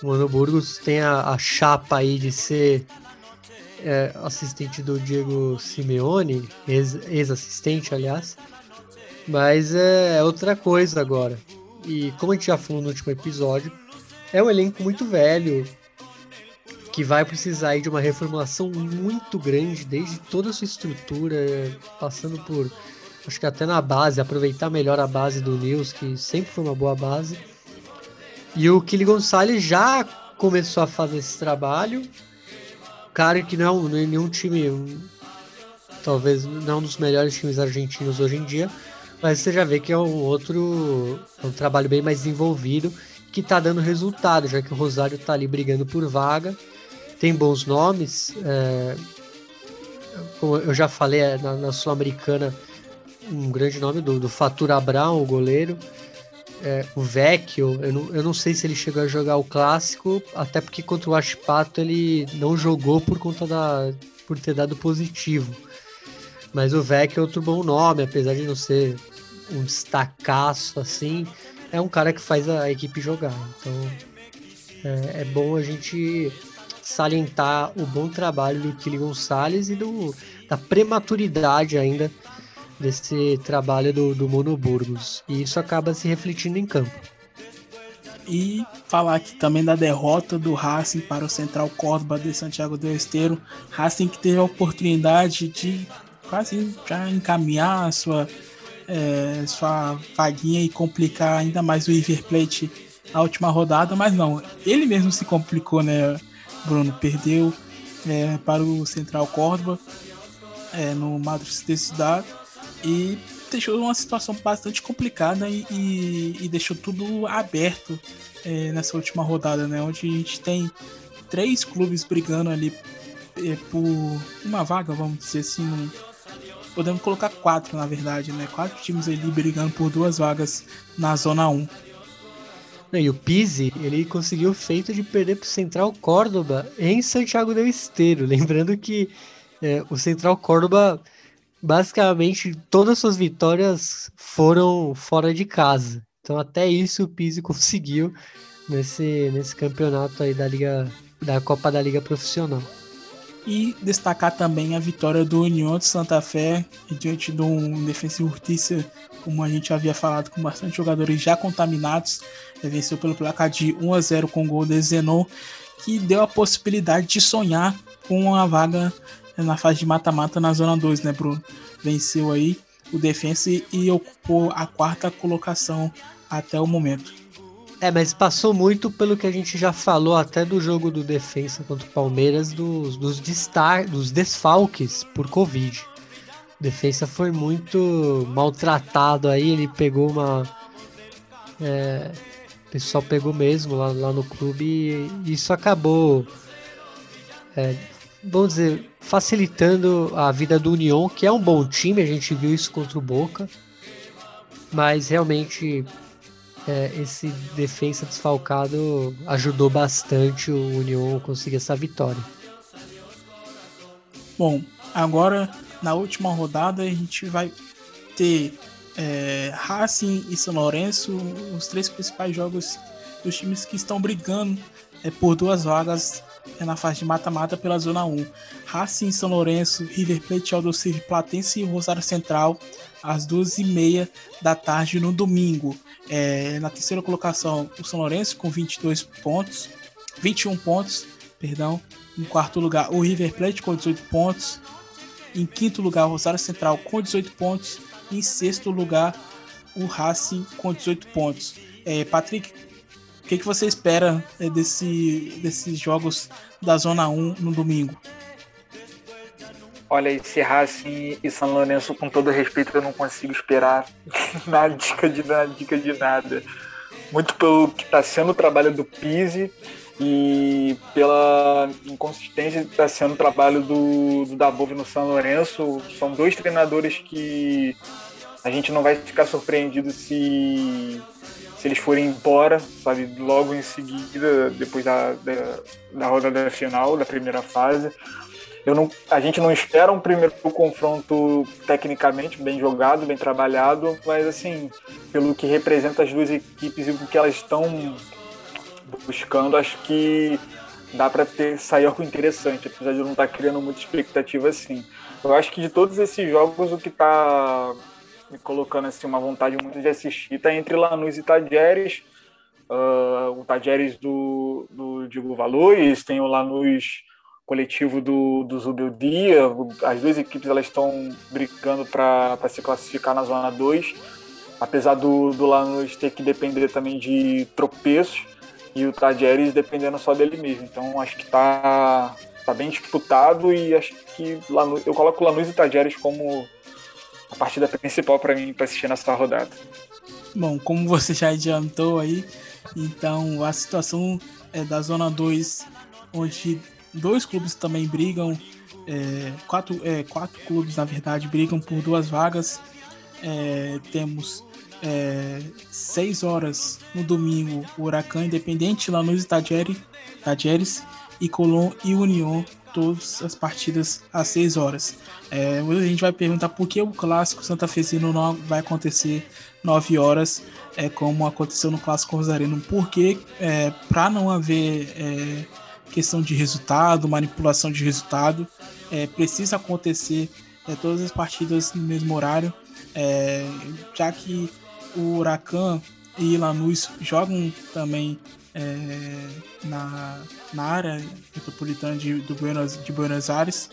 O Mono Burgos tem a, a chapa aí de ser é, assistente do Diego Simeone, ex-assistente, aliás. Mas é, é outra coisa agora. E como a gente já falou no último episódio, é um elenco muito velho, que vai precisar de uma reformulação muito grande, desde toda a sua estrutura, passando por, acho que até na base, aproveitar melhor a base do News, que sempre foi uma boa base. E o Kili Gonçalves já começou a fazer esse trabalho. Cara que não, é nenhum time, um, talvez não um dos melhores times argentinos hoje em dia, mas você já vê que é um outro, é um trabalho bem mais desenvolvido que está dando resultado, já que o Rosário está ali brigando por vaga, tem bons nomes. É, como eu já falei, é, na, na Sul-Americana, um grande nome do, do Fatura Brown, o goleiro. É, o Vecchio, eu não, eu não sei se ele chegou a jogar o clássico, até porque contra o Ashpato ele não jogou por conta da. por ter dado positivo. Mas o Vecchio é outro bom nome, apesar de não ser um destacaço assim, é um cara que faz a equipe jogar. Então é, é bom a gente salientar o bom trabalho do Kili Gonçalves e do, da prematuridade ainda desse trabalho do, do Mono Burgos. E isso acaba se refletindo em campo. E falar aqui também da derrota do Racing para o Central Córdoba de Santiago do Esteiro. Racing que teve a oportunidade de quase já encaminhar a sua é, sua vaguinha e complicar ainda mais o River Plate na última rodada, mas não, ele mesmo se complicou, né? Bruno perdeu é, para o Central Córdoba é, no Madrid de Cidade e deixou uma situação bastante complicada e, e, e deixou tudo aberto é, nessa última rodada, né? Onde a gente tem três clubes brigando ali é, por uma vaga, vamos dizer assim, podemos colocar quatro, na verdade, né? Quatro times ali brigando por duas vagas na Zona 1. E o Pizzi, ele conseguiu o feito de perder para o Central Córdoba em Santiago del Esteiro. Lembrando que é, o Central Córdoba, basicamente, todas as suas vitórias foram fora de casa. Então, até isso o Pizzi conseguiu nesse, nesse campeonato aí da Liga da Copa da Liga Profissional. E destacar também a vitória do União de Santa Fé diante de um defensivo Urtícia, como a gente havia falado, com bastante jogadores já contaminados. Venceu pelo placar de 1 a 0 com o gol de Zenon, que deu a possibilidade de sonhar com uma vaga na fase de mata-mata na Zona 2, né, Bruno? Venceu aí o Defensa e ocupou a quarta colocação até o momento. É, mas passou muito pelo que a gente já falou até do jogo do defensa contra o Palmeiras, dos, dos, destar, dos desfalques por Covid. O defensa foi muito maltratado aí, ele pegou uma. É, o pessoal pegou mesmo lá, lá no clube e isso acabou. É, vamos dizer, facilitando a vida do União, que é um bom time, a gente viu isso contra o Boca, mas realmente é, esse defensa desfalcado ajudou bastante o União a conseguir essa vitória. Bom, agora na última rodada a gente vai ter é, Racing e São Lourenço, os três principais jogos dos times que estão brigando é, por duas vagas na fase de mata-mata pela Zona 1. Racing, São Lourenço, River Plate, Aldo Platense e Rosário Central às 12h30 da tarde no domingo. É, na terceira colocação, o São Lourenço com 22 pontos, 21 pontos, perdão. Em quarto lugar, o River Plate com 18 pontos. Em quinto lugar, o Rosário Central com 18 pontos. E em sexto lugar, o Racing com 18 pontos. É, Patrick, que, que você espera é, desse, desses jogos da Zona 1 no domingo? Olha, esse Racing e São Lourenço, com todo respeito, eu não consigo esperar nada, dica de nada, dica de nada. Muito pelo que está sendo o trabalho do Pise e pela inconsistência que está sendo o trabalho do, do Dabov no São Lourenço. São dois treinadores que a gente não vai ficar surpreendido se, se eles forem embora, sabe, logo em seguida, depois da, da, da rodada final, da primeira fase. Eu não, a gente não espera um primeiro confronto tecnicamente bem jogado, bem trabalhado, mas assim, pelo que representa as duas equipes e o que elas estão buscando, acho que dá para ter sair algo interessante, apesar de eu não estar tá criando muita expectativa assim. Eu acho que de todos esses jogos, o que está me colocando assim, uma vontade muito de assistir está entre Lanús e Tadieres. Uh, o Tadieres do, do Diego Valores, tem o Lanús coletivo do, do Zubeldia. As duas equipes elas estão brigando para se classificar na zona 2, apesar do, do Lanús ter que depender também de tropeços e o Tadieres dependendo só dele mesmo. Então acho que tá, tá bem disputado e acho que Lanús, eu coloco Lanús e Tadieres como a partida principal para mim para assistir nessa rodada. Bom, como você já adiantou aí, então a situação é da zona 2, onde dois clubes também brigam, é, quatro, é, quatro clubes na verdade brigam por duas vagas. É, temos é, 6 horas no domingo, o Huracan Independente, Lanús e Tadieres, e Colón e União, todas as partidas às 6 horas. É, a gente vai perguntar por que o clássico Santa Fezino não vai acontecer 9 horas, é, como aconteceu no clássico Rosarino. Porque, é, para não haver é, questão de resultado, manipulação de resultado, é, precisa acontecer é, todas as partidas no mesmo horário, é, já que o Huracan e Lanús jogam também é, na, na área metropolitana de, do Buenos, de Buenos Aires.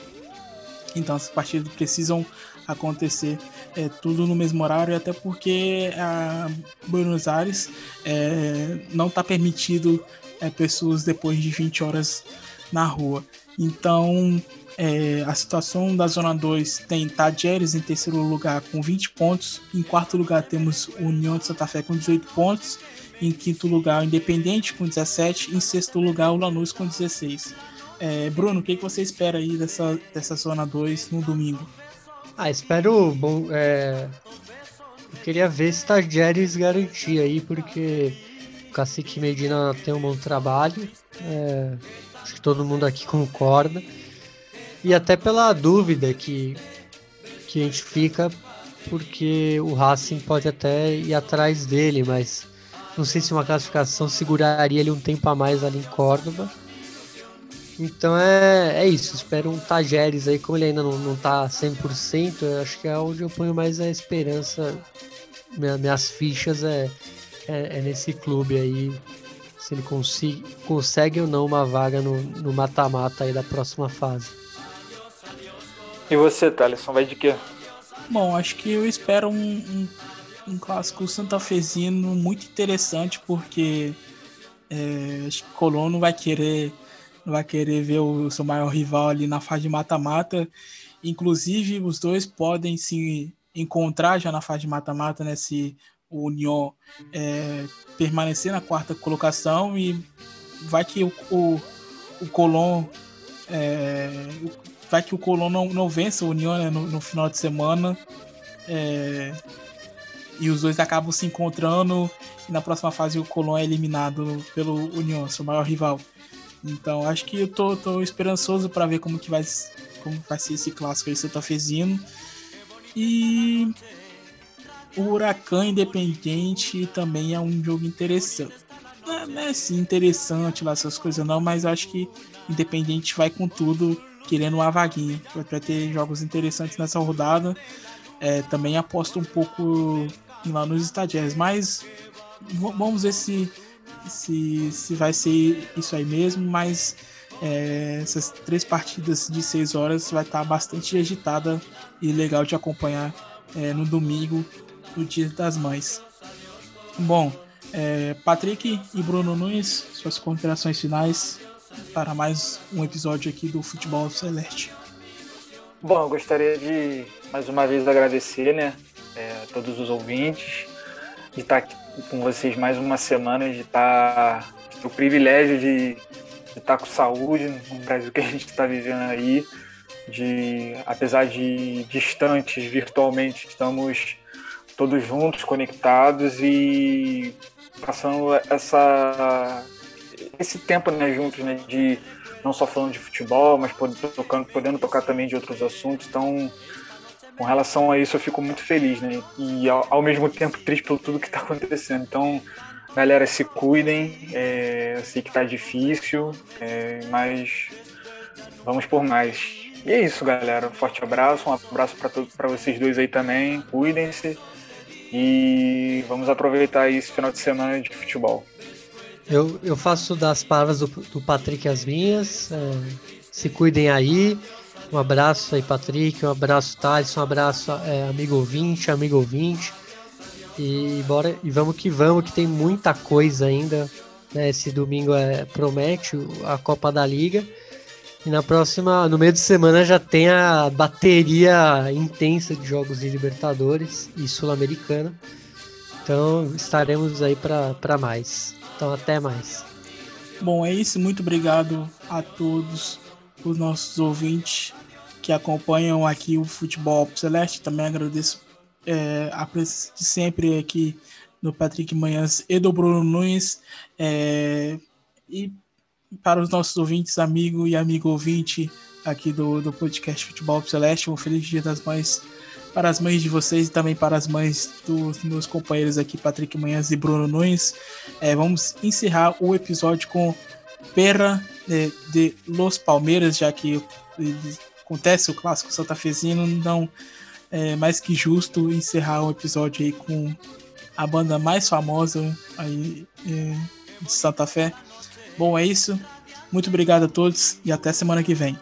Então essas partidas precisam acontecer é, tudo no mesmo horário, até porque a Buenos Aires é, não está permitido é, pessoas depois de 20 horas na rua. Então é, a situação da Zona 2 tem Tajeres em terceiro lugar com 20 pontos. Em quarto lugar temos União de Santa Fé com 18 pontos. Em quinto lugar, o Independente com 17. Em sexto lugar, o Lanús com 16. É, Bruno, o que, que você espera aí dessa, dessa Zona 2 no domingo? Ah, espero. Bom, é... Eu queria ver se Tajeres garantir aí, porque o Cacique Medina tem um bom trabalho. É... Acho que todo mundo aqui concorda. E até pela dúvida que, que a gente fica, porque o Racing pode até ir atrás dele, mas não sei se uma classificação seguraria ele um tempo a mais ali em Córdoba. Então é, é isso, espero um Tajeres aí, como ele ainda não, não tá 100%, eu acho que é onde eu ponho mais a esperança, minha, minhas fichas é, é, é, nesse clube aí, se ele consiga, consegue ou não uma vaga no mata-mata aí da próxima fase. E você, Thaleson, vai de quê? Bom, acho que eu espero um, um, um clássico santafesino muito interessante, porque é, acho que o Colono vai querer vai querer ver o seu maior rival ali na fase de mata-mata. Inclusive, os dois podem se encontrar já na fase de mata-mata, né? Se o União é, permanecer na quarta colocação e vai que o, o, o Colón é, vai que o Colón não, não vença o União né, no, no, final de semana. É, e os dois acabam se encontrando. E na próxima fase o Colón é eliminado pelo União, seu maior rival. Então acho que eu tô, tô esperançoso para ver como que vai, como vai ser esse clássico aí santafesino. E o Huracan Independente também é um jogo interessante. Não é, não é assim interessante lá essas coisas não, mas acho que Independente vai com tudo querendo uma vaguinha para ter jogos interessantes nessa rodada. É, também aposto um pouco lá nos estagiários, mas vamos ver se, se, se vai ser isso aí mesmo. Mas é, essas três partidas de seis horas vai estar bastante agitada e legal de acompanhar é, no domingo, no Dia das Mães. Bom, é, Patrick e Bruno Nunes, suas considerações finais para mais um episódio aqui do Futebol Celeste. Bom, eu gostaria de mais uma vez agradecer, né, é, todos os ouvintes, de estar aqui com vocês mais uma semana, de estar, de o privilégio de, de estar com saúde no Brasil que a gente está vivendo aí, de apesar de distantes virtualmente, estamos todos juntos, conectados e passando essa esse tempo né, juntos, né, de não só falando de futebol, mas podendo, podendo tocar também de outros assuntos. Então, com relação a isso, eu fico muito feliz, né? E ao, ao mesmo tempo triste por tudo que está acontecendo. Então, galera, se cuidem. É, eu sei que tá difícil, é, mas vamos por mais. E é isso, galera. Um forte abraço, um abraço para vocês dois aí também. Cuidem-se e vamos aproveitar esse final de semana de futebol. Eu, eu faço das palavras do, do Patrick as minhas. É, se cuidem aí. Um abraço aí, Patrick. Um abraço, Thales. Um abraço, é, amigo ouvinte, amigo ouvinte. E bora e vamos que vamos, que tem muita coisa ainda. Né? Esse domingo é, promete a Copa da Liga. E na próxima, no meio de semana, já tem a bateria intensa de jogos de Libertadores e Sul-Americana. Então estaremos aí para mais. Então até mais. Bom, é isso. Muito obrigado a todos os nossos ouvintes que acompanham aqui o Futebol Celeste. Também agradeço é, a presença de sempre aqui no Patrick Manhãs e do Bruno Nunes. É, e para os nossos ouvintes, amigo e amigo ouvinte aqui do, do podcast Futebol Celeste. Um feliz Dia das Mães para as mães de vocês e também para as mães dos meus companheiros aqui, Patrick Manhãs e Bruno Nunes. É, vamos encerrar o episódio com Perra de, de Los Palmeiras, já que acontece o clássico santafesino, não é mais que justo encerrar o episódio aí com a banda mais famosa aí é, de Santa Fé. Bom, é isso. Muito obrigado a todos e até semana que vem.